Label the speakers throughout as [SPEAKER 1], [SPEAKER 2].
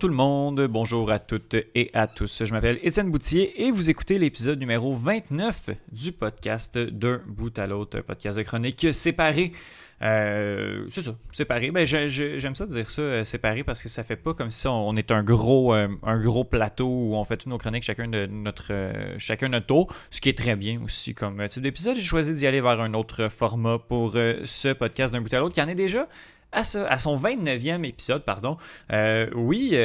[SPEAKER 1] Tout le monde, bonjour à toutes et à tous. Je m'appelle Étienne Boutier et vous écoutez l'épisode numéro 29 du podcast D'un bout à l'autre, podcast de chronique séparé. Euh, c'est ça, séparé. Ben, j'aime ça dire ça, euh, séparé, parce que ça fait pas comme si on, est un gros, euh, un gros plateau où on fait toutes nos chroniques chacun de notre, chacun notre tour, ce qui est très bien aussi comme type d'épisode. J'ai choisi d'y aller vers un autre format pour ce podcast d'un bout à l'autre, qui en est déjà à, à son 29e épisode, pardon. oui,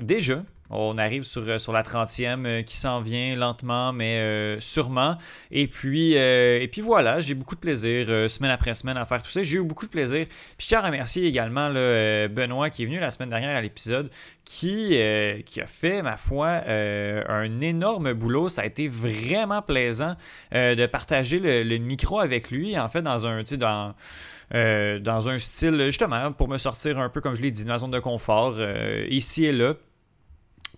[SPEAKER 1] déjà, on arrive sur, euh, sur la 30e euh, qui s'en vient lentement, mais euh, sûrement. Et puis, et puis voilà, j'ai beaucoup de plaisir semaine après semaine à faire tout ça. J'ai eu beaucoup de plaisir. Puis je tiens à remercier également Benoît qui est venu la semaine dernière à l'épisode, qui, qui a fait, ma foi, un énorme boulot. Ça a été vraiment plaisant de partager le, micro avec lui, en fait, dans un, dans, dans un style, justement, pour me sortir un peu, comme je l'ai dit, de ma zone de confort, ici et là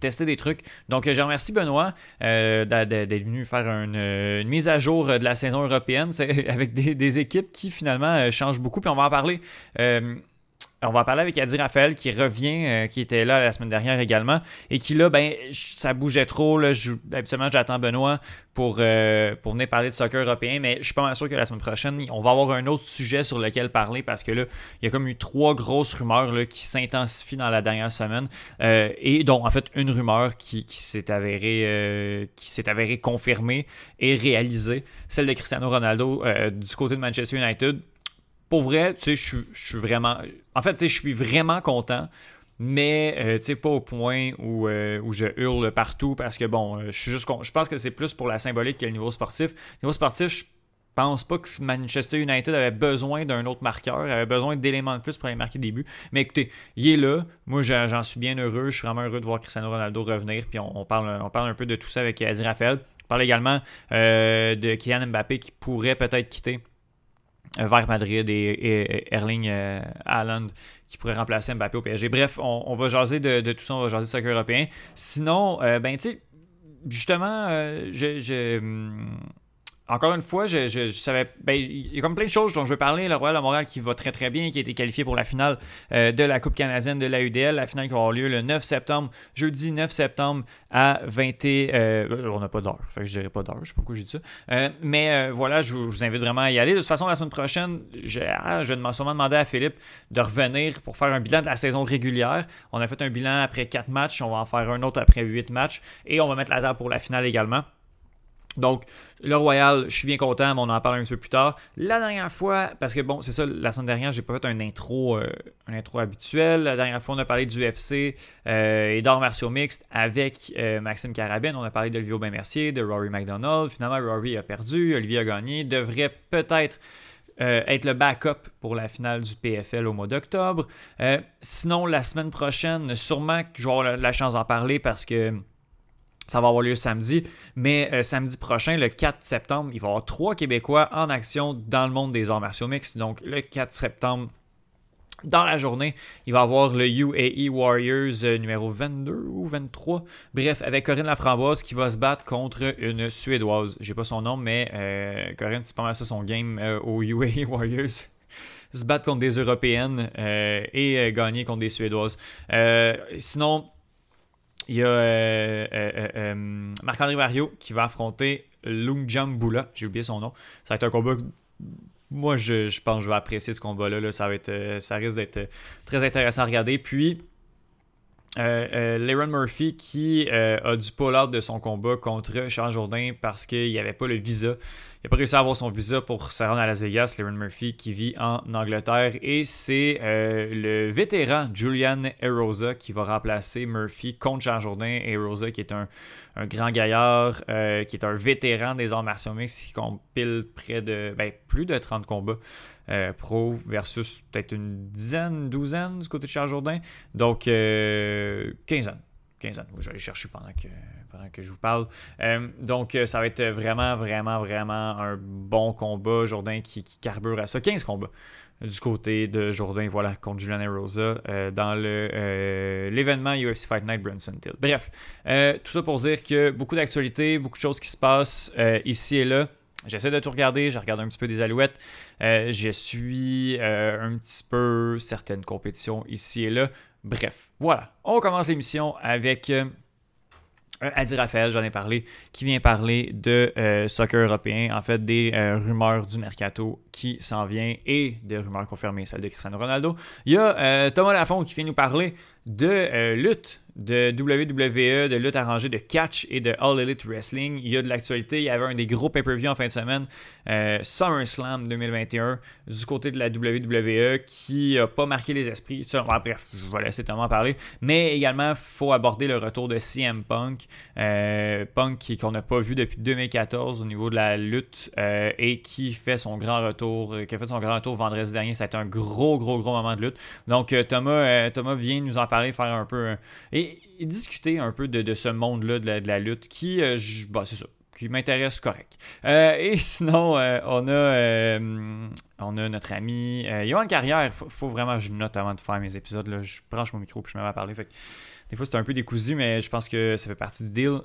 [SPEAKER 1] tester des trucs. Donc, je remercie Benoît euh, d'être venu faire une, mise à jour de la saison européenne avec des, équipes qui finalement euh, changent beaucoup. Puis on va en parler. Euh, on va parler avec Adi Raphaël qui revient, euh, qui était là la semaine dernière également, et qui là, ben, ça bougeait trop. Là, habituellement, j'attends Benoît pour, euh, pour venir parler de soccer européen, mais je suis pas sûr que la semaine prochaine, on va avoir un autre sujet sur lequel parler parce que là, il y a comme eu trois grosses rumeurs qui s'intensifient dans la dernière semaine, euh, et dont en fait une rumeur qui, s'est avérée, qui s'est avérée confirmée et réalisée, celle de Cristiano Ronaldo du côté de Manchester United pour vrai, tu sais, je suis vraiment. En fait, tu sais, je suis vraiment content. Mais euh, tu sais, pas au point où, euh, où, je hurle partout parce que bon, euh, je suis juste je pense que c'est plus pour la symbolique que le niveau sportif. Niveau sportif, je pense pas que Manchester United avait besoin d'un autre marqueur, avait besoin d'éléments de plus pour aller marquer des buts. Mais écoutez, il est là. Moi, j'en suis bien heureux. Je suis vraiment heureux de voir Cristiano Ronaldo revenir. Puis on, parle, on parle un peu de tout ça avec Adi Raphaël. On parle également de Kylian Mbappé qui pourrait peut-être quitter vers Madrid et, Erling euh, Haaland qui pourrait remplacer Mbappé au PSG. Bref, on, va jaser de, tout ça, on va jaser de soccer européen. Sinon, euh, ben tu sais, justement, euh, je, hum, encore une fois, je, savais. Ben, il y a comme plein de choses dont je veux parler. Le Royal de Montréal qui va très très bien, qui a été qualifié pour la finale euh, de la Coupe canadienne de la UDL. La finale qui va avoir lieu le 9 septembre, jeudi 9 septembre à 20 euh, On n'a pas d'heure. Que je dirais pas d'heure. Je sais pas pourquoi j'ai dit ça. Euh, mais voilà, je vous, invite vraiment à y aller. De toute façon, la semaine prochaine, je, ah, je vais sûrement demander à Philippe de revenir pour faire un bilan de la saison régulière. On a fait un bilan après 4 matchs. On va en faire un autre après 8 matchs. Et on va mettre la date pour la finale également. Donc, le Royal, je suis bien content, mais on en parle un petit peu plus tard. La dernière fois, parce que bon, c'est ça, la semaine dernière, j'ai pas fait un intro, euh, un intro habituel. La dernière fois, on a parlé du UFC euh, et d'arts martiaux mixtes avec euh, Maxime Carabin. On a parlé d'Olivier Aubin-Mercier, de Rory McDonald. Finalement, Rory a perdu, Olivier a gagné. Devrait peut-être être le backup pour la finale du PFL au mois d'octobre. sinon, la semaine prochaine, sûrement que je vais avoir la chance d'en parler parce que ça va avoir lieu samedi. Mais euh, samedi prochain, le 4 septembre, il va y avoir trois Québécois en action dans le monde des arts martiaux mixtes. Donc le 4 septembre, dans la journée, il va y avoir le UAE Warriors euh, numéro 22 ou 23. Bref, avec Corinne Laframboise qui va se battre contre une Suédoise. J'ai pas son nom, mais euh, Corinne, c'est pas mal ça son game au UAE Warriors. se battre contre des Européennes et gagner contre des Suédoises. sinon, il y a euh, euh, euh, Marc-André Mario qui va affronter Lung Bula. J'ai oublié son nom. Ça va être un combat. Moi, je, pense que je vais apprécier ce combat-là. Ça, ça risque d'être très intéressant à regarder. Puis, euh Murphy qui a du pull-out de son combat contre Charles Jourdain parce qu'il n'y avait pas le visa il n'a pas réussi à avoir son visa pour se rendre à Las Vegas, Leron Murphy, qui vit en Angleterre. Et c'est euh, le vétéran Julian Erosa qui va remplacer Murphy contre Jean Jourdain. Erosa, qui est un, grand gaillard, euh, qui est un vétéran des arts martiaux mixtes, qui compile près de ben, plus de 30 combats. Euh, pro versus peut-être une dizaine, douzaine du côté de Charles Jourdain. Donc, 15 ans. 15 ans. Je vais aller chercher pendant que pendant que je vous parle. Euh, donc, euh, ça va être vraiment, vraiment, vraiment un bon combat. Jourdain qui, carbure à ça. 15 combats du côté de Jourdain, voilà, contre Julian Rosa euh, dans l'événement UFC Fight Night Brunson Till. Bref, tout ça pour dire que beaucoup d'actualités, beaucoup de choses qui se passent ici et là. J'essaie de tout regarder, je regarde un petit peu des alouettes. je suis un petit peu certaines compétitions ici et là. Bref, voilà. On commence l'émission avec Adi Raphaël, j'en ai parlé, qui vient parler de euh, soccer européen, en fait des euh, rumeurs du mercato qui s'en vient et des rumeurs confirmées, celle de Cristiano Ronaldo. Il y a euh, Thomas Lafont qui vient nous parler de lutte de WWE, de lutte arrangée, de catch et de All Elite Wrestling. Il y a de l'actualité. Il y avait un des gros pay-per-view en fin de semaine, euh, SummerSlam 2021, du côté de la WWE, qui n'a pas marqué les esprits. bref, je vais laisser Thomas parler. Mais également, il faut aborder le retour de CM Punk. Euh, Punk qu'on n'a pas vu depuis 2014 au niveau de la lutte euh, et qui fait son grand retour, qui a fait son grand retour vendredi dernier. Ça a été un gros, gros, gros moment de lutte. Donc, Thomas, Thomas vient nous en parler, faire un peu. Et discuter un peu de, ce monde-là de, la, lutte qui, euh, bah, c'est ça, qui m'intéresse correct. Euh, et sinon, euh, on, a, on a notre ami Yohan Carrière. Faut, faut vraiment que je note avant de faire mes épisodes. Là. Je branche mon micro puis je me mets à parler. des fois, c'est un peu décousu, mais je pense que ça fait partie du deal.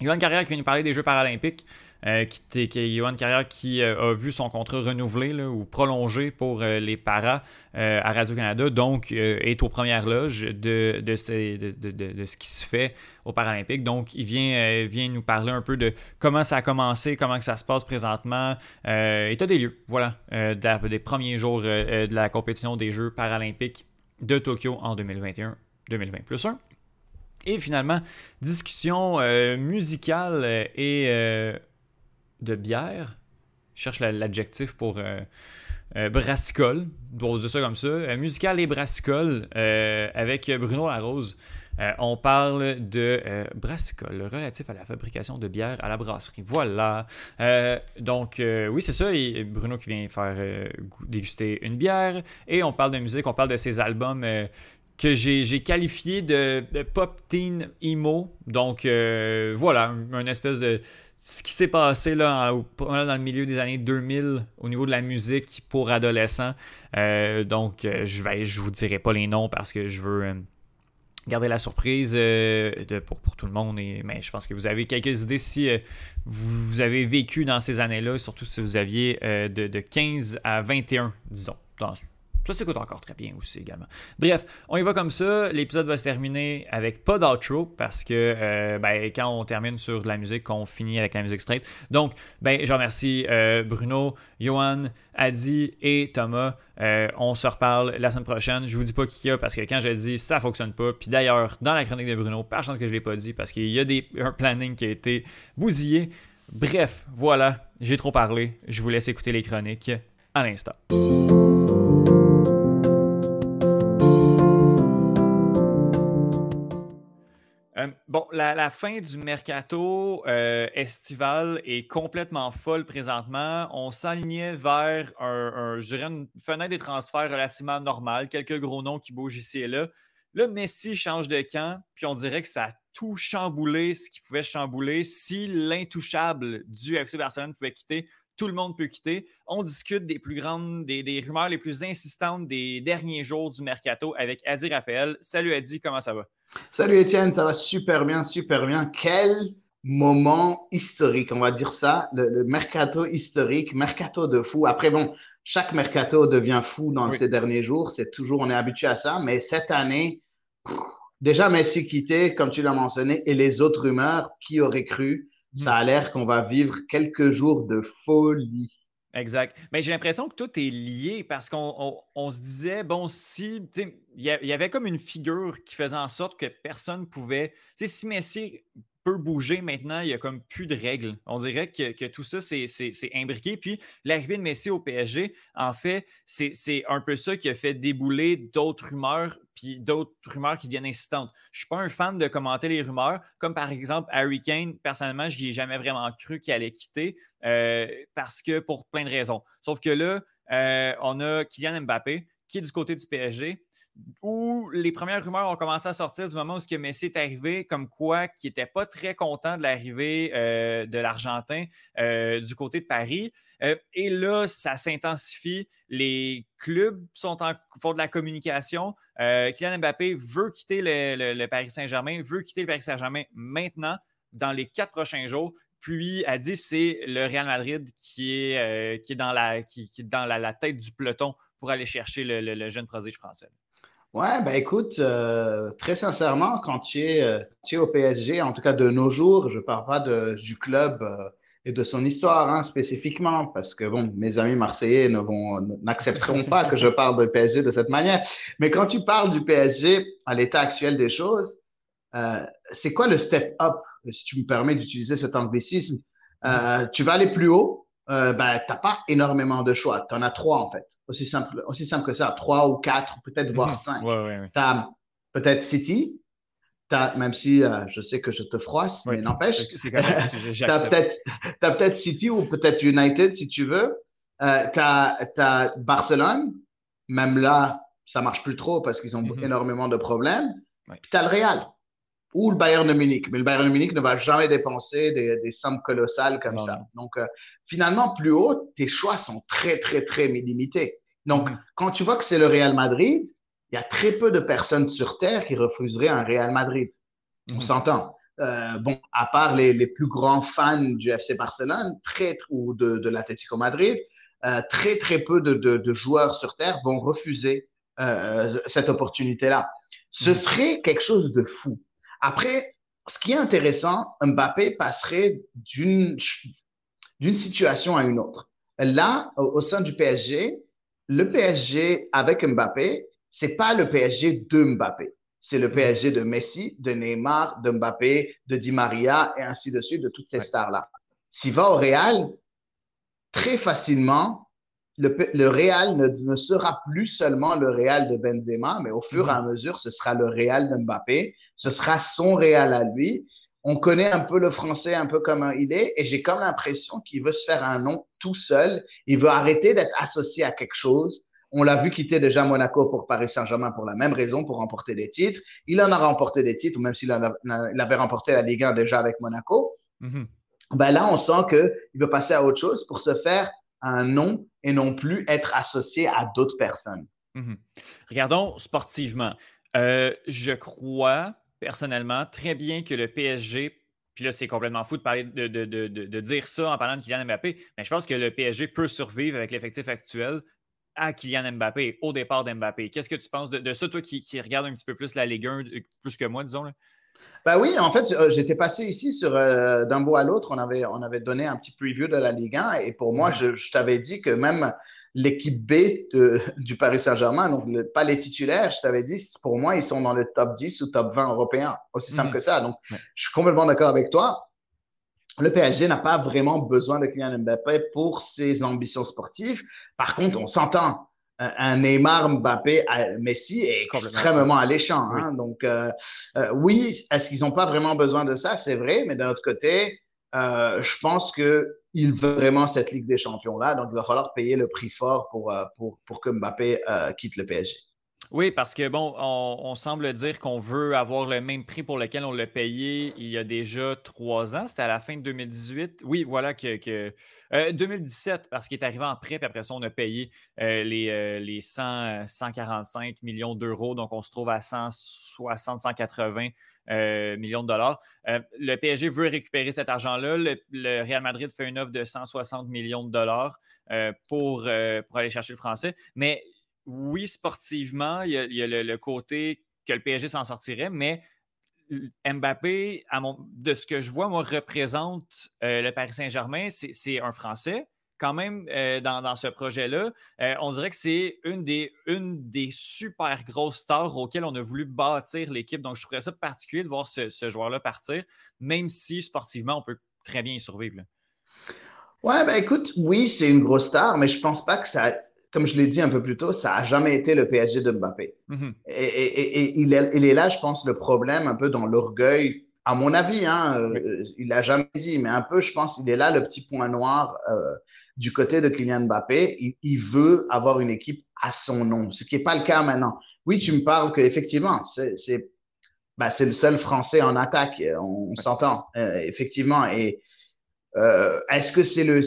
[SPEAKER 1] Yohan Carrière qui vient nous parler des Jeux paralympiques. Euh, qui, qui, Johan Carrière qui euh, a vu son contrat renouvelé ou prolongé pour euh, les paras à Radio-Canada, donc est aux premières loges de, ce qui se fait aux Paralympiques. Donc, il vient, vient nous parler un peu de comment ça a commencé, comment ça se passe présentement, état des lieux, voilà, des premiers jours de la compétition des Jeux paralympiques de Tokyo en 2021-2020 plus 1. Et finalement, discussion musicale et de bière. Je cherche l'adjectif pour euh, euh, brassicole, on dire ça comme ça. Euh, musical et brassicole avec Bruno Larose. on parle de brassicole relatif à la fabrication de bière à la brasserie. Voilà. donc, oui, c'est ça. Bruno qui vient faire déguster une bière. Et on parle de musique, on parle de ses albums que j'ai qualifiés de, pop teen emo. Donc, voilà, une espèce de ce qui s'est passé là, dans le milieu des années 2000 au niveau de la musique pour adolescents. Euh, donc, euh, je ne je vous dirai pas les noms parce que je veux euh, garder la surprise pour, tout le monde. Mais je pense que vous avez quelques idées si vous, avez vécu dans ces années-là, surtout si vous aviez de, de, 15 à 21, disons, dans, ça s'écoute encore très bien aussi également. Bref, on y va comme ça. L'épisode va se terminer avec pas d'outro parce que euh, ben, quand on termine sur la musique, on finit avec la musique straight. Donc, ben, je remercie euh, Bruno, Johan, Adi et Thomas. Euh, on se reparle la semaine prochaine. Je vous dis pas qui y a parce que quand je dis ça fonctionne pas. Puis d'ailleurs, dans la chronique de Bruno, par chance que je l'ai pas dit parce qu'il y a des, un planning qui a été bousillé. Bref, voilà, j'ai trop parlé. Je vous laisse écouter les chroniques à l'instant. Euh, bon, la, fin du mercato euh, estival est complètement folle présentement. On s'alignait vers un, une fenêtre des transferts relativement normale, quelques gros noms qui bougent ici et là. Là, Messi change de camp, puis on dirait que ça a tout chamboulé ce qui pouvait chambouler. Si l'intouchable du FC Barcelone pouvait quitter, tout le monde peut quitter. On discute des plus grandes, des, des, rumeurs les plus insistantes des derniers jours du mercato avec Adi Raphaël. Salut Adi, comment ça va?
[SPEAKER 2] Salut Étienne, ça va super bien, super bien. Quel moment historique, on va dire ça, le, mercato historique, mercato de fou. Après, bon, chaque mercato devient fou dans ces derniers jours, c'est toujours, on est habitué à ça, mais cette année, déjà Messi quitté, comme tu l'as mentionné, et les autres rumeurs, qui aurait cru, ça a l'air qu'on va vivre quelques jours de folie.
[SPEAKER 1] Exact. Mais j'ai l'impression que tout est lié parce qu'on se disait, bon, si, il y, avait comme une figure qui faisait en sorte que personne pouvait. Si Messi peut bouger maintenant, il n'y a comme plus de règles. On dirait que, tout ça, c'est imbriqué. Puis l'arrivée de Messi au PSG, en fait, c'est un peu ça qui a fait débouler d'autres rumeurs, puis d'autres rumeurs qui deviennent insistantes. Je ne suis pas un fan de commenter les rumeurs, comme par exemple Harry Kane, personnellement, je n'y ai jamais vraiment cru qu'il allait quitter, euh, parce que pour plein de raisons. Sauf que là, euh, on a Kylian Mbappé, qui est du côté du PSG où les premières rumeurs ont commencé à sortir du moment où ce Messi est arrivé, comme quoi qui n'était pas très content de l'arrivée euh, de l'Argentin euh, du côté de Paris. Euh, et là, ça s'intensifie. Les clubs sont en, font de la communication. Kylian Mbappé veut quitter le, Paris Saint-Germain, veut quitter le Paris Saint-Germain maintenant, dans les quatre prochains jours. Puis a dit c'est le Real Madrid qui est, qui est dans, la, qui, dans la, tête du peloton pour aller chercher le, le jeune prodige français.
[SPEAKER 2] Ouais, ben écoute, euh, très sincèrement, quand tu es, euh, tu es au PSG, en tout cas de nos jours, je parle pas de, du club euh, et de son histoire hein, spécifiquement, parce que bon, mes amis marseillais ne vont n'accepteront pas que je parle de PSG de cette manière. Mais quand tu parles du PSG à l'état actuel des choses, c'est quoi le step up, si tu me permets d'utiliser cet anglicisme? tu vas aller plus haut, euh, ben, tu n'as pas énormément de choix. Tu en as trois, en fait. Aussi simple, aussi simple que ça. Trois ou quatre, peut-être voire mhm. cinq. Tu as peut-être City, as, même si euh, je sais que je te froisse, mais n'empêche. tu as peut-être City ou peut-être United, si tu veux. Euh, tu as, Barcelone. Même là, ça marche plus trop parce qu'ils ont mhm. énormément de problèmes. Puis tu as le Real ou le Bayern de Munich. Mais le Bayern de Munich ne va jamais dépenser des, sommes colossales comme ça. Donc, euh, finalement, plus haut, tes choix sont très, très, très limités. Donc, mm-hmm. quand tu vois que c'est le Real Madrid, il y a très peu de personnes sur Terre qui refuseraient un Real Madrid. On mm-hmm. s'entend. Euh, bon, à part les, les, plus grands fans du FC Barcelone très, ou de, de l'Atlético Madrid, euh, très, très peu de, de, de, joueurs sur Terre vont refuser euh, cette opportunité-là. Ce mm-hmm. serait quelque chose de fou. Après, ce qui est intéressant, Mbappé passerait d'une situation à une autre. Là, au, sein du PSG, le PSG avec Mbappé, c'est pas le PSG de Mbappé. C'est le PSG de Messi, de Neymar, de Mbappé, de Di Maria et ainsi de suite, de toutes ces stars-là. S'il va au Real, très facilement, le, Real ne, sera plus seulement le Real de Benzema, mais au fur et à mhm. mesure, ce sera le Real de Mbappé. Ce sera son Real à lui. On connaît un peu le français, un peu comme il est, et j'ai comme l'impression qu'il veut se faire un nom tout seul. Il veut arrêter d'être associé à quelque chose. On l'a vu quitter déjà Monaco pour Paris Saint-Germain pour la même raison, pour remporter des titres. Il en a remporté des titres, même s'il avait remporté la Ligue 1 déjà avec Monaco. Mhm. Ben là, on sent qu'il veut passer à autre chose pour se faire un nom et non plus être associé à d'autres personnes.
[SPEAKER 1] Mhm. Regardons sportivement. Euh, je crois personnellement très bien que le PSG, puis là c'est complètement fou de, parler, de, dire ça en parlant de Kylian Mbappé, mais je pense que le PSG peut survivre avec l'effectif actuel à Kylian Mbappé, au départ d'Mbappé. Qu'est-ce que tu penses de, ça, toi qui, qui un petit peu plus la Ligue 1, plus que moi, disons? Là?
[SPEAKER 2] Ben oui, en fait, euh, j'étais passé ici sur euh, d'un bout à l'autre. On avait, on avait donné un petit preview de la Ligue 1 et pour moi, je, t'avais dit que même l'équipe B du Paris Saint-Germain, donc pas les titulaires, je t'avais dit, pour moi, ils sont dans le top 10 ou top 20 européen. Aussi simple mm. que ça. Donc, je suis complètement d'accord avec toi. Le PSG n'a pas vraiment besoin de Kylian Mbappé pour ses ambitions sportives. Par contre, on s'entend un Neymar, Mbappé, Messi est extrêmement alléchant. Hein. Donc, euh, euh, oui, est-ce qu'ils n'ont pas vraiment besoin de ça? C'est vrai, mais d'un autre côté, euh, je pense qu'ils veulent vraiment cette Ligue des Champions-là. Donc, il va falloir payer le prix fort pour, pour, pour que Mbappé quitte le PSG.
[SPEAKER 1] Oui, parce que bon, on, semble dire qu'on veut avoir le même prix pour lequel on l'a payé il y a déjà trois ans. C'était à la fin de 2018. Oui, voilà que. 2017, euh, parce qu'il est arrivé en prêt, puis après ça, on a payé euh, les, euh, les 100, 145 millions d'euros. Donc, on se trouve à 160, 180 millions de dollars. le PSG veut récupérer cet argent-là. Le, Real Madrid fait une offre de 160 millions de dollars pour, pour aller chercher le français. Mais oui, sportivement, il y a, le, côté que le PSG s'en sortirait, mais Mbappé, de ce que je vois, moi, représente euh, le Paris Saint-Germain. C'est un Français, quand même, euh, dans, ce projet-là. Euh, on dirait que c'est une des, super grosses stars auxquelles on a voulu bâtir l'équipe. Donc, je trouverais ça particulier de voir ce, joueur-là partir, même si sportivement, on peut très bien y survivre.
[SPEAKER 2] Ouais, ben écoute, oui, c'est une grosse star, mais je pense pas que ça comme je l'ai dit un peu plus tôt, ça n'a jamais été le PSG de Mbappé. Mhm. Et, il, est, là, je pense, le problème un peu dans l'orgueil, à mon avis, hein, euh, il l'a jamais dit, mais un peu, je pense, il est là le petit point noir euh, du côté de Kylian Mbappé. Il, veut avoir une équipe à son nom, ce qui n'est pas le cas maintenant. Oui, tu me parles qu'effectivement, c'est bah, le seul Français en attaque, on, s'entend, euh, effectivement. Et est-ce que c'est le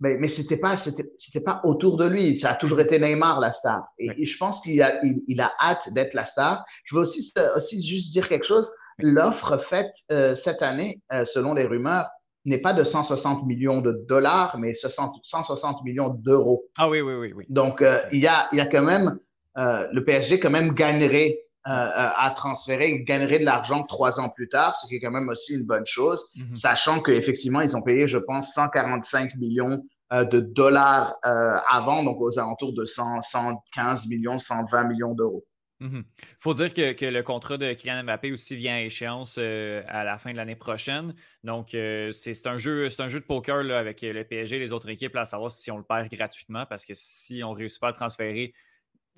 [SPEAKER 2] mais, mais c'était pas, c'était, pas autour de lui. Ça a toujours été Neymar la star. Et, je pense qu'il a, il, a hâte d'être la star. Je veux aussi, aussi juste dire quelque chose. L'offre faite euh, cette année, euh, selon les rumeurs, n'est pas de 160 millions de dollars, mais 160 millions d'euros.
[SPEAKER 1] Ah oui, oui, oui. oui.
[SPEAKER 2] Donc, euh, il, y a, il y a quand même le PSG quand même gagnerait à transférer, gagnerait de l'argent trois ans plus tard, ce qui est quand même aussi une bonne chose, mm-hmm. sachant qu'effectivement, ils ont payé, je pense, 145 millions de dollars avant, donc aux alentours de 100, 115 millions, 120 millions d'euros.
[SPEAKER 1] Il mhm. faut dire que, le contrat de Kylian Mbappé aussi vient à échéance euh, à la fin de l'année prochaine. Donc, euh, c'est un, jeu, un jeu de poker avec le PSG et les autres équipes à savoir si on le perd gratuitement parce que si on ne réussit pas à le transférer,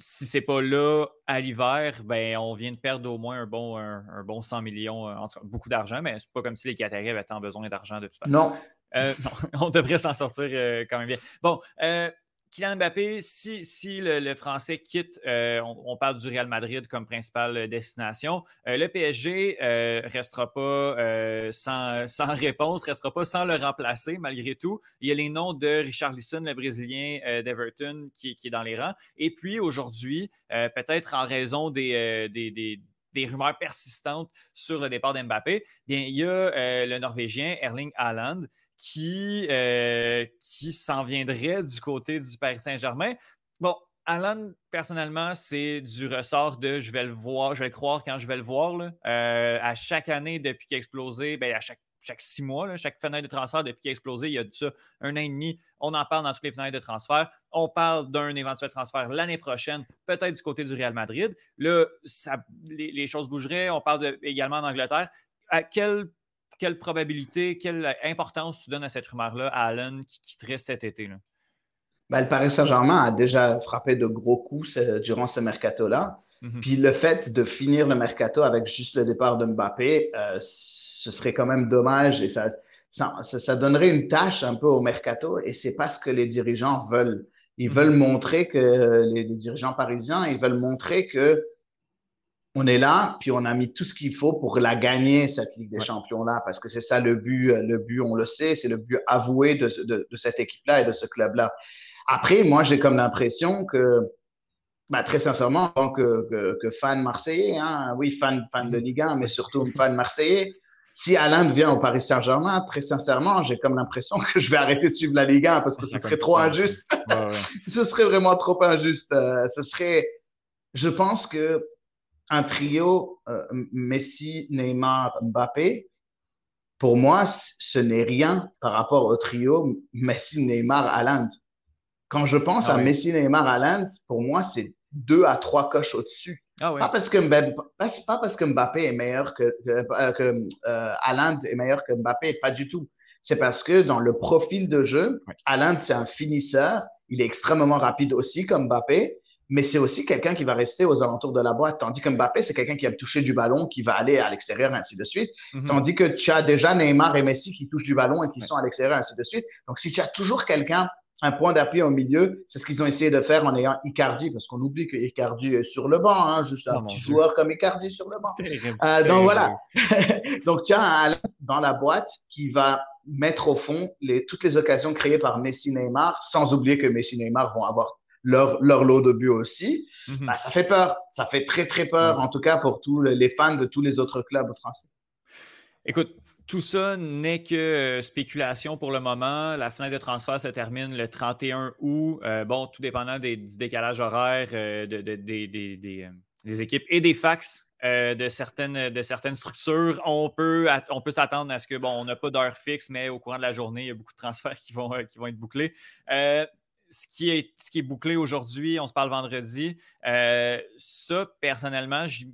[SPEAKER 1] si c'est pas là à l'hiver, ben, on vient de perdre au moins un bon, un, bon 100 millions, euh, en tout cas, beaucoup d'argent, mais c'est pas comme si les Qataris avaient tant besoin d'argent de toute façon.
[SPEAKER 2] Non.
[SPEAKER 1] non. on devrait s'en sortir quand même bien. Bon, Kylian Mbappé, si, si le, Français quitte, euh, on, parle du Real Madrid comme principale destination, euh, le PSG ne euh, restera pas sans, sans, réponse, restera pas sans le remplacer malgré tout. Il y a les noms de Richard Lisson, le Brésilien d'Everton, qui, est dans les rangs. Et puis aujourd'hui, peut-être en raison des, des, des rumeurs persistantes sur le départ d'Mbappé, il y a le Norvégien Erling Haaland qui, euh, qui s'en viendrait du côté du Paris Saint-Germain. Bon, Alan, personnellement, c'est du ressort de je vais le voir, je vais le croire quand je vais le voir. Euh, à chaque année depuis qu'il a explosé, ben, à chaque, chaque six mois, chaque fenêtre de transfert depuis qu'il a explosé, il y a de ça un an et demi. On en parle dans toutes les fenêtres de transfert. On parle d'un éventuel transfert l'année prochaine, peut-être du côté du Real Madrid. Là, les, choses bougeraient. On parle également en Angleterre. À quel quelle probabilité, quelle importance tu donnes à cette rumeur-là à Allen qui quitterait cet été? Là?
[SPEAKER 2] Ben, le Paris Saint-Germain a déjà frappé de gros coups durant ce mercato-là. Mhm. Puis le fait de finir le mercato avec juste le départ de Mbappé, euh, ce serait quand même dommage et ça, ça, donnerait une tâche un peu au mercato et c'est pas ce que les dirigeants veulent. Ils mhm. veulent montrer que les, les, dirigeants parisiens, ils veulent montrer que on est là, puis on a mis tout ce qu'il faut pour la gagner, cette Ligue des Champions-là, parce que c'est ça le but, euh, le but, on le sait, c'est le but avoué de, cette équipe-là et de ce club-là. Après, moi, j'ai comme l'impression que, bah, très sincèrement, en tant que, fan marseillais, hein, oui, fan, fan de. Ligue 1, mais surtout fan marseillais, si Alain vient au Paris Saint-Germain, très sincèrement, j'ai comme l'impression que je vais arrêter de suivre la Ligue 1 parce que ce serait trop injuste. ce serait vraiment trop injuste. Euh, ce serait, je pense que un trio euh, Messi, Neymar, Mbappé, pour moi, ce n'est rien par rapport au trio Messi, Neymar, Haaland. Quand je pense ah à Messi, Neymar, Haaland, pour moi, c'est deux à trois coches au-dessus. Ah pas, parce que Mbappé, pas, parce que Mbappé est meilleur que, que, euh, est meilleur que Mbappé, pas du tout. C'est parce que dans le profil de jeu, Haaland, c'est un finisseur. Il est extrêmement rapide aussi, comme Mbappé mais c'est aussi quelqu'un qui va rester aux alentours de la boîte. Tandis que Mbappé, c'est quelqu'un qui aime toucher du ballon, qui va aller à l'extérieur, ainsi de suite. Mhm. Tandis que tu as déjà Neymar et Messi qui touchent du ballon et qui sont à l'extérieur, ainsi de suite. Donc, si tu as toujours quelqu'un, un point d'appui au milieu, c'est ce qu'ils ont essayé de faire en ayant Icardi, parce qu'on oublie que Icardi est sur le banc, hein, juste un oh petit joueur comme Icardi sur le banc. Euh, donc voilà. donc tu as dans la boîte qui va mettre au fond les, toutes les occasions créées par Messi Neymar, sans oublier que Messi Neymar vont avoir leur, leur lot de buts aussi, mhm. bah, ça fait peur. Ça fait très, très peur, en tout cas pour tous les fans de tous les autres clubs français.
[SPEAKER 1] Écoute, tout ça n'est que euh, spéculation pour le moment. La fenêtre de transfert se termine le 31 août. Euh, bon, tout dépendant du décalage horaire euh, de, des équipes et des fax de, certaines, de certaines structures, on peut, on peut s'attendre à ce que, bon, on n'a pas d'heure fixe, mais au courant de la journée, il y a beaucoup de transferts qui vont, qui vont être bouclés ce qui est, bouclé aujourd'hui, on se parle vendredi, euh, ça, personnellement, je,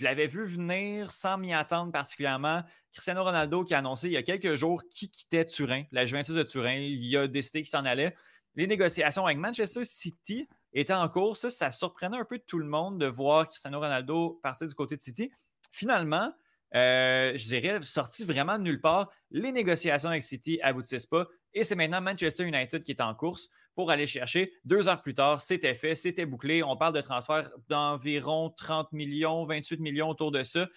[SPEAKER 1] l'avais vu venir sans m'y attendre particulièrement. Cristiano Ronaldo qui a annoncé il y a quelques jours qu'il quittait Turin, la Juventus de Turin. Il a décidé qu'il s'en allait. Les négociations avec Manchester City étaient en cours. Ça, ça surprenait un peu tout le monde de voir Cristiano Ronaldo partir du côté de City. Finalement, euh, je dirais, sorti vraiment de nulle part. Les négociations avec City aboutissent pas. Et c'est maintenant Manchester United qui est en course pour aller chercher. Deux heures plus tard, c'était fait, c'était bouclé. On parle de transfert d'environ 30 millions, 28 millions autour de ça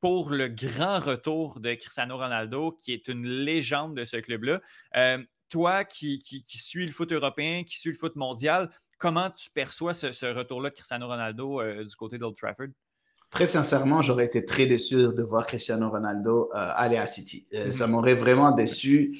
[SPEAKER 1] pour le grand retour de Cristiano Ronaldo, qui est une légende de ce club-là. Euh, toi qui, qui, suis le foot européen, qui suis le foot mondial, comment tu perçois ce, retour-là de Cristiano Ronaldo euh, du côté d'Old Trafford?
[SPEAKER 2] Très sincèrement, j'aurais été très déçu de voir Cristiano Ronaldo euh, aller à City. Ça mm-hmm. m'aurait vraiment déçu.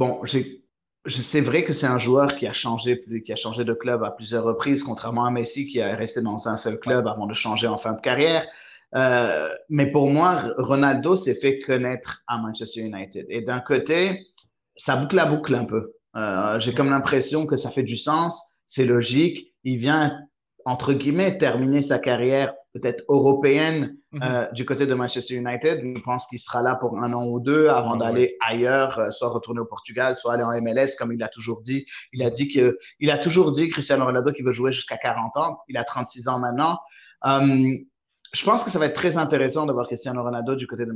[SPEAKER 2] Bon, c'est vrai que c'est un joueur qui a changé, qui a changé de club à plusieurs reprises, contrairement à Messi qui est resté dans un seul club avant de changer en fin de carrière. Euh, mais pour moi, Ronaldo s'est fait connaître à Manchester United. Et d'un côté, ça boucle la boucle un peu. Euh, j'ai comme l'impression que ça fait du sens, c'est logique. Il vient, entre guillemets, terminer sa carrière peut-être européenne mhm. euh, du côté de Manchester United. Je pense qu'il sera là pour un an ou deux avant d'aller ailleurs, euh, soit retourner au Portugal, soit aller en MLS, comme il a toujours dit. Il a dit que, il a toujours dit, Cristiano Ronaldo, qu'il veut jouer jusqu'à 40 ans. Il a 36 ans maintenant. Euh, je pense que ça va être très intéressant de voir Cristiano Ronaldo du côté de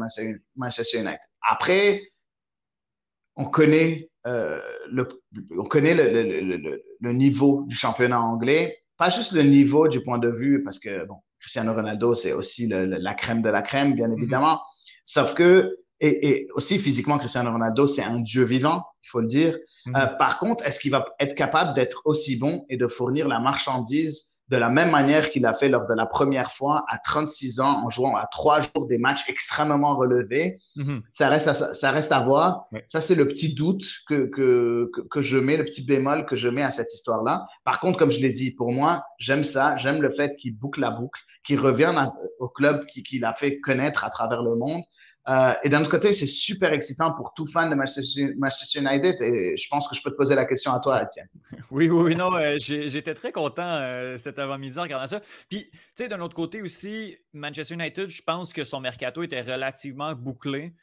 [SPEAKER 2] Manchester United. Après, on connaît, euh, le, on connaît le, le, le, niveau du championnat anglais, pas juste le niveau du point de vue, parce que bon, Cristiano Ronaldo, c'est aussi la crème de la crème, bien mhm. évidemment. Sauf que, et, et, aussi physiquement, Cristiano Ronaldo, c'est un dieu vivant, il faut le dire. Mhm. Euh, par contre, est-ce qu'il va être capable d'être aussi bon et de fournir la marchandise de la même manière qu'il a fait lors de la première fois à 36 ans en jouant à trois jours des matchs extrêmement relevés. Mhm. ça, reste à, ça reste à voir. Ça, c'est le petit doute que, que, que, je mets, le petit bémol que je mets à cette histoire-là. Par contre, comme je l'ai dit, pour moi, j'aime ça. J'aime le fait qu'il boucle la boucle, qu'il revienne au club qu'il a fait connaître à travers le monde. Euh, et d'un autre côté, c'est super excitant pour tout fan de Manchester United. Et je pense que je peux te poser la question à toi, Étienne.
[SPEAKER 1] Oui, oui, non, euh, j'étais très content euh, cet avant-midi en regardant ça. Puis, tu sais, d'un autre côté aussi, Manchester United, je pense que son mercato était relativement bouclé.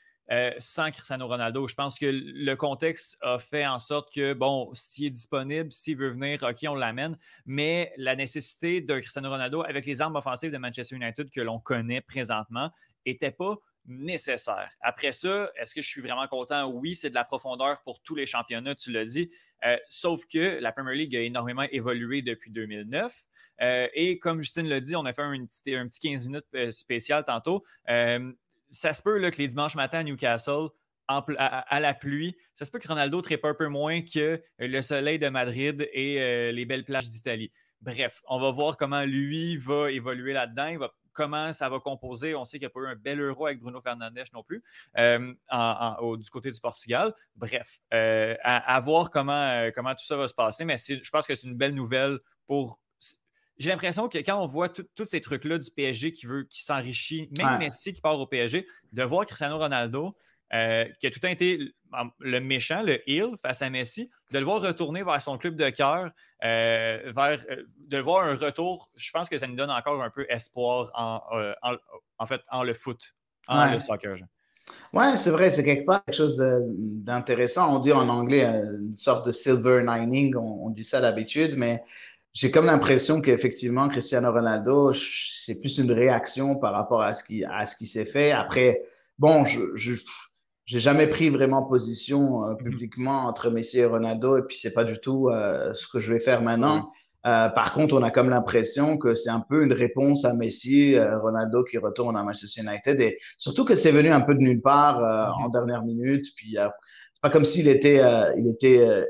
[SPEAKER 1] sans Cristiano Ronaldo. Je pense que le contexte a fait en sorte que, bon, s'il est disponible, s'il veut venir, OK, on l'amène. Mais la nécessité de Cristiano Ronaldo avec les armes offensives de Manchester United que l'on connaît présentement n'était pas nécessaire. Après ça, est-ce que je suis vraiment content? Oui, c'est de la profondeur pour tous les championnats, tu l'as dit. Euh, sauf que la Premier League a énormément évolué depuis 2009. Euh, et comme Justine l'a dit, on a fait un, petit, un petit 15 minutes euh, spécial tantôt. ça se peut que les dimanches matins à Newcastle, à, la pluie, ça se peut que Ronaldo tripe un peu moins que le soleil de Madrid et les belles plages d'Italie. Bref, on va voir comment lui va évoluer là-dedans. Il va comment ça va composer. On sait qu'il n'y a pas eu un bel euro avec Bruno Fernandes non plus euh, du côté du Portugal. Bref, euh, à, voir comment, euh, comment tout ça va se passer. Mais je pense que c'est une belle nouvelle pour. J'ai l'impression que quand on voit tous ces trucs-là du PSG qui veut, qui s'enrichit, même Messi qui part au PSG, de voir Cristiano Ronaldo euh, qui a tout été le méchant, le heel face à Messi, de le voir retourner vers son club de cœur, euh, vers, euh, de voir un retour, je pense que ça nous donne encore un peu espoir en, en, fait, en le foot, en le soccer.
[SPEAKER 2] Oui, c'est vrai, c'est quelque part quelque chose d'intéressant. On dit en anglais une sorte de silver lining, on, dit ça d'habitude, mais j'ai comme l'impression qu'effectivement, Cristiano Ronaldo, c'est plus une réaction par rapport à ce qui, à ce qui s'est fait. Après, bon, je, je j'ai jamais pris vraiment position euh, mhm. publiquement entre Messi et Ronaldo et puis c'est pas du tout euh, ce que je vais faire maintenant. Euh, par contre, on a comme l'impression que c'est un peu une réponse à Messi, Ronaldo qui retourne à Manchester United et surtout que c'est venu un peu de nulle part mhm. en dernière minute. Puis c'est pas comme s'il était, il était,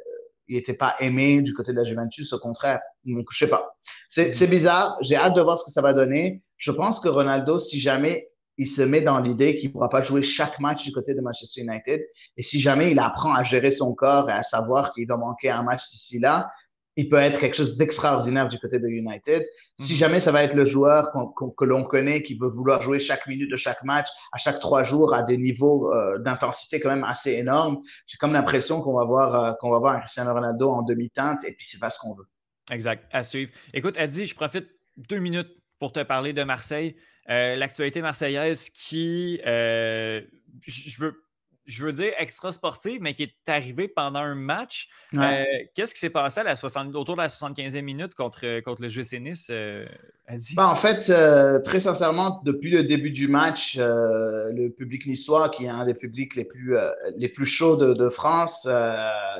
[SPEAKER 2] il était pas aimé du côté de la Juventus, au contraire. Donc je sais pas. C'est mhm. bizarre. J'ai hâte de voir ce que ça va donner. Je pense que Ronaldo, si jamais il se met dans l'idée qu'il ne pourra pas jouer chaque match du côté de Manchester United. Et si jamais il apprend à gérer son corps et à savoir qu'il va manquer un match d'ici là, il peut être quelque chose d'extraordinaire du côté de United. Si mhm. jamais ça va être le joueur que l'on connaît qui veut vouloir jouer chaque minute de chaque match, à chaque trois jours, à des niveaux euh, d'intensité quand même assez énormes, j'ai comme l'impression qu'on va voir euh, qu'on va voir un Cristiano Ronaldo en demi-teinte et puis c'est pas ce qu'on veut.
[SPEAKER 1] Exact, à suivre. Écoute, Adi, je profite deux minutes pour te parler de Marseille. Euh, l'actualité marseillaise qui, euh, je, veux, je veux dire extra sportive, mais qui est arrivée pendant un match. Euh, qu'est-ce qui s'est passé à la 60, autour de la 75e minute contre, contre le GC Nice,
[SPEAKER 2] ben, en fait, très sincèrement, depuis le début du match, le public niçois, qui est un des publics les plus, les plus chauds de, de France,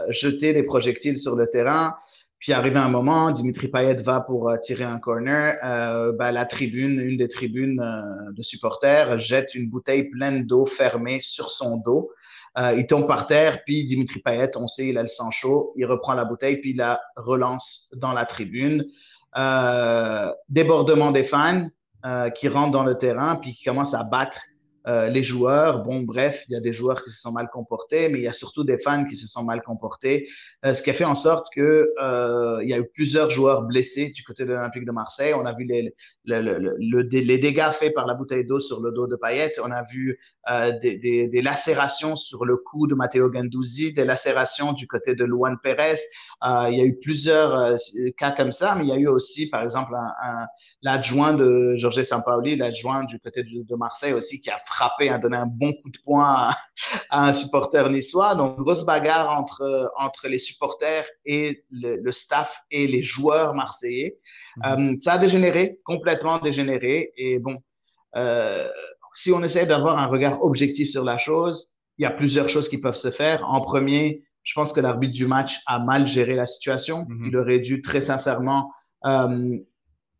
[SPEAKER 2] jetait des projectiles sur le terrain. Puis arrivé un moment, Dimitri Payet va pour euh, tirer un corner. Euh, ben, la tribune, une des tribunes euh, de supporters, jette une bouteille pleine d'eau fermée sur son dos. Euh, il tombe par terre, puis Dimitri Payet, on sait, il a le sang chaud, il reprend la bouteille, puis il la relance dans la tribune. débordement des fans qui rentrent dans le terrain, puis qui commencent à battre euh, les joueurs. Bon, bref, il y a des joueurs qui se sont mal comportés, mais il y a surtout des fans qui se sont mal comportés, euh, ce qui a fait en sorte que euh, il y a eu plusieurs joueurs blessés du côté de l'Olympique de Marseille. On a vu les, les dégâts faits par la bouteille d'eau sur le dos de Payet. On a vu des, des, des, lacérations sur le cou de Matteo Ganduzzi, des lacérations du côté de Luan Perez. Il y a eu plusieurs cas comme ça, mais il y a eu aussi, par exemple, un, l'adjoint de Jorge Sampaoli, l'adjoint du côté de, de Marseille aussi, qui a frappé, a donné un bon coup de poing à, un supporter niçois. Donc, grosse bagarre entre, entre les supporters et le, staff et les joueurs marseillais. Mhm. Euh, ça a dégénéré, complètement dégénéré. Et bon, euh, si on essaie d'avoir un regard objectif sur la chose, il y a plusieurs choses qui peuvent se faire. En premier, je pense que l'arbitre du match a mal géré la situation. Mhm. Il aurait dû très sincèrement euh,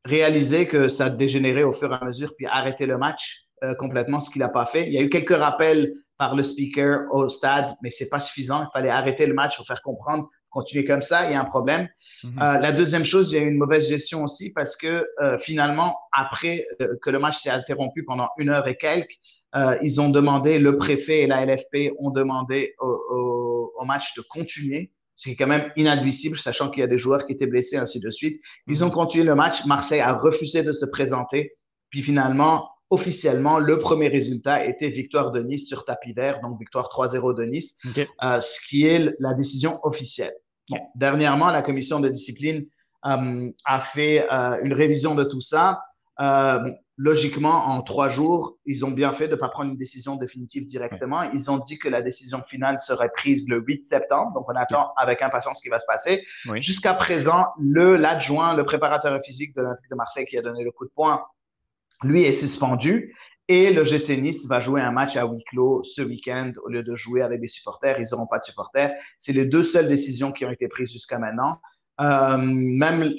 [SPEAKER 2] réaliser que ça dégénérait au fur et à mesure, puis arrêter le match. Euh, complètement, ce qu'il n'a pas fait. Il y a eu quelques rappels par le speaker au stade, mais c'est pas suffisant. Il fallait arrêter le match pour faire comprendre, continuer comme ça, il y a un problème. Mhm. euh, la deuxième chose, il y a eu une mauvaise gestion aussi parce que finalement, après que le match s'est interrompu pendant une heure et quelques, euh, ils ont demandé, le préfet et la LFP ont demandé au, au, au match de continuer ce qui est quand même inadmissible, sachant qu'il y a des joueurs qui étaient blessés, ainsi de suite. Ils ont mhm. continué le match. Marseille a refusé de se présenter. Puis finalement, officiellement, le premier résultat était victoire de Nice sur tapis vert, donc victoire 3-0 de Nice, euh, ce qui est la décision officielle. Dernièrement, la commission de discipline euh, a fait euh, une révision de tout ça. Logiquement, en trois jours, ils ont bien fait de ne pas prendre une décision définitive directement. Ils ont dit que la décision finale serait prise le 8 septembre, donc on attend avec impatience ce qui va se passer. Jusqu'à présent, le l'adjoint, le préparateur physique de l'Olympique de Marseille qui a donné le coup de poing, lui est suspendu et le GC Nice va jouer un match à huis clos ce week-end au lieu de jouer avec des supporters. Ils n'auront pas de supporters. C'est les deux seules décisions qui ont été prises jusqu'à maintenant. Euh, même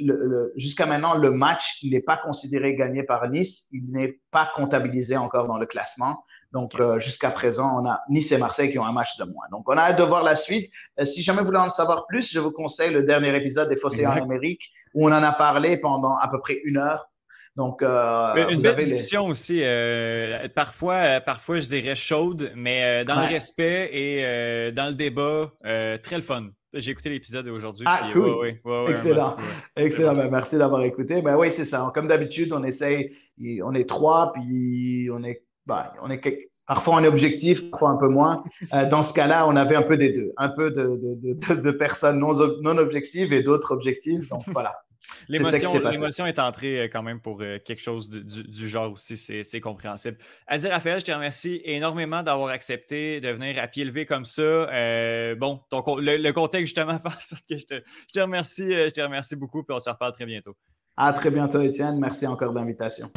[SPEAKER 2] jusqu'à maintenant, le match n'est pas considéré gagné par Nice. Il n'est pas comptabilisé encore dans le classement. Donc, euh, jusqu'à présent, on a Nice et Marseille qui ont un match de moins. Donc, on a hâte de voir la suite. Euh, si jamais vous voulez en savoir plus, je vous conseille le dernier épisode des Fossés en Amérique où on en a parlé pendant à peu près une heure. Donc,
[SPEAKER 1] euh, une belle discussion aussi. Euh, parfois, euh, parfois, je dirais chaude, mais dans le respect et dans le débat, très le fun. J'ai écouté l'épisode aujourd'hui.
[SPEAKER 2] Ah, cool. Excellent. Excellent. Ben, merci d'avoir écouté. Ben oui, c'est ça. Comme d'habitude, on essaye, on est trois, puis on est, ben, on est Parfois on est objectif, parfois un peu moins. dans ce cas-là, on avait un peu des deux. Un peu de, de, de, de personnes non, non objectives et d'autres objectifs. Donc voilà.
[SPEAKER 1] L'émotion est, entrée euh, quand même pour euh, quelque chose du, genre aussi, c'est compréhensible. Adi Raphaël, je te remercie énormément d'avoir accepté de venir à pied levé comme ça. Euh, bon, le, contexte justement que je te, remercie, je te remercie beaucoup, puis on se reparle très bientôt.
[SPEAKER 2] À très bientôt, Étienne. Merci encore d'invitation.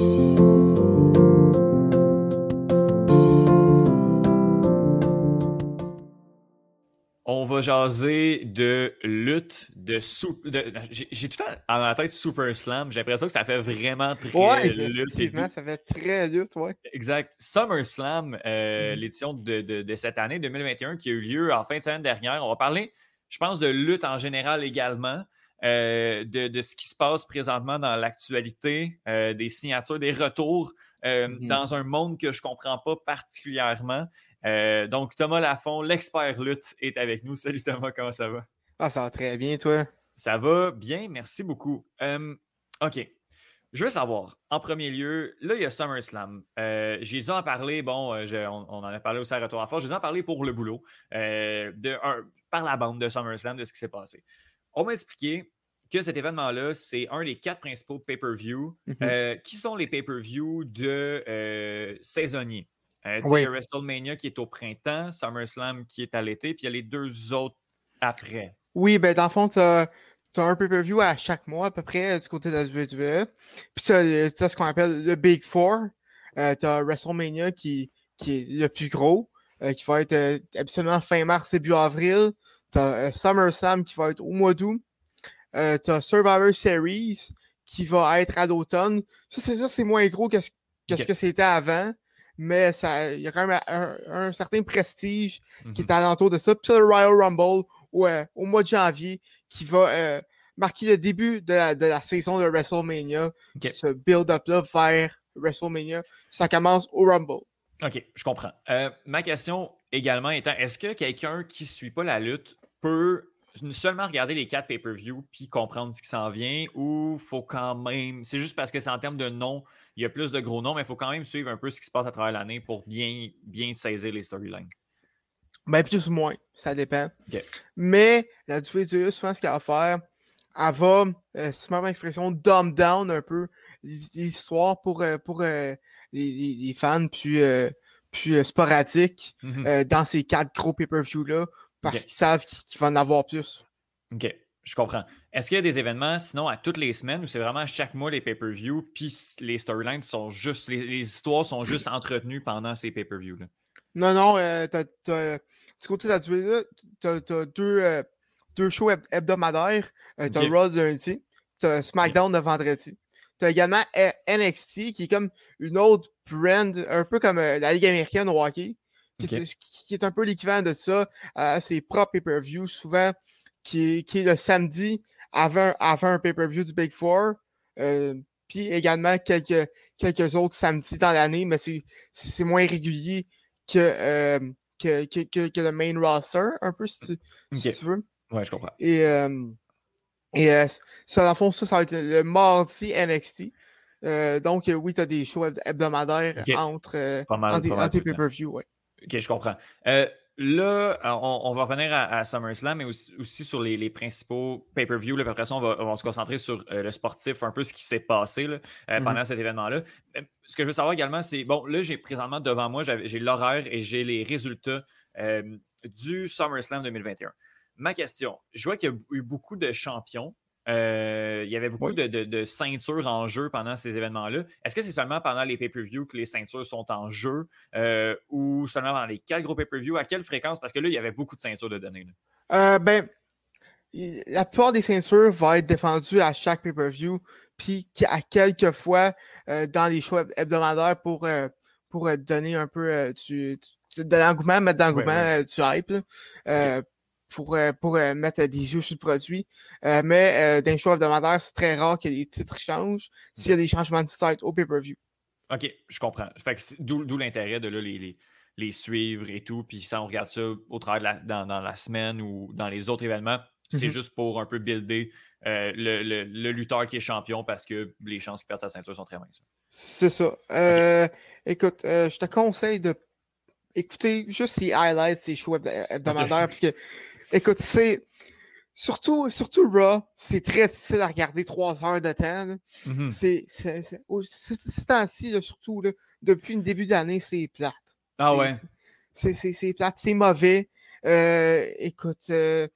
[SPEAKER 1] On va jaser de lutte, de, de J'ai tout le temps en la tête Super Slam. J'ai l'impression que ça fait vraiment très
[SPEAKER 3] ouais, Effectivement, ça fait très lutte, ouais.
[SPEAKER 1] Exact. Summer Slam, euh, mm-hmm. l'édition de, de, cette année 2021 qui a eu lieu en fin de semaine dernière. On va parler, je pense, de lutte en général également. Euh, de, de, ce qui se passe présentement dans l'actualité, euh, des signatures, des retours mm-hmm. dans un monde que je ne comprends pas particulièrement. Euh, donc, Thomas Lafont, l'expert lutte, est avec nous. Salut Thomas, comment ça va?
[SPEAKER 3] Ah, ça va très bien, toi?
[SPEAKER 1] Ça va bien, merci beaucoup. Euh, OK. Je veux savoir, en premier lieu, là, il y a SummerSlam. Euh, j'ai dû en parler, bon, on, en a parlé aussi à Retour à Force, j'ai dû en parler pour le boulot, de, par la bande de SummerSlam, de ce qui s'est passé. On m'a expliqué que cet événement-là, c'est un des quatre principaux pay-per-view. Mhm. qui sont les pay-per-view de saisonniers? Euh, il y a WrestleMania qui est au printemps, SummerSlam qui est à l'été, puis il y a les deux autres après.
[SPEAKER 3] Oui, ben dans le fond, tu as, un pay-per-view à chaque mois à peu près du côté de la WWE. Puis tu as, ce qu'on appelle le Big Four. Euh, tu as WrestleMania qui, qui est le plus gros, euh, qui va être absolument fin mars, début avril. Tu as SummerSlam qui va être au mois d'août. tu as Survivor Series qui va être à l'automne. Ça, c'est ça, c'est moins gros que ce, que c'était avant mais il y a quand même un, certain prestige qui est mhm. alentour de ça. Puis le Royal Rumble au mois de janvier qui va euh, marquer le début de la, saison de WrestleMania. Ce build-up-là vers WrestleMania, ça commence au Rumble.
[SPEAKER 1] OK, je comprends. Euh, ma question également étant, est-ce que quelqu'un qui ne suit pas la lutte peut seulement regarder les quatre pay-per-view puis comprendre ce qui s'en vient ou faut quand même. C'est juste parce que c'est en termes de noms, il y a plus de gros noms, mais il faut quand même suivre un peu ce qui se passe à travers l'année pour bien, bien saisir les storylines.
[SPEAKER 3] Ben, plus ou moins, ça dépend. Mais la WWE, souvent, ce qu'elle va faire, elle va, euh, c'est ma expression, dumb down un peu l'histoire pour, euh, pour euh, les, fans plus, euh, plus sporadiques mm-hmm. dans ces quatre gros pay-per-view-là parce qu'ils savent qu'il va en avoir plus.
[SPEAKER 1] OK, je comprends. Est-ce qu'il y a des événements, sinon, à toutes les semaines ou c'est vraiment chaque mois les pay-per-view, puis les storylines sont juste, les, histoires sont juste entretenues pendant ces pay-per-view-là?
[SPEAKER 3] Non, non, euh, du côté de la tu as, deux, euh, deux shows hebdomadaires. Euh, tu as Raw lundi, tu as SmackDown le vendredi. Tu as également NXT, qui est comme une autre brand, un peu comme la Ligue américaine au hockey, qui, est un peu l'équivalent de ça, à ses propres pay-per-view, souvent, qui est, qui est le samedi avant, avant un pay-per-view du Big Four. puis également quelques, quelques autres samedis dans l'année, mais c'est moins régulier que, que, que, que, le main roster, un peu, si tu, veux.
[SPEAKER 1] Ouais, je comprends.
[SPEAKER 3] Et, et ça, dans le fond, ça, ça va être le mardi NXT. donc, oui, tu as des shows hebdomadaires entre, entre, pay-per-view. Ouais.
[SPEAKER 1] Ok, je comprends. Euh, là, on, va revenir à, SummerSlam, mais aussi, sur les, principaux pay-per-view. Après ça, on va, se concentrer sur euh, le sportif, un peu ce qui s'est passé euh, mm-hmm. pendant cet événement-là. Ce que je veux savoir également, c'est bon, là, j'ai présentement devant moi, j'ai l'horaire et j'ai les résultats du SummerSlam 2021. Ma question, je vois qu'il y a eu beaucoup de champions euh, il y avait beaucoup de, ceintures en jeu pendant ces événements-là. Est-ce que c'est seulement pendant les pay-per-view que les ceintures sont en jeu euh, ou seulement dans les quatre gros pay-per-view? À quelle fréquence? Parce que là, il y avait beaucoup de ceintures de données.
[SPEAKER 3] Euh, ben, la plupart des ceintures vont être défendues à chaque pay-per-view, puis à quelques fois dans les choix hebdomadaires pour, pour donner un peu du, de l'engouement, mettre de l'engouement, du hype euh, pour euh, mettre des jeux sur le produit. Euh, mais d'un choix hebdomadaire, c'est très rare que les titres changent s'il y a des changements de site au pay-per-view.
[SPEAKER 1] OK, je comprends. D'où l'intérêt de les, les, suivre et tout. Puis ça, on regarde ça au travers de la, dans, la semaine ou dans les autres événements, c'est mm-hmm. juste pour un peu builder le, lutteur qui est champion parce que les chances qu'il perde sa ceinture sont très minces.
[SPEAKER 3] C'est ça. Écoute, je te conseille de écouter juste ces highlights, ces choix hebdomadaires, parce que Écoute, c'est. Surtout, surtout Raw, c'est très difficile à regarder trois heures de temps. Mm-hmm. C'est C'est temps-ci, surtout, là, depuis le début d'année, c'est plate.
[SPEAKER 1] Ah ouais.
[SPEAKER 3] C'est plate, c'est mauvais. Euh, écoute, euh,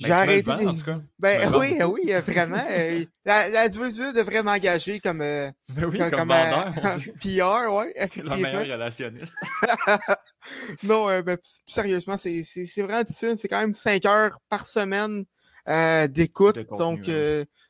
[SPEAKER 1] j'ai arrêté.
[SPEAKER 3] en tout cas. Ben, oui, oui, euh, vraiment. Euh, la, la devrait m'engager comme, euh,
[SPEAKER 1] ben oui, comme, comme vendeur,
[SPEAKER 3] PR, ouais,
[SPEAKER 1] effectivement. La meilleure relationniste.
[SPEAKER 3] non, ben, plus sérieusement, c'est vraiment difficile. C'est quand même 5 heures par semaine d'écoute. Donc,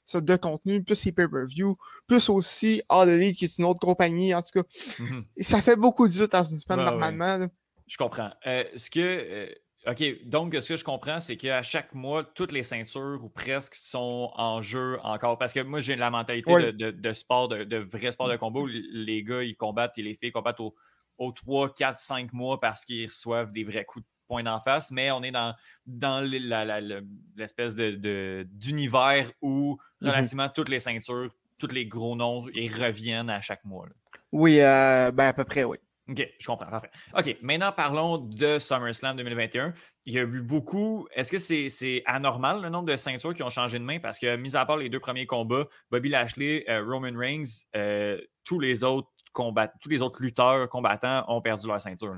[SPEAKER 3] ça, de contenu, plus les pay-per-view, plus aussi All Elite, qui est une autre compagnie, en tout cas. Mm-hmm. Ça fait beaucoup de dans une semaine normalement.
[SPEAKER 1] Je comprends. ce que OK, donc ce que je comprends, c'est qu'à chaque mois, toutes les ceintures ou presque sont en jeu encore. Parce que moi, j'ai la mentalité de, sport, de, vrai sport de combat où les gars, ils combattent et les filles combattent aux 3, 4, 5 mois parce qu'ils reçoivent des vrais coups de poing d'en face. Mais on est dans, dans l'espèce d'univers où mm-hmm. relativement toutes les ceintures, tous les gros noms, ils reviennent à chaque mois.
[SPEAKER 3] Oui, euh, ben à peu près, oui.
[SPEAKER 1] OK, je comprends. Parfait. OK, maintenant parlons de SummerSlam 2021. Il y a eu beaucoup. Est-ce que c'est anormal le nombre de ceintures qui ont changé de main? Parce que, mis à part les deux premiers combats, Bobby Lashley, euh, Roman Reigns, euh, tous, les autres tous les autres lutteurs combattants ont perdu leur ceinture.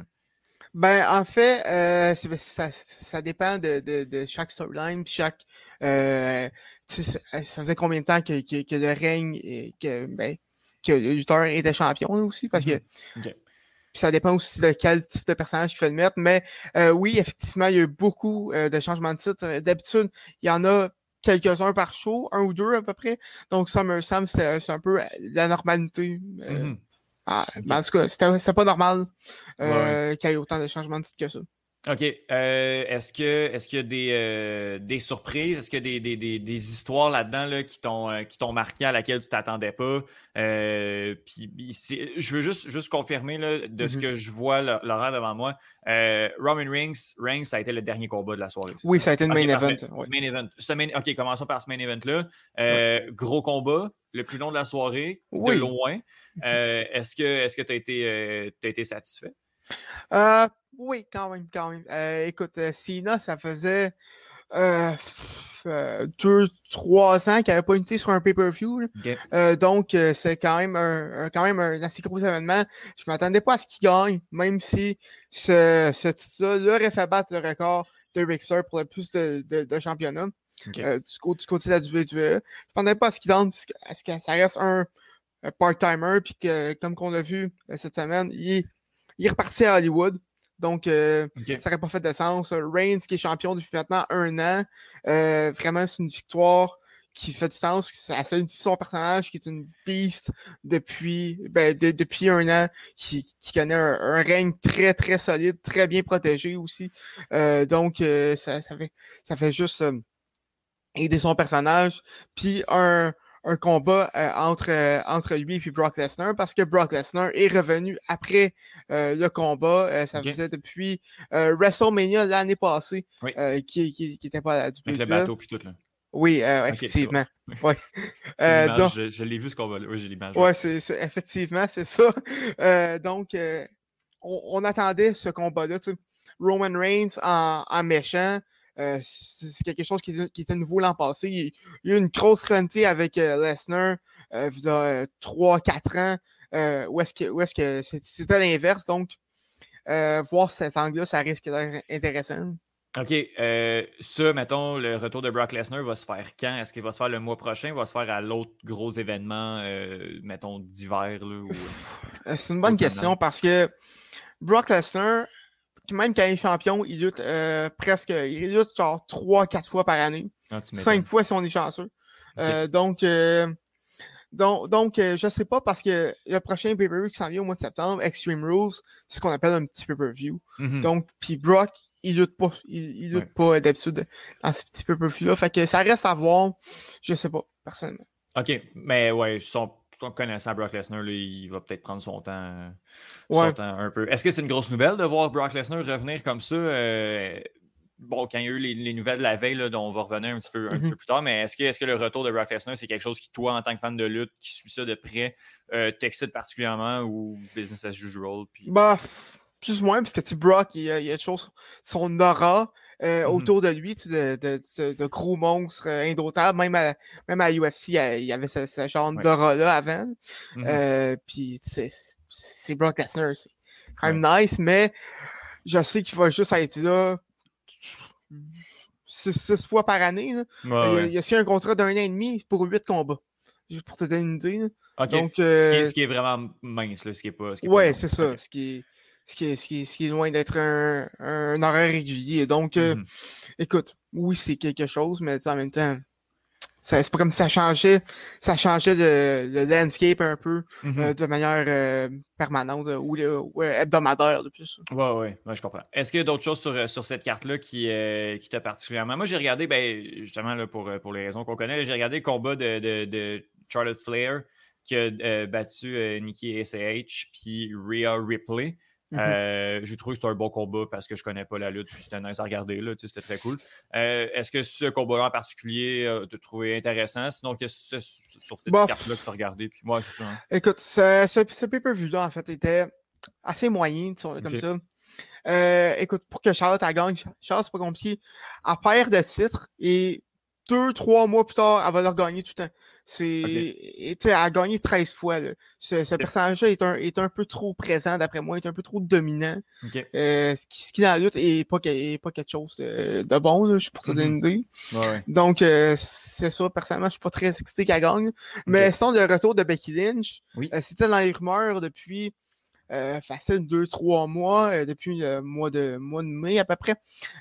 [SPEAKER 3] Ben, en fait, euh, ça, dépend de, chaque storyline, chaque. ça faisait combien de temps que, le règne et que, ben, que le lutteur était champion aussi? Parce que puis ça dépend aussi de quel type de personnage tu fais le mettre. Mais euh, oui, effectivement, il y a eu beaucoup euh, de changements de titre. D'habitude, il y en a quelques-uns par show, un ou deux à peu près. Donc SummerSlam, c'est un peu la normalité. Euh, mm-hmm. ah, En tout cas, c'était pas normal qu'il y ait autant de changements de titre que ça.
[SPEAKER 1] OK. Euh, est-ce que est-ce qu'il y a des, euh, des surprises? Est-ce qu'il y a des, des, des, des histoires là-dedans là, qui t'ont euh, qui t'ont marqué à laquelle tu t'attendais pas? puis je veux juste, juste confirmer là, de ce
[SPEAKER 3] Mhm.
[SPEAKER 1] que je vois l'horaire devant moi. Roman Reigns, Reigns, ça a été le dernier combat de la soirée.
[SPEAKER 3] Oui, ça? a été le main event. ouais.
[SPEAKER 1] Main event. OK, commençons par ce main event-là. Gros combat, le plus long de la soirée,
[SPEAKER 3] Oui.
[SPEAKER 1] de loin. Euh, est-ce que tu as, été, t'as été satisfait?
[SPEAKER 3] Euh, oui, quand même, quand même. Euh, écoute, euh, Cena, ça faisait euh, euh, deux, trois ans qu'il n'avait pas une sur un pay-per-view. Euh, donc, euh, c'est quand même un, un- quand même un assez gros événement. Je m'attendais pas à ce qu'il gagne, même si ce, ce titre-là aurait fait battre le record de Ric Flair pour le plus de, de, de championnats euh, du, côté, du côté de la WWE. Je m'attendais pas à ce qu'il gagne, parce que- ça reste un, un part-timer, puis que, comme qu'on l'a vu euh, cette semaine, il, il est reparti à Hollywood. Donc, euh, ça n'aurait pas fait de sens. Reigns, qui est champion depuis maintenant un an, euh, vraiment, c'est une victoire qui fait du sens. Ça solidifie son personnage, qui est une beast depuis, ben, de- depuis un an, qui, qui connaît un, un règne très, très solide, très bien protégé aussi. Euh, donc, euh, ça, ça, fait, ça fait juste euh, aider son personnage. Puis un, un combat euh, entre, euh, entre lui et Brock Lesnar parce que Brock Lesnar est revenu après euh, le combat. Ça faisait depuis WrestleMania l'année passée
[SPEAKER 1] Oui.
[SPEAKER 3] qui, qui, qui était pas à la
[SPEAKER 1] Avec le bateau puis tout. Là.
[SPEAKER 3] Oui, effectivement. Ouais. Donc-
[SPEAKER 1] je je l'ai vu ce combat-là. Oui, j'ai l'image.
[SPEAKER 3] Ouais, c'est, c'est- effectivement, c'est ça. Donc, on, on attendait ce combat-là. tu sais. Roman Reigns en, en méchant, euh, c'est quelque chose qui, était- qui était nouveau l'an passé. Il, il y a eu une grosse rivalité avec euh, Lesnar euh, il y a 3-4 ans, euh, où est-ce que, où est-ce que c'est- c'était l'inverse. Donc, voir cet angle-là, ça risque d'être intéressant.
[SPEAKER 1] OK. ça, mettons, le retour de Brock Lesnar va se faire quand? Est-ce qu'il va se faire le mois prochain? Il va se faire à l'autre gros événement, mettons, d'hiver? ou-
[SPEAKER 3] C'est une bonne question parce que Brock Lesnar, même quand il est champion, il lutte euh, presque, il lutte genre 3-4 fois par année.
[SPEAKER 1] Ah, tu
[SPEAKER 3] 5
[SPEAKER 1] m'étonnes.
[SPEAKER 3] fois si on est chanceux. Euh, donc, euh, donc, donc euh, je sais pas parce que le prochain pay-per-view qui s'en vient au mois de septembre, Extreme Rules, c'est ce qu'on appelle un petit pay-per-view.
[SPEAKER 1] Mhm.
[SPEAKER 3] Donc, puis Brock, il lutte pas. Il, il lutte pas d'habitude dans ce petit pay-per-view-là. Fait que ça reste à voir. Je sais pas, personnellement.
[SPEAKER 1] OK. Mais ouais, son, connaissant Brock Lesnar, là, il va peut-être prendre son temps,
[SPEAKER 3] Ouais.
[SPEAKER 1] son temps un peu. Est-ce que c'est une grosse nouvelle de voir Brock Lesnar revenir comme ça? euh, Bon, quand il y a eu les, les nouvelles de la veille, là, dont on va revenir un petit peu, un petit
[SPEAKER 3] Mhm.
[SPEAKER 1] peu plus tard, mais est-ce que, est que le retour de Brock Lesnar, c'est quelque chose qui, toi, en tant que fan de lutte, qui suit ça de près, euh, t'excite particulièrement ou business as usual? Puis...
[SPEAKER 3] Bah, plus ou moins, parce que tu Brock, il y a, il y a des choses, son aura euh,
[SPEAKER 1] Mhm.
[SPEAKER 3] autour de lui, tu sais, de, de, de- de gros monstres euh, indomptables. Même à, même à UFC, il y avait ce, ce genre
[SPEAKER 1] Ouais.
[SPEAKER 3] d'aura-là avant.
[SPEAKER 1] Mhm.
[SPEAKER 3] Euh, Puis, c'est- Brock Lesnar, c'est quand même nice, mais je sais qu'il va juste être là six, six fois par année. là.
[SPEAKER 1] Ouais,
[SPEAKER 3] Il y a-
[SPEAKER 1] ouais.
[SPEAKER 3] il y a signé un contrat d'un an et demi pour huit combats. Juste pour te donner une idée. là. Donc,
[SPEAKER 1] ce, qui est, ce qui est vraiment mince, là, ce qui est pas. ce qui est pas
[SPEAKER 3] Ouais,
[SPEAKER 1] long.
[SPEAKER 3] c'est ça. Ce, qui est, ce, qui est, ce, qui est, ce qui est loin d'être un, un horaire régulier. Donc, euh,
[SPEAKER 1] Mhm.
[SPEAKER 3] écoute, oui, c'est quelque chose, mais en même temps, ça- c'est pas comme si ça changeait, ça changeait le, le landscape un peu euh, de manière euh, permanente euh, ou, hebdomadaire de plus.
[SPEAKER 1] Ouais, ouais, ouais, je comprends. Est-ce qu'il y a d'autres choses sur, sur cette carte-là qui, qui t'a particulièrement? Moi, j'ai regardé, ben, justement, là, pour, pour les raisons qu'on connaît, j'ai regardé le combat de, de, de Charlotte Flair qui a battu Nikki ACH puis Rhea Ripley.
[SPEAKER 3] Mhm.
[SPEAKER 1] Euh, j'ai trouvé que c'était un bon combat parce que je connais pas la lutte, puis c'était nice à regarder, tu c'était très cool. Euh, Est-ce que ce combat-là en particulier, euh, t'as trouvé intéressant? Sinon, qu'est-ce que c'est sur cette
[SPEAKER 3] Bof.
[SPEAKER 1] carte-là que t'as regardé? Puis moi, hein.
[SPEAKER 3] Écoute, ce, ce, ce pay-per-view-là, en fait, était assez moyen, comme ça. Euh, écoute, pour que Charlotte gagne, Charlotte, c'est pas compliqué. Elle perd de titre et deux, trois mois plus tard, elle va leur gagner tout le temps. C'est. sais, elle a gagné 13 fois. là. Ce, ce personnage-là est un, est un peu trop présent, d'après moi, est un peu trop dominant. Euh, ce, qui, ce qui, dans la lutte, est pas, que- est pas quelque chose de, de bon, là, juste pour te donner une idée.
[SPEAKER 1] Ouais.
[SPEAKER 3] Donc, euh, c'est ça, personnellement, je suis pas très excité qu'elle gagne. Mais sinon, le retour de Becky Lynch,
[SPEAKER 1] Oui.
[SPEAKER 3] euh, c'était dans les rumeurs depuis facile deux, trois mois, euh, depuis le mois de, mois de mai à peu près.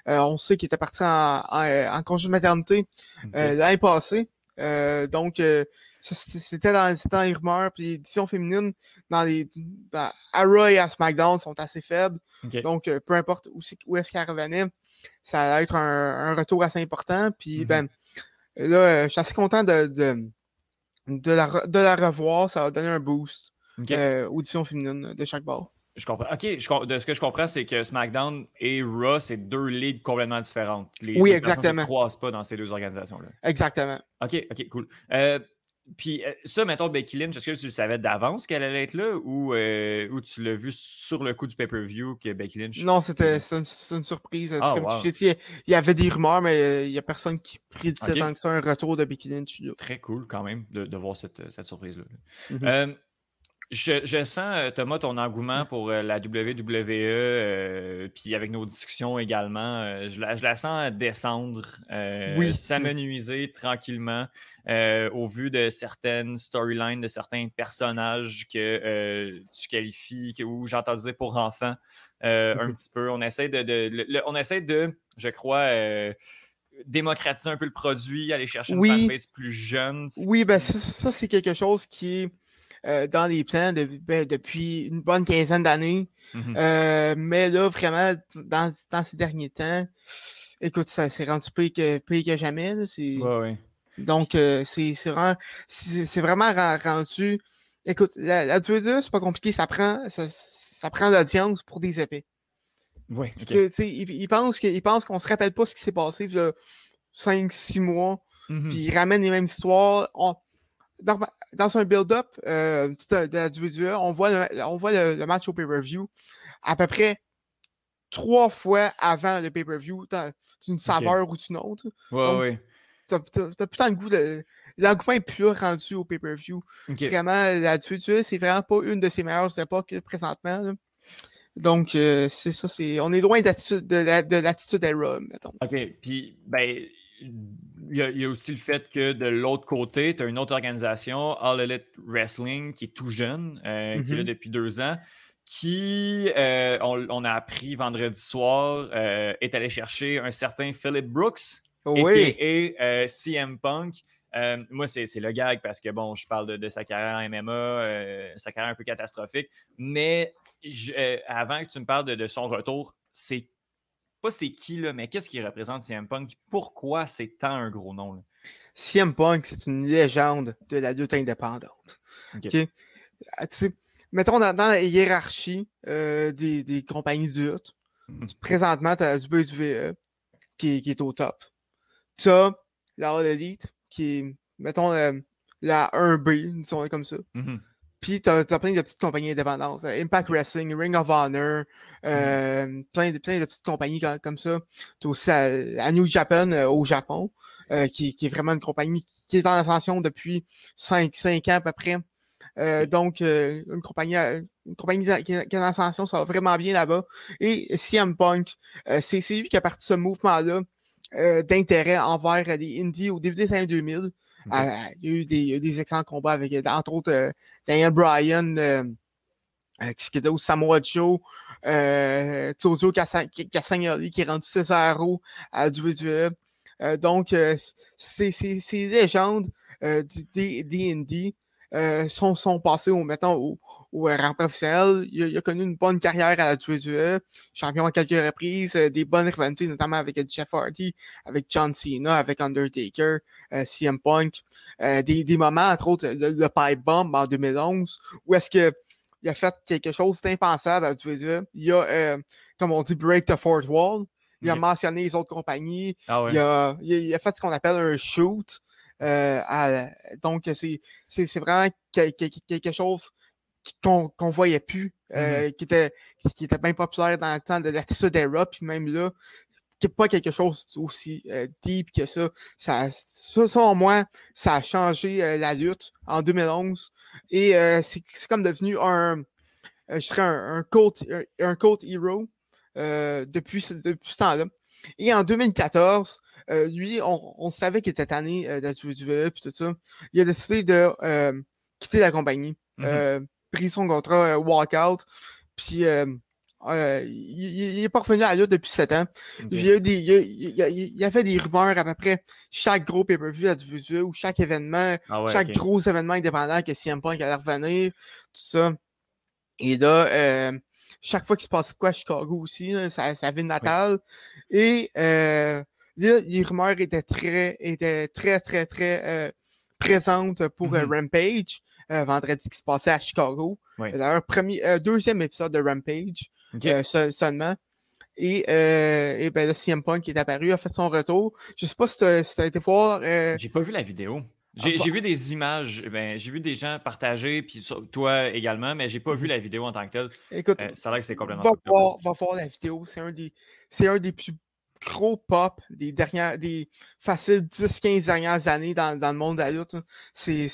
[SPEAKER 3] Euh, on sait qu'il était parti en, en, en congé de maternité euh, l'année passée. Euh, donc, euh, c'était dans, dans, les rumeurs. Puis les éditions féminines dans les, dans, à Raw et à SmackDown sont assez faibles. Donc, euh, peu importe où, où est-ce qu'elle revenait, ça allait être un, un, retour assez important. Puis, mm-hmm. ben, là, je suis assez content de, de, de, la, de la revoir. Ça va donner un boost aux éditions féminines de chaque bord.
[SPEAKER 1] Je comprends. OK, de ce que je comprends, c'est que SmackDown et Raw, c'est deux ligues complètement différentes.
[SPEAKER 3] Les, oui, exactement. ne
[SPEAKER 1] se croisent pas dans ces deux organisations-là.
[SPEAKER 3] Exactement.
[SPEAKER 1] OK, OK, cool. Euh, puis euh, ça, mettons, Becky Lynch, est-ce que tu savais d'avance qu'elle allait être là ou, euh, ou tu l'as vu sur le coup du pay-per-view que Becky Lynch.
[SPEAKER 3] Non, c'était une, surprise. Oh, comme tu il y avait des rumeurs, mais il n'y a personne qui prédisait tant que ça un retour de Becky Lynch.
[SPEAKER 1] Très cool quand même de, de voir cette, cette surprise-là. Mm-hmm. Je, sens, euh, Thomas, ton engouement pour euh, la WWE, euh, puis avec nos discussions également, je, la, sens descendre,
[SPEAKER 3] oui.
[SPEAKER 1] s'amenuiser tranquillement au vu de certaines storylines, de certains personnages que tu qualifies, que, ou j'entends dire pour enfants un mhm. petit peu. On essaie de, on essaie de je crois, démocratiser un peu le produit, aller chercher une fanbase plus jeune.
[SPEAKER 3] Oui, ben ça c'est quelque chose qui est euh, dans les plans ben, depuis une bonne quinzaine d'années. Mm-hmm. Euh, mais là, vraiment, dans, dans, ces derniers temps, écoute, ça s'est rendu pire que, pire que jamais. Donc, euh, c'est vraiment, vraiment rendu. Écoute, la, la c'est pas compliqué, ça prend, ça, ça prend l'audience pour des épées.
[SPEAKER 1] Oui.
[SPEAKER 3] ils, pensent qu'on ne se rappelle pas ce qui s'est passé il y a 5-6 mois. Mm-hmm. Puis ils ramènent les mêmes histoires dans, un build-up euh, de la WWE, on voit le, on voit le, match au pay-per-view à peu près trois fois avant le pay-per-view, d'une saveur ou d'une autre.
[SPEAKER 1] Ouais, ouais.
[SPEAKER 3] T'as, tant de goût de. L'engouement est plus rendu au pay-per-view. Vraiment, la WWE, c'est vraiment pas une de ses meilleures époques présentement. Donc, euh, c'est ça, c'est. On est loin de, de l'attitude era, mettons.
[SPEAKER 1] OK. Puis, ben, il y, a, aussi le fait que de l'autre côté, tu as une autre organisation, All Elite Wrestling, qui est tout jeune, euh, qui est là mm-hmm. depuis deux ans, qui, euh, on, a appris vendredi soir, euh, est allé chercher un certain Philip Brooks,
[SPEAKER 3] et
[SPEAKER 1] CM Punk. moi, c'est le gag parce que, bon, je parle de, sa carrière en MMA, sa carrière un peu catastrophique, mais avant que tu me parles de son retour, c'est pas c'est qui, là, mais qu'est-ce qui représente CM Punk? Pourquoi c'est tant un gros nom? Là?
[SPEAKER 3] CM Punk, c'est une légende de la lutte indépendante. Ah, mettons dans, la hiérarchie euh, des, des, compagnies de lutte, mhm. présentement, tu as du WWE qui, qui, est au top. Tu as la All Elite qui est, mettons, euh, la 1B, disons comme ça. Mhm. Puis t'as as plein de petites compagnies indépendantes. Impact Wrestling, Ring of Honor, euh, mm. plein, de, plein de petites compagnies comme, ça. T'as aussi à, New Japan euh, au Japon, euh, qui, qui, est vraiment une compagnie qui est en ascension depuis 5, 5 ans à peu près. Euh, donc, une compagnie, une compagnie qui est en ascension, ça va vraiment bien là-bas. Et CM Punk, c'est lui qui a parti ce mouvement-là d'intérêt envers les indies au début des années 2000. Ah, il, y a eu des, des, excellents combats avec, euh, entre autres, euh, Daniel Bryan, euh, qui était au Samoa Joe, euh, Claudio qui est rendu Cesaro à WWE. donc, ces, légendes du D&D sont, sont passées au, mettons, au, au rang professionnel. Il a, connu une bonne carrière à la WWE, champion à quelques reprises, euh, des bonnes rivalités, notamment avec Jeff Hardy, avec John Cena, avec Undertaker, euh, CM Punk. Euh, des, des, moments, entre autres, le, Pipe Bomb en 2011, où est-ce que il a fait quelque chose d'impensable à la WWE. Il a, comme on dit, break the fourth wall. Il a mentionné les autres compagnies.
[SPEAKER 1] Ah
[SPEAKER 3] il, a, il, a, fait ce qu'on appelle un shoot. Euh, donc, c'est vraiment quelque chose qu'on qu voyait plus, euh, mm-hmm. qui, était, qui était bien populaire dans le temps de l'artiste d'Era, puis même là, qui pas quelque chose aussi euh, deep que ça. Ça, ça, ça au moins, ça a changé euh, la lutte en 2011. Et c'est comme devenu un, je dirais un, un, cult, un, cult hero depuis, depuis ce temps-là. Et en 2014, lui, on, on savait qu'il était tanné de la WWE puis tout ça. Il a décidé de quitter la compagnie. Mm-hmm
[SPEAKER 1] euh,
[SPEAKER 3] pris son contrat euh, walkout. Puis euh, euh, il, est pas revenu à la lutte depuis 7 ans. Il, y a des, il, y a, fait des rumeurs à peu près chaque gros pay-per-view à du ou chaque événement, ah chaque gros événement indépendant que CM Punk allait revenir, tout ça. Et là, euh, chaque fois qu'il se passe quoi à Chicago aussi, ça ville natale. Et euh, là, les rumeurs étaient très, étaient très, très, très euh, présentes pour mm-hmm. Rampage, euh, vendredi qui se passait à Chicago. D'ailleurs, premier, deuxième épisode de Rampage seulement. Et, et ben là, CM Punk est apparu, a fait son retour. Je sais pas si tu as, été voir.
[SPEAKER 1] J'ai pas vu la vidéo. J'ai vu des images, ben, j'ai vu des gens partager, puis toi également, mais j'ai pas vu mm-hmm. la vidéo en tant que telle.
[SPEAKER 3] Écoute,
[SPEAKER 1] ça a l'air que c'est complètement.
[SPEAKER 3] Va voir, va voir la vidéo. C'est un des, c'est un des plus gros pop des dernières, des faciles 10-15 dernières années dans, dans, le monde de la lutte. C'est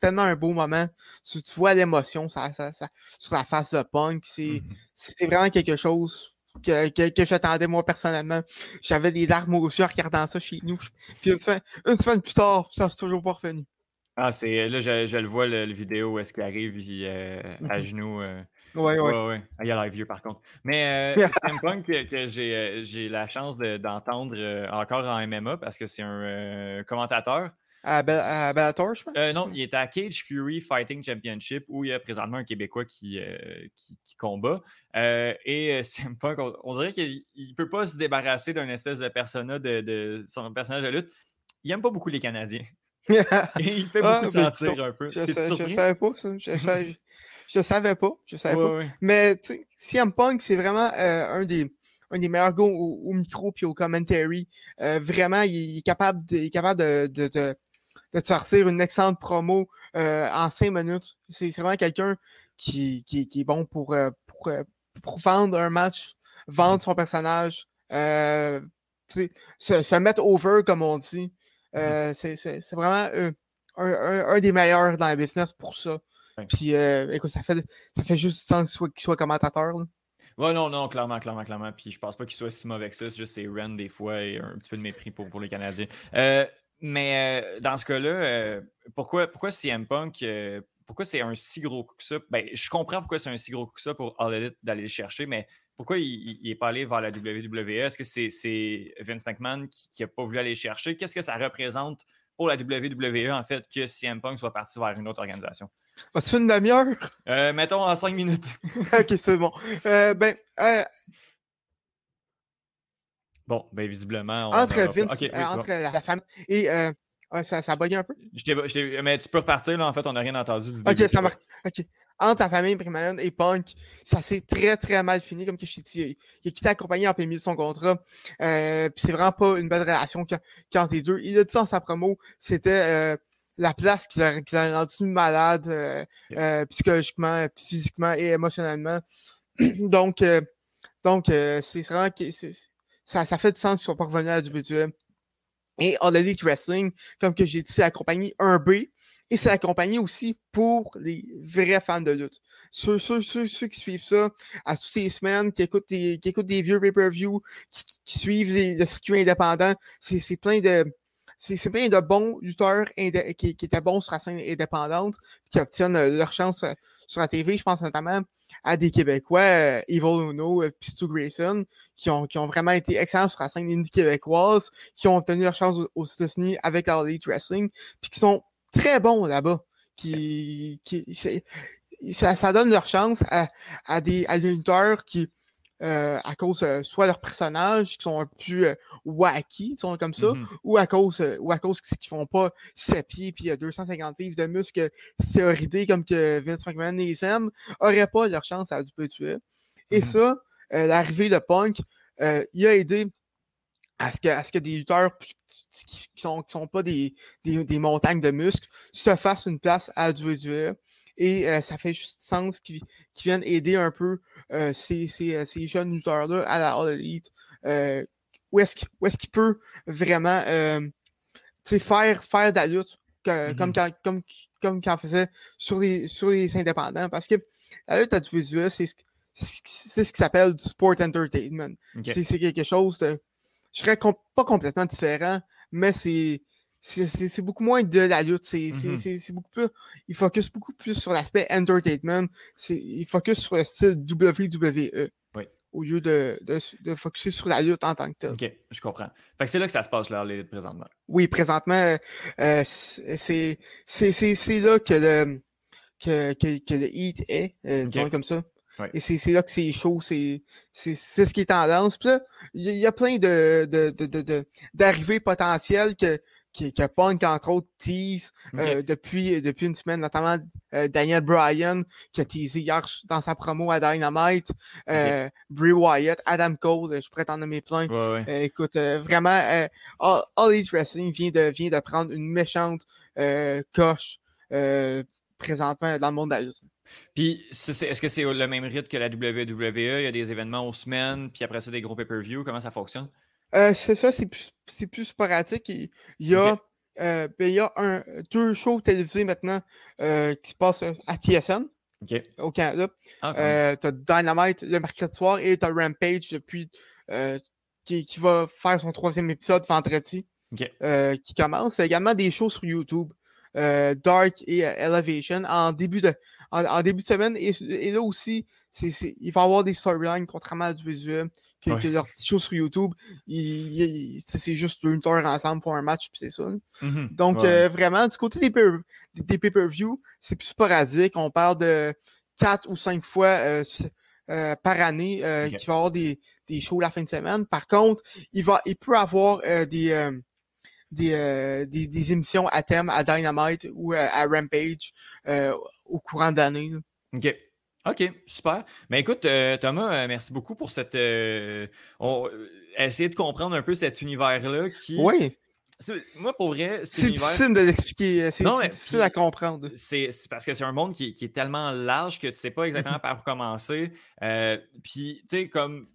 [SPEAKER 3] tellement un beau moment. Tu, tu vois l'émotion ça, ça, ça, sur la face de Punk. C'est mm-hmm. vraiment quelque chose que, que, que j'attendais moi personnellement. J'avais des larmes aux yeux en regardant ça chez nous. Puis une semaine, une semaine plus tard, ça c'est toujours pas revenu.
[SPEAKER 1] Ah, c'est là, je, je, le vois, le, vidéo où est-ce qu'il arrive euh, à mm-hmm. genoux. Euh,
[SPEAKER 3] Ouais, ouais.
[SPEAKER 1] ouais, ah, il a l'air vieux par contre. Mais euh, c'est un punk que, que euh, j'ai la chance d'entendre euh, encore en MMA parce que c'est un euh, commentateur.
[SPEAKER 3] À, Bellator, je pense?
[SPEAKER 1] non, il est à Cage Fury Fighting Championship où il y a présentement un Québécois qui, qui, combat. et c'est un punk, on, dirait qu'il ne peut pas se débarrasser d'un espèce de persona de, de, son personnage de lutte. Il aime pas beaucoup les Canadiens. et il fait ah, beaucoup sentir un peu.
[SPEAKER 3] Je, ne savais pas ça. Je savais pas. Je savais pas. Mais CM Punk, c'est vraiment euh, un des un des meilleurs gars au, micro puis au commentary. Euh, vraiment, il, est capable de, il est capable de, de, de, de te sortir une excellente promo euh, en cinq minutes. C'est vraiment quelqu'un qui, qui, qui, est bon pour, pour, pour, vendre un match, vendre son personnage, euh, se, se mettre over, comme on dit. Euh, c'est vraiment un, un, un, des meilleurs dans le business pour ça. Puis, euh, écoute, ça fait, ça fait juste sens qu'il soit, commentateur. Là.
[SPEAKER 1] Ouais, non, non, clairement, clairement, clairement. Puis je pense pas qu'il soit si mauvais que ça. C'est juste ses runs des fois et un petit peu de mépris pour, pour les Canadiens. Euh, mais euh, dans ce cas-là, pourquoi, pourquoi CM Punk, pourquoi c'est un si gros coup que ça? Ben, je comprends pourquoi c'est un si gros coup que ça pour All Elite d'aller le chercher, mais pourquoi il n'est pas allé vers la WWE? Est-ce que c'est Vince McMahon qui n'a pas voulu aller le chercher? Qu'est-ce que ça représente pour la WWE, en fait, que CM Punk soit parti vers une autre organisation?
[SPEAKER 3] As-tu une demi-heure?
[SPEAKER 1] Euh, mettons en cinq minutes.
[SPEAKER 3] ok, c'est bon. Euh, ben, euh...
[SPEAKER 1] Bon, ben visiblement.
[SPEAKER 3] entre Vince, okay, euh, entre la femme et. Euh, ça, ça a bugué un peu?
[SPEAKER 1] mais tu peux repartir, là. En fait, on n'a rien entendu du
[SPEAKER 3] début. Ok, ça marche. Ok. Entre ta famille, Primalone et Punk, ça s'est très, très mal fini. Comme que je t'ai dit, il a quitté la compagnie en plein milieu de son contrat. Euh, puis c'est vraiment pas une bonne relation entre les deux. Il a dit ça dans sa promo. C'était la place qui l'a rendu malade euh, euh, psychologiquement, physiquement et émotionnellement. donc, euh, donc c'est vraiment que ça, ça fait du sens qu'ils ne soient pas revenus à la. Et All Elite Wrestling, comme que j'ai dit, c'est la compagnie 1B. Et c'est la compagnie aussi pour les vrais fans de lutte. Ceux, ceux, ceux, qui suivent ça à toutes les semaines, qui écoutent des, qui écoutent des vieux pay-per-view, qui, suivent le circuit indépendant, c'est plein de c'est plein de bons lutteurs qui, qui, étaient bons sur la scène indépendante, qui obtiennent euh, leur chance euh, sur la TV. Je pense notamment à des Québécois, euh, Evil Uno et Stu Grayson, qui ont, qui ont vraiment été excellents sur la scène indie québécoise, qui ont obtenu leur chance aux, États-Unis avec la Elite Wrestling, puis qui sont très bons là-bas. Qui, qui, ça, ça donne leur chance à, à des, à des lutteurs qui, euh, à cause euh, soit leurs personnages qui sont un peu plus euh, wacky, sont comme ça, mm-hmm. ou à cause ou à cause qu'ils font pas 7 pieds puis 250 livres de muscles théorisés comme que Vince McMahon et les SM auraient pas leur chance à du peu tuer. Et mm-hmm. ça, l'arrivée de Punk, il a aidé à ce que, à ce que des lutteurs qui, sont, qui sont pas des, des, des, montagnes de muscles se fassent une place à du et euh, ça fait juste sens qu'ils viennent aider un peu euh, ces, ces, euh, ces, jeunes lutteurs-là à la All Elite. où est-ce qu'il est peut vraiment faire, faire de la lutte mm-hmm. comme, quand, comme, comme quand faisait sur les, sur les indépendants? Parce que la lutte à du visuel, c'est c'est ce qui s'appelle du sport entertainment. C'est quelque chose de, je serais pas complètement différent, mais c'est c'est beaucoup moins de la lutte. Mm-hmm. C'est beaucoup plus. Il focus beaucoup plus sur l'aspect entertainment. Il focus sur le style WWE. au lieu de, de, de focuser sur la lutte en tant que tel.
[SPEAKER 1] OK, je comprends. Fait que c'est là que ça se passe, là, les luttes présentement.
[SPEAKER 3] Oui, présentement, euh, c'est c'est là que le, que, que, que le heat est, euh, disons comme ça.
[SPEAKER 1] Ouais.
[SPEAKER 3] Et c'est là que c'est chaud, c'est ce qui est tendance. Puis là, il y, y, a plein de d'arrivées de, de, de, potentielles que, que, que Punk, entre autres, tease
[SPEAKER 1] Okay.
[SPEAKER 3] euh, depuis, depuis une semaine, notamment euh, Daniel Bryan, qui a teasé hier dans sa promo à Dynamite, euh, Bray Wyatt, Adam Cole, je pourrais t'en nommer plein.
[SPEAKER 1] Ouais, ouais.
[SPEAKER 3] Euh, écoute, euh, vraiment, euh, All, All Elite Wrestling vient de, vient de prendre une méchante euh, coche euh, présentement dans le monde de la lutte.
[SPEAKER 1] Puis, est-ce que c'est le même rythme que la WWE? Il y a des événements aux semaines, puis après ça, des gros pay-per-view? Comment ça fonctionne?
[SPEAKER 3] Euh, c'est ça, c'est plus, plus sporadique. Il il y a, euh, ben, il y a un, deux shows télévisés maintenant euh, qui se passent à TSN
[SPEAKER 1] OK.
[SPEAKER 3] au Canada.
[SPEAKER 1] Même.
[SPEAKER 3] Euh, t'as Dynamite le mercredi soir et t'as Rampage depuis qui, qui va faire son troisième épisode vendredi qui commence. Il y a également des shows sur YouTube. Dark et Elevation en début de en, en début de semaine et, et là aussi il va y avoir des storylines contrairement à du visuel que,
[SPEAKER 1] Ouais.
[SPEAKER 3] leurs petits shows sur YouTube c'est, juste une heure ensemble pour un match puis c'est ça
[SPEAKER 1] Mhm.
[SPEAKER 3] donc,
[SPEAKER 1] Ouais.
[SPEAKER 3] euh, vraiment, du côté des, pay- des, pay-per-view, c'est plus sporadique. On parle de quatre ou cinq fois euh, euh, par année euh,
[SPEAKER 1] Ok.
[SPEAKER 3] qu'il va y avoir des, des shows la fin de semaine. Par contre, il, va, il peut avoir euh, des, euh, des, euh, des, des émissions à thème à Dynamite ou à Rampage euh, au courant de l'année. là.
[SPEAKER 1] OK. OK, super. Mais écoute, euh, Thomas, euh, merci beaucoup pour cette. euh, on, essayer de comprendre un peu cet univers-là qui.
[SPEAKER 3] Oui,
[SPEAKER 1] Moi, pour vrai, c'est
[SPEAKER 3] difficile de l'expliquer. C'est difficile
[SPEAKER 1] puis-
[SPEAKER 3] à comprendre.
[SPEAKER 1] C'est parce que c'est un monde qui, qui est tellement large que tu sais pas exactement par où commencer. Euh, Puis, tu sais, comme.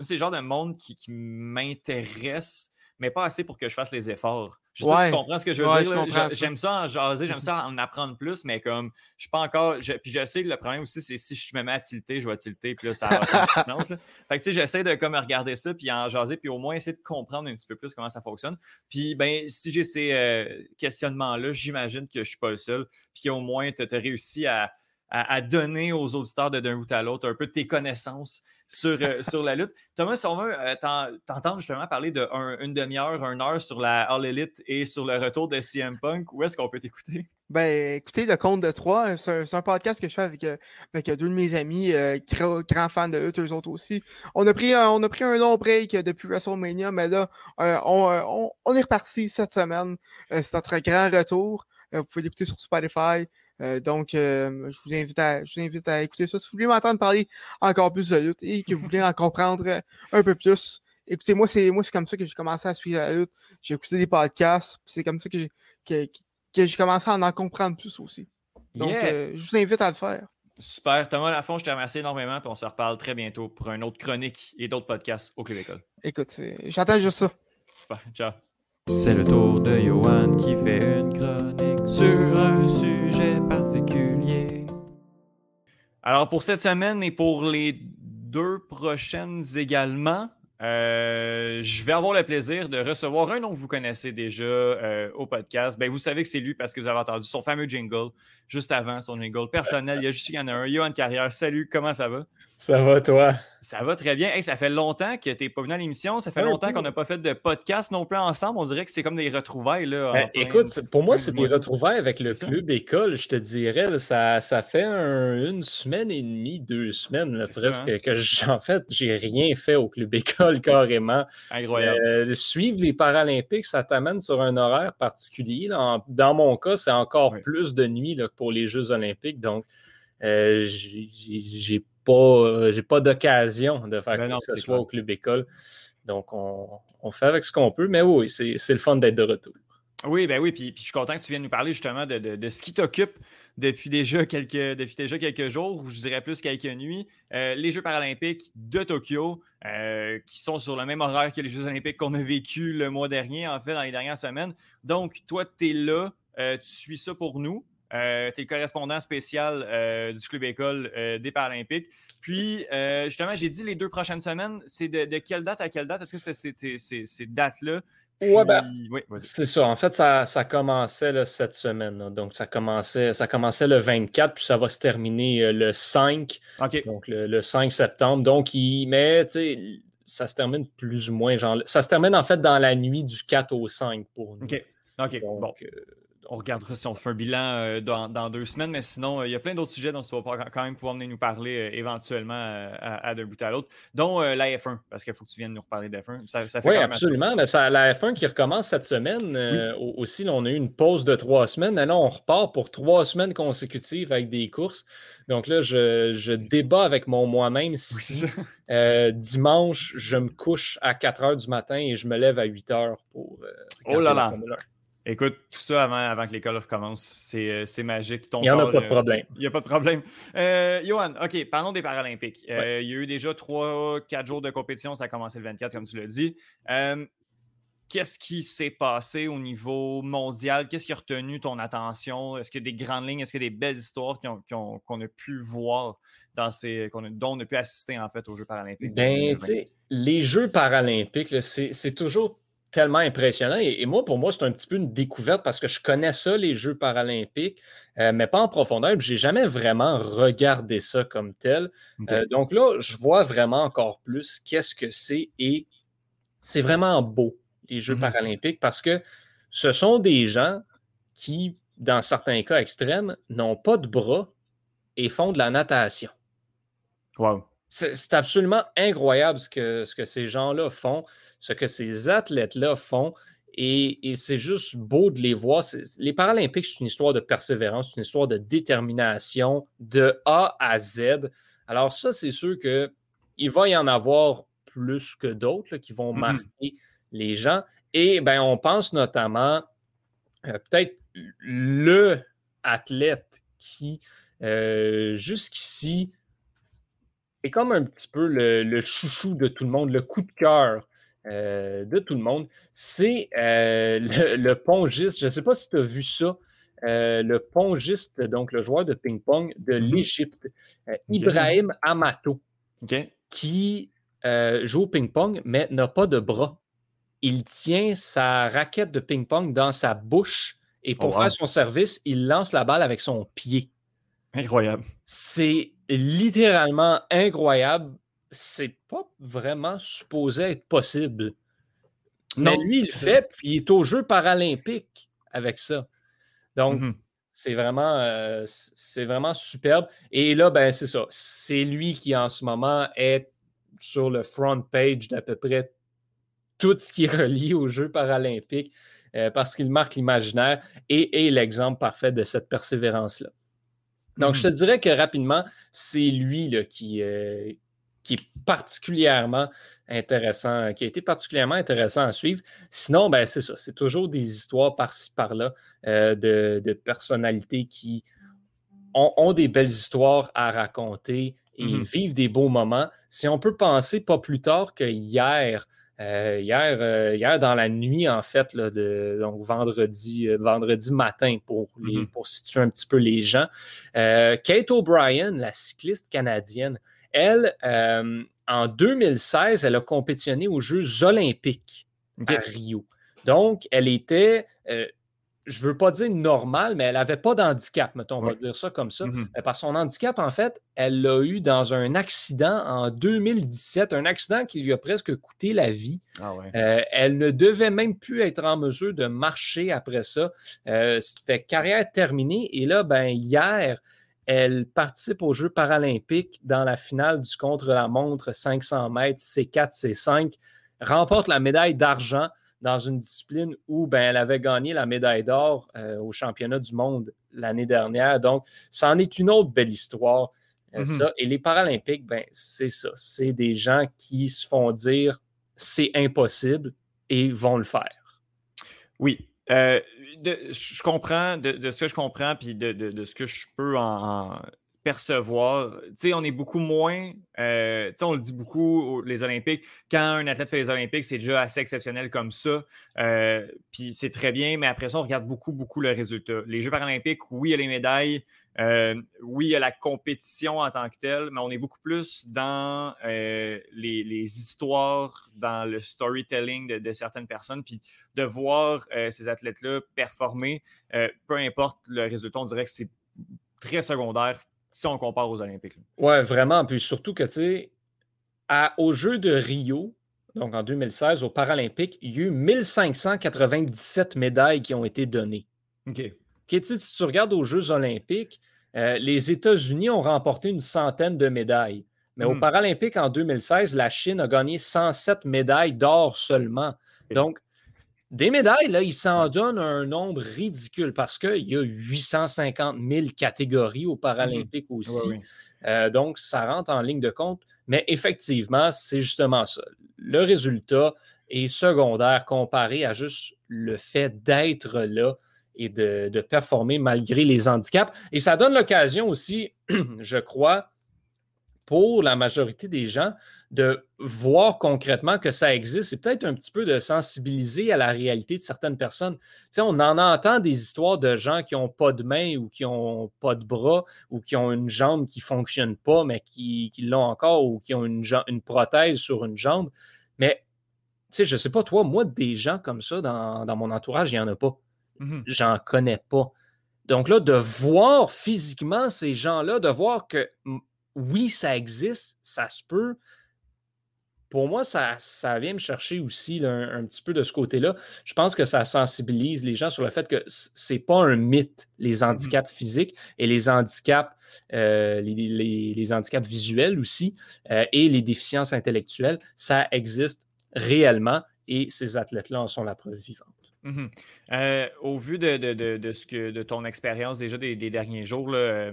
[SPEAKER 1] C'est le genre de monde qui, qui m'intéresse, mais pas assez pour que je fasse les efforts. Je sais pas si tu comprends ce que je veux
[SPEAKER 3] Ouais,
[SPEAKER 1] dire. J'aime ça en jaser, j'aime ça en apprendre plus, mais comme je suis pas encore. je- puis je sais que le problème aussi, c'est si je me mets à tilter, je vais tilter, puis là, ça va finance, là. Fait que tu sais, j'essaie de comme regarder ça, puis en jaser, puis au moins essayer de comprendre un petit peu plus comment ça fonctionne. Puis ben, si j'ai ces euh, questionnements-là, j'imagine que je suis pas le seul, puis au moins tu as réussi à, à- à donner aux auditeurs de d'un bout à l'autre un peu de tes connaissances sur, euh, sur la lutte. Thomas, si on veut euh, t'en- t'entendre justement parler de un- une demi-heure, une heure sur la All Elite et sur le retour de CM Punk, où est-ce qu'on peut t'écouter?
[SPEAKER 3] Ben, écoutez, le compte de trois, c'est un, podcast que je fais avec, euh, avec deux de mes amis, grands, fans de lutte, eux autres aussi. On a pris un, on a pris un long break depuis WrestleMania, mais là, on, on, est reparti cette semaine. C'est notre grand retour. Vous pouvez l'écouter sur Spotify. Euh, donc, euh, je, vous invite à, je vous invite à écouter ça. Si vous voulez m'entendre parler encore plus de lutte et que vous voulez en comprendre euh, un peu plus, écoutez, moi, c'est moi c'est comme ça que j'ai commencé à suivre la lutte. J'ai écouté des podcasts, puis c'est comme ça que j'ai que, que j'ai commencé à en comprendre plus aussi. Donc,
[SPEAKER 1] Yeah!
[SPEAKER 3] euh, je vous invite à le faire.
[SPEAKER 1] Super. Thomas Lafont, je te remercie énormément, puis on se reparle très bientôt pour une autre chronique et d'autres podcasts au Club École.
[SPEAKER 3] Écoute, j'entends juste ça.
[SPEAKER 1] Super. Ciao. C'est le tour de Johan qui fait une chronique sur un sujet particulier. Alors, pour cette semaine et pour les deux prochaines également, euh, je vais avoir le plaisir de recevoir un nom que vous connaissez déjà euh, au podcast. Ben, vous savez que c'est lui parce que vous avez entendu son fameux jingle juste avant, son jingle personnel. Il y a juste qu'il y en a un. Johan Carrière, salut, comment ça va?
[SPEAKER 4] Ça va, toi?
[SPEAKER 1] Ça va très bien. Hey, ça fait longtemps que tu n'es pas venu à l'émission. Ça fait longtemps qu'on n'a pas fait de podcast non plus ensemble. On dirait que c'est comme des retrouvailles. Là, en
[SPEAKER 4] Ben, écoute, pour moi, c'est des retrouvailles avec le
[SPEAKER 1] ça.
[SPEAKER 4] club école, je te dirais. là, ça, ça fait un- une semaine et demie, deux semaines, là,
[SPEAKER 1] C'est ça,
[SPEAKER 4] presque,
[SPEAKER 1] hein?
[SPEAKER 4] que j'- en fait, j'ai rien fait au club école carrément.
[SPEAKER 1] Incroyable.
[SPEAKER 4] Euh, suivre les Paralympiques, ça t'amène sur un horaire particulier. En- dans mon cas, c'est encore
[SPEAKER 1] Oui.
[SPEAKER 4] plus de nuit que pour les Jeux olympiques. Donc, euh, j'ai pas, euh, j'ai pas d'occasion de faire
[SPEAKER 1] Ben non,
[SPEAKER 4] que ce soit
[SPEAKER 1] clair.
[SPEAKER 4] au club école. Donc, on, on fait avec ce qu'on peut. Mais oui, c'est c'est le fun d'être de retour.
[SPEAKER 1] Oui, ben oui, puis, puis je suis content que tu viennes nous parler justement de, de- de ce qui t'occupe depuis déjà quelques, depuis déjà quelques jours, ou je dirais plus quelques nuits. Euh, les Jeux paralympiques de Tokyo, euh, qui sont sur le même horaire que les Jeux olympiques qu'on a vécu le mois dernier, en fait, dans les dernières semaines. Donc, toi, tu es là, euh, tu suis ça pour nous. Euh, tu es le correspondant spécial euh, du Club École euh, des Paralympiques. Puis, euh, justement, j'ai dit les deux prochaines semaines, c'est de, de quelle date à quelle date? Est-ce que c'était ces- dates-là?
[SPEAKER 4] Ouais, ben, c'est ça. En fait, ça, ça commençait cette semaine. Donc, ça commençait, ça commençait le 24, puis ça va se terminer le 5. Donc, le, 5 septembre. Donc, il, mais, tu sais, ça se termine plus ou moins. Genre, ça se termine en fait dans la nuit du 4 au 5 pour nous.
[SPEAKER 1] OK. OK. bon. Euh, on regardera si on fait un bilan euh, dans, deux semaines, mais sinon, euh, il y a plein d'autres sujets dont tu vas quand même pouvoir venir nous parler euh, éventuellement à, d'un bout à l'autre, dont la F1, parce qu'il faut que tu viennes nous reparler de F1.
[SPEAKER 4] Ça, oui, absolument. Mais ça, la F1 qui recommence cette semaine. aussi, on a eu une pause de trois semaines. Maintenant, on repart pour trois semaines consécutives avec des courses. Donc là, je, débat avec mon moi-même si dimanche, je me couche à 4 heures du matin et je me lève à 8 heures pour.
[SPEAKER 1] oh là là! Écoute, tout ça avant, avant que l'école recommence, c'est, euh, magique.
[SPEAKER 4] il n'y en a pas de euh, problème.
[SPEAKER 1] Il n'y a pas de problème. Euh, Johan, OK, parlons des Paralympiques. il y a eu déjà 3-4 jours de compétition. Ça a commencé le 24, comme tu l'as dit. qu'est-ce qui s'est passé au niveau mondial? Qu'est-ce qui a retenu ton attention? Est-ce qu'il y a des grandes lignes? Est-ce qu'il y a des belles histoires qu'on a pu voir dans ces, dont on a pu assister en fait aux Jeux paralympiques?
[SPEAKER 4] Ben, tu sais, les Jeux paralympiques, c'est toujours tellement impressionnant. Et, moi, pour moi, c'est un petit peu une découverte parce que je connais ça, les Jeux paralympiques, euh, mais pas en profondeur. Je n'ai jamais vraiment regardé ça comme tel. Euh, donc là, je vois vraiment encore plus qu'est-ce que c'est et c'est vraiment beau, les Jeux mm-hmm. paralympiques, parce que ce sont des gens qui, dans certains cas extrêmes, n'ont pas de bras et font de la natation.
[SPEAKER 1] Wow.
[SPEAKER 4] C'est absolument incroyable ce que, ce que ces gens-là font ce que ces athlètes-là font. Et, c'est juste beau de les voir. Les Paralympiques, c'est une histoire de persévérance, c'est une histoire de détermination de A à Z. Alors ça, c'est sûr qu'il va y en avoir plus que d'autres qui vont mm-hmm. marquer les gens. Et ben, on pense notamment euh, peut-être le athlète qui, euh, jusqu'ici, est comme un petit peu le, chouchou de tout le monde, le coup de cœur euh, de tout le monde, c'est euh, le, pongiste. Je ne sais pas si tu as vu ça. Euh, le pongiste, donc le joueur de ping-pong de mm-hmm. l'Égypte, Ibrahim Amato, qui joue au ping-pong, mais n'a pas de bras. Il tient sa raquette de ping-pong dans sa bouche et pour oh, faire son service, il lance la balle avec son pied.
[SPEAKER 1] Incroyable.
[SPEAKER 4] C'est littéralement incroyable c'est pas vraiment supposé être possible. Mais lui, il le fait, puis il est aux Jeux paralympiques avec ça. Donc, mmh c'est vraiment, euh, c'est vraiment superbe. Et là, ben, c'est ça. C'est lui qui, en ce moment, est sur le front page d'à peu près tout ce qui est relié aux Jeux paralympiques euh, parce qu'il marque l'imaginaire et est l'exemple parfait de cette persévérance-là. Donc, je te mmh dirais que rapidement, c'est lui là, qui, euh, qui est particulièrement intéressant, qui a été particulièrement intéressant à suivre. Sinon, ben, c'est ça, c'est toujours des histoires par-ci, par-là euh, de, personnalités qui ont, des belles histoires à raconter et mm-hmm. vivent des beaux moments. Si on peut penser pas plus tard que hier, euh, hier, euh, hier, dans la nuit, en fait, de, donc vendredi, vendredi matin, pour, mm-hmm. pour situer un petit peu les gens, Kate O'Brien, la cycliste canadienne, elle, euh, en 2016, elle a compétitionné aux Jeux olympiques à Rio. Donc, elle était, euh, je ne veux pas dire normale, mais elle n'avait pas d'handicap, mettons, on va dire ça comme ça. Euh, Parce son handicap, en fait, elle l'a eu dans un accident en 2017, un accident qui lui a presque coûté la vie. Ah elle ne devait même plus être en mesure de marcher après ça. C'était carrière terminée. Et là, ben, hier, elle participe aux Jeux paralympiques dans la finale du contre-la-montre 500 mètres C4, C5, remporte la médaille d'argent dans une discipline où ben, elle avait gagné la médaille d'or euh, au championnat du monde l'année dernière. Donc, ça en est une autre belle histoire. Euh, mm-hmm. Et les Paralympiques, ben, c'est ça. C'est des gens qui se font dire c'est impossible et vont le faire.
[SPEAKER 1] Oui, euh, je comprends, de, ce que je comprends, puis de, ce que je peux en, percevoir. Tu sais, on est beaucoup moins. Euh, on le dit beaucoup, les Olympiques. Quand un athlète fait les Olympiques, c'est déjà assez exceptionnel comme ça. Euh, puis c'est très bien, mais après ça, on regarde beaucoup, beaucoup le résultat. Les Jeux paralympiques, oui, il y a les médailles. Euh, oui, il y a la compétition en tant que telle, mais on est beaucoup plus dans les, histoires, dans le storytelling de, de certaines personnes. Puis de voir ces athlètes-là performer, peu importe le résultat, on dirait que c'est très secondaire si on compare aux Olympiques.
[SPEAKER 4] Oui, vraiment. Puis surtout que, tu sais, aux Jeux de Rio, donc en 2016, aux Paralympiques, il y a eu 1597 médailles qui ont été données.
[SPEAKER 1] OK.
[SPEAKER 4] si tu regardes aux Jeux olympiques, euh, les États-Unis ont remporté une centaine de médailles. Mais aux hmm. Paralympiques en 2016, la Chine a gagné 107 médailles d'or seulement. Donc, des médailles, là, ils s'en donnent un nombre ridicule parce qu'il y a 850 000 catégories aux Paralympiques mhm. aussi. Euh, donc, ça rentre en ligne de compte. Mais effectivement, c'est justement ça. Le résultat est secondaire comparé à juste le fait d'être là et de, de, performer malgré les handicaps. Et ça donne l'occasion aussi, je crois, pour la majorité des gens, de voir concrètement que ça existe, c'est peut-être un petit peu de sensibiliser à la réalité de certaines personnes. Tu on en entend des histoires de gens qui n'ont pas de main ou qui n'ont pas de bras ou qui ont une jambe qui ne fonctionne pas, mais qui, l'ont encore ou qui ont une, une prothèse sur une jambe. Mais tu sais, je ne sais pas, toi, moi, des gens comme ça dans, mon entourage, il n'y en a pas. Mmh J'en connais pas. Donc là, de voir physiquement ces gens-là, de voir que oui, ça existe, ça se peut, pour moi, ça, ça vient me chercher aussi un, petit peu de ce côté-là. Je pense que ça sensibilise les gens sur le fait que c'est pas un mythe, les mmh handicaps physiques et les handicaps, euh, les, handicaps visuels aussi euh, et les déficiences intellectuelles. Ça existe réellement et ces athlètes-là en sont la preuve vivante.
[SPEAKER 1] Mmh euh, au vu de, ce que, de ton expérience déjà des, derniers jours, euh,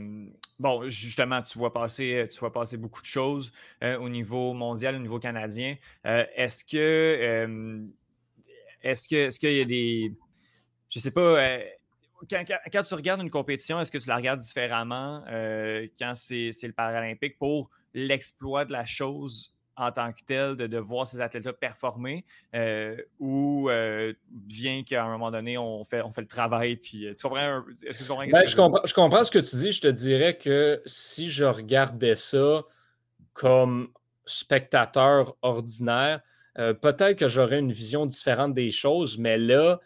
[SPEAKER 1] bon, justement, tu vois passer, tu vois passer beaucoup de choses euh, au niveau mondial, au niveau canadien. est-ce que est-ce que est-ce qu'il y a des. Je sais pas. Quand, tu regardes une compétition, est-ce que tu la regardes différemment quand c'est le Paralympique pour l'exploit de la chose en tant que tel de, voir ces athlètes-là performer euh, ou euh, vient qu'à un moment donné, on fait, on fait le travail. Puis, euh, tu comprends? Est-ce que tu comprends?
[SPEAKER 4] Ben, je, comprends je comprends ce que tu dis. Je te dirais que si je regardais ça comme spectateur ordinaire, peut-être que j'aurais une vision différente des choses, mais là,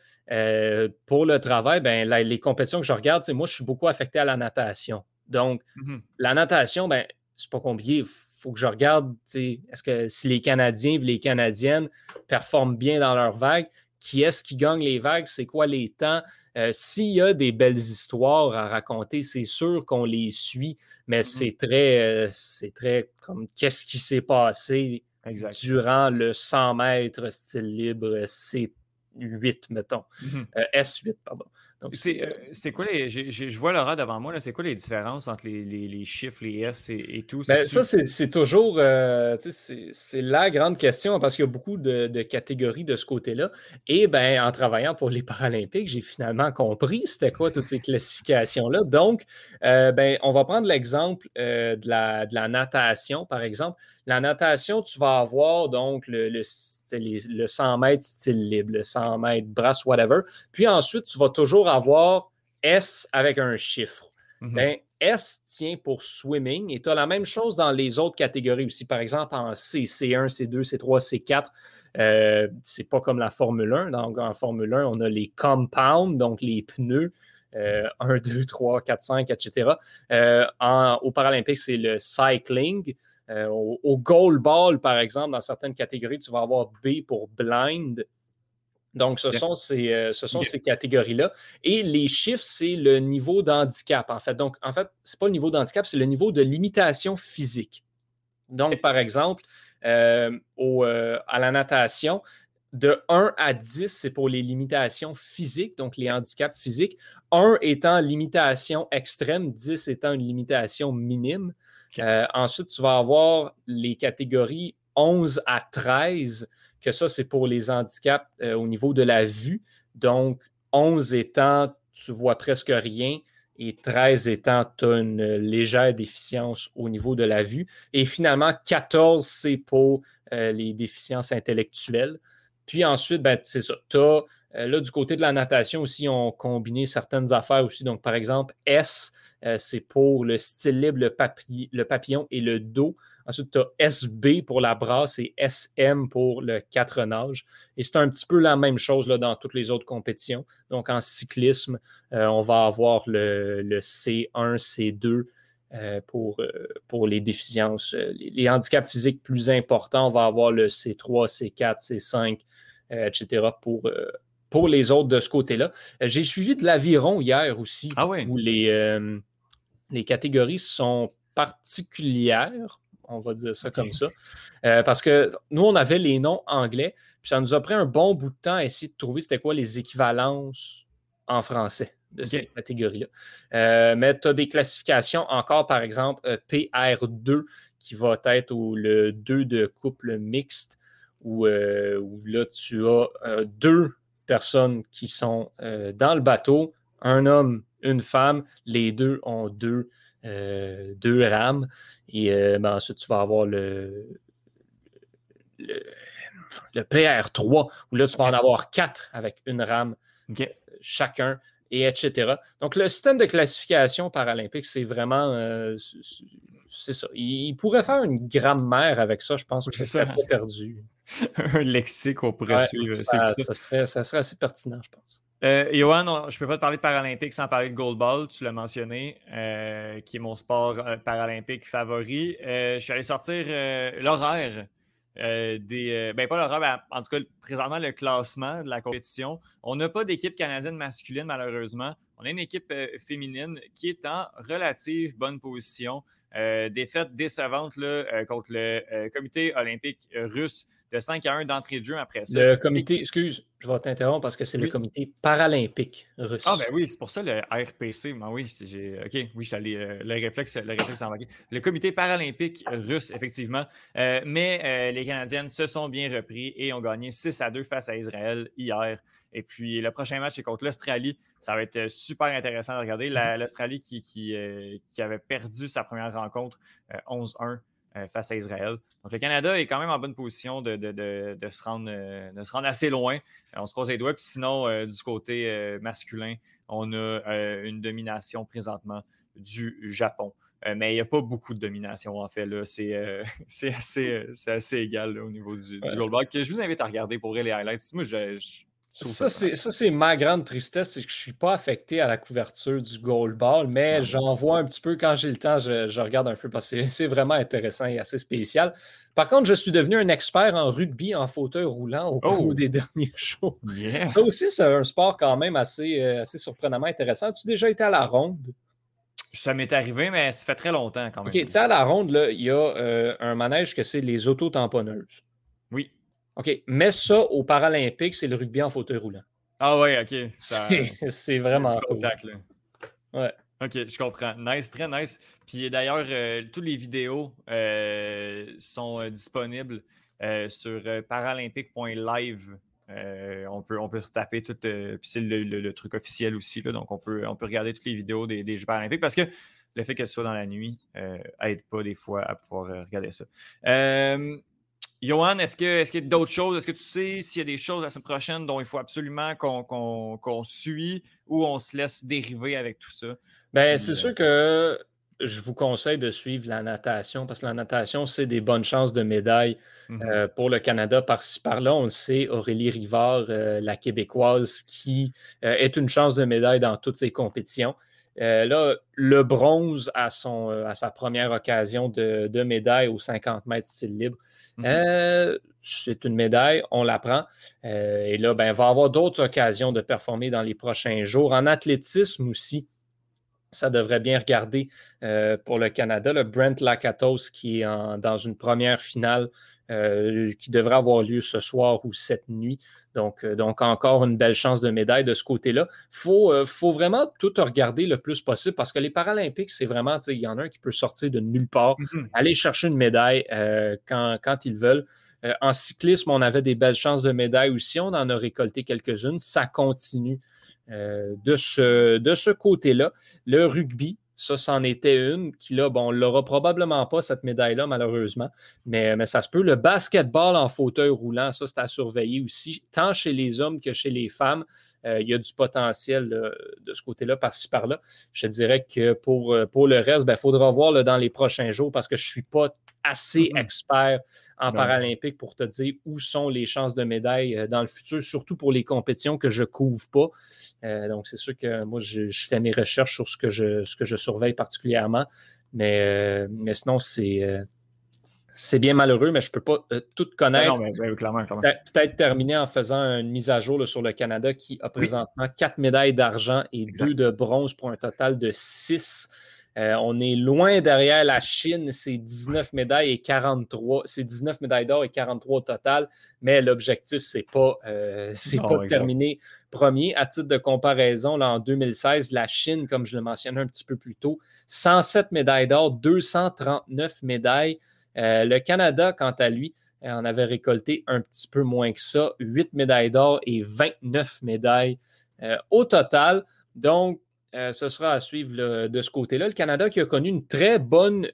[SPEAKER 4] pour le travail, ben, les compétitions que je regarde, moi, je suis beaucoup affecté à la natation. Donc, mmh la natation, ben, c'est pas compliqué faut que je regarde, est-ce que si les Canadiens et les Canadiennes performent bien dans leurs vagues, qui est-ce qui gagne les vagues, c'est quoi les temps? Euh, s'il y a des belles histoires à raconter, c'est sûr qu'on les suit, mais mm-hmm. c'est très, euh, c'est très comme qu'est-ce qui s'est passé durant le 100 mètres style libre, c'est 8, mettons. Mm-hmm. Euh, S8, pardon.
[SPEAKER 1] Euh, c'est quoi les. Je vois Laura devant moi, c'est quoi les différences entre les, chiffres, les S et, tout?
[SPEAKER 4] Ben, ça, c'est toujours. Euh, c'est la grande question parce qu'il y a beaucoup de, catégories de ce côté-là. Et ben, en travaillant pour les Paralympiques, j'ai finalement compris c'était quoi toutes ces classifications-là. Donc, euh, ben, on va prendre l'exemple de, la, de la natation, par exemple. La natation, tu vas avoir donc le, le, le 100 mètres style libre, le 100 mètres brasse, whatever. Puis ensuite, tu vas toujours avoir S avec un chiffre. Mhm. Ben, S tient pour swimming et tu as la même chose dans les autres catégories aussi. Par exemple, en C, C1, C2, C3, C4. Euh, c'est pas comme la Formule 1. Donc, en Formule 1, on a les compounds, donc les pneus. 1, 2, 3, 4, 5, etc. en, au Paralympique, c'est le cycling. Euh, au, au, goal ball, par exemple, dans certaines catégories, tu vas avoir B pour blind. Donc, ce sont ces, euh, ce sont ces catégories-là. Et les chiffres, c'est le niveau d'handicap, en fait. Donc, en fait, ce n'est pas le niveau d'handicap, c'est le niveau de limitation physique. Donc, par exemple, euh, euh, à la natation, de 1 à 10, c'est pour les limitations physiques, donc les handicaps physiques. 1 étant limitation extrême, 10 étant une limitation minime. ensuite, tu vas avoir les catégories 11 à 13 que ça, c'est pour les handicaps euh, au niveau de la vue. Donc, 11 étant, tu vois presque rien, et 13 étant tu as une légère déficience au niveau de la vue. Et finalement, 14, c'est pour les déficiences intellectuelles. Puis ensuite, ben, c'est ça. Tu as euh, là, du côté de la natation aussi, on combiné certaines affaires aussi. Donc, par exemple, S, euh, c'est pour le style libre, le, papillon et le dos. Ensuite, tu as SB pour la brasse et SM pour le quatre nages. Et c'est un petit peu la même chose là, dans toutes les autres compétitions. Donc, en cyclisme, euh, on va avoir le, C1, C2 pour, pour les déficiences, les, les, handicaps physiques plus importants. On va avoir le C3, C4, C5, etc. pour pour les autres de ce côté-là. Euh, j'ai suivi de l'aviron hier aussi,
[SPEAKER 1] ah
[SPEAKER 4] où les, euh, les catégories sont particulières, on va dire ça comme ça, euh, parce que nous, on avait les noms anglais, puis ça nous a pris un bon bout de temps à essayer de trouver c'était quoi les équivalences en français de ces catégories-là. mais tu as des classifications encore, par exemple, PR2, qui va être le 2 de couple mixte, où, où là, tu as deux personnes qui sont euh, dans le bateau, un homme, une femme, les deux ont deux, euh, deux rames. Et euh, ben, ensuite, tu vas avoir le, le, PR3, où là, tu vas en avoir quatre avec une rame chacun, et etc. Donc, le système de classification paralympique, c'est vraiment. c'est ça. Il, pourrait faire une grammaire avec ça, je pense que c'est pas perdu.
[SPEAKER 1] un lexique qu'on pourrait suivre.
[SPEAKER 4] Ça, serait, ça, serait, assez pertinent, je pense.
[SPEAKER 1] Euh, Johan, je ne peux pas te parler de Paralympique sans parler de goalball, tu l'as mentionné, euh, qui est mon sport euh, paralympique favori. je suis allé sortir l'horaire des. ben, pas l'horaire, ben, en tout cas, présentement, le classement de la compétition. On n'a pas d'équipe canadienne masculine, malheureusement. On a une équipe féminine qui est en relative bonne position. défaite décevante là, contre le comité olympique russe de 5 à 1 d'entrée de jeu après ça.
[SPEAKER 4] Le comité, excuse, je vais t'interrompre parce que c'est le comité paralympique russe.
[SPEAKER 1] Ah, ben oui, c'est pour ça le RPC. Ben oui, OK, oui, je suis allé. Euh, le réflexe, le réflexe Le comité paralympique russe, effectivement. Euh, mais euh, les Canadiennes se sont bien repris et ont gagné 6 à 2 face à Israël hier. Et puis le prochain match est contre l'Australie. Ça va être super intéressant de regarder. L'Australie qui, qui, qui, avait perdu sa première rencontre 11-1 euh, face à Israël. Donc, le Canada est quand même en bonne position de, se, rendre, euh, de se rendre assez loin. Euh, on se croise les doigts. Puis sinon, du côté masculin, on a une domination présentement du Japon. mais il n'y a pas beaucoup de domination, en fait. C'est assez, assez égal au niveau du, du goalball. Je vous invite à regarder pour les highlights. Moi, je
[SPEAKER 4] ça, c'est ma grande tristesse, c'est que je ne suis pas affecté à la couverture du goalball, mais ah, j'en vois un petit peu quand j'ai le temps, je, regarde un peu parce que c'est vraiment intéressant et assez spécial. Par contre, je suis devenu un expert en rugby en fauteuil roulant au cours oh! des derniers shows. Ça aussi, c'est un sport quand même assez, euh, assez surprenamment intéressant. As-tu déjà été à la ronde?
[SPEAKER 1] Ça m'est arrivé, mais ça fait très longtemps quand même.
[SPEAKER 4] OK, tu sais, à la ronde, il y a euh, un manège que c'est les auto-tamponneuses.
[SPEAKER 1] Oui.
[SPEAKER 4] OK, mais ça au Paralympique, c'est le rugby en fauteuil roulant.
[SPEAKER 1] Ah oui, OK.
[SPEAKER 4] C'est vraiment cool.
[SPEAKER 1] Ouais. OK, je comprends. Nice, très nice. Puis d'ailleurs, euh, toutes les vidéos euh, sont euh, disponibles sur paralympique.live. on, peut, on peut taper tout. puis c'est le, truc officiel aussi. Là, donc on peut, on peut regarder toutes les vidéos des, des Jeux paralympiques parce que le fait que ce soit dans la nuit aide pas des fois à pouvoir regarder ça. Johan, est-ce qu'il est y a d'autres choses? Est-ce que tu sais s'il y a des choses la semaine prochaine dont il faut absolument qu'on suit ou on se laisse dériver avec tout ça?
[SPEAKER 4] Ben, c'est sûr que je vous conseille de suivre la natation parce que la natation, c'est des bonnes chances de médaille mmh euh, pour le Canada par-ci par-là. On le sait, Aurélie Rivard, euh, la Québécoise, qui euh, est une chance de médaille dans toutes ses compétitions. Là, le bronze à, son, à sa première occasion de, de médaille aux 50 mètres style libre. Mhm. Euh, c'est une médaille, on la prend. Euh, et là, ben, il va y avoir d'autres occasions de performer dans les prochains jours. En athlétisme aussi, ça devrait bien regarder euh, pour le Canada. Le Brent Lakatos qui est dans une première finale euh, qui devrait avoir lieu ce soir ou cette nuit. Donc, euh, donc encore une belle chance de médaille de ce côté-là. Il euh, faut, vraiment tout regarder le plus possible parce que les Paralympiques, c'est vraiment, il y en a un qui peut sortir de nulle part, mm-hmm. aller chercher une médaille quand, quand, ils veulent. en cyclisme, on avait des belles chances de médaille aussi. On en a récolté quelques-unes. Ça continue de ce, de ce côté-là. Le rugby, ça, c'en était une qui, là, bon, on l'aura probablement pas, cette médaille-là, malheureusement, mais, ça se peut. Le basketball en fauteuil roulant, ça, c'est à surveiller aussi, tant chez les hommes que chez les femmes. Euh, il y a du potentiel de ce côté-là, par-ci, par-là. Je dirais que pour, euh, pour le reste, il ben, faudra voir dans les prochains jours parce que je ne suis pas assez mm-hmm. expert en paralympique pour te dire où sont les chances de médaille euh, dans le futur, surtout pour les compétitions que je ne couvre pas. donc, c'est sûr que moi, je, fais mes recherches sur ce que je, ce que je surveille particulièrement. Mais, mais sinon, c'est c'est bien malheureux, mais je ne peux pas euh, tout connaître. Non, Peut-être terminer en faisant une mise à jour sur le Canada qui a présentement quatre médailles d'argent et deux de bronze pour un total de six. Euh, on est loin derrière la Chine, c'est 19 médailles et 43, c'est 19 médailles d'or et 43 au total, mais l'objectif, c'est pas, euh, pas de terminer premier. À titre de comparaison, là, en 2016, la Chine, comme je le mentionnais un petit peu plus tôt, 107 médailles d'or, 239 médailles. Euh, le Canada, quant à lui, en avait récolté un petit peu moins que ça, 8 médailles d'or et 29 médailles au total. Donc, ce sera à suivre de ce côté-là. Le Canada qui a connu une très bonne,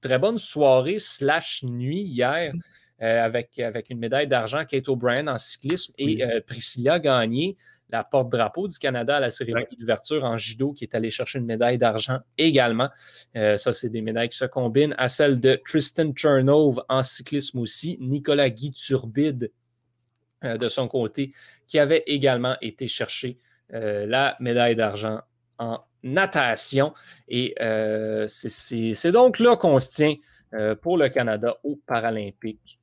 [SPEAKER 4] très bonne soirée slash nuit hier avec, avec une médaille d'argent Kate O'Brien en cyclisme et Priscilla Gagné la porte-drapeau du Canada à la cérémonie d'ouverture en judo, qui est allé chercher une médaille d'argent également. Euh, ça, c'est des médailles qui se combinent à celle de Tristan Chernov en cyclisme aussi, Nicolas Guy Turbide euh, de son côté, qui avait également été chercher euh, la médaille d'argent en natation. Et c'est donc là qu'on se tient pour le Canada aux Paralympiques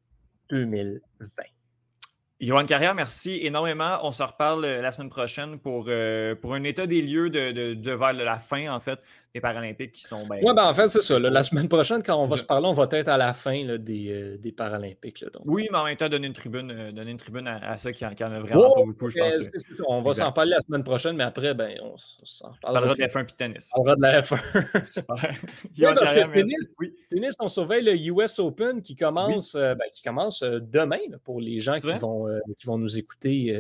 [SPEAKER 4] 2020.
[SPEAKER 1] Johan Carrière, merci énormément. On se reparle euh, la semaine prochaine pour, euh, pour un état des lieux de, de vers la fin, en fait, des Paralympiques qui sont.
[SPEAKER 4] Ben, oui, ben en fait, c'est ça. la semaine prochaine, quand on va se parler, on va être à la fin là, des, euh, des, Paralympiques. donc.
[SPEAKER 1] Oui, mais en même temps, donner une tribune, euh, donner une tribune à, ceux qui, en, qui en a vraiment pas beaucoup, je pense.
[SPEAKER 4] On va s'en parler la semaine prochaine, mais après, ben, on, s'en.
[SPEAKER 1] On parlera de la F1 puis tennis.
[SPEAKER 4] On parlera de la F1. Super. parce que tennis, oui. tennis, on surveille le US Open qui commence, euh, ben, qui commence demain pour les gens qui vont, qui vont nous écouter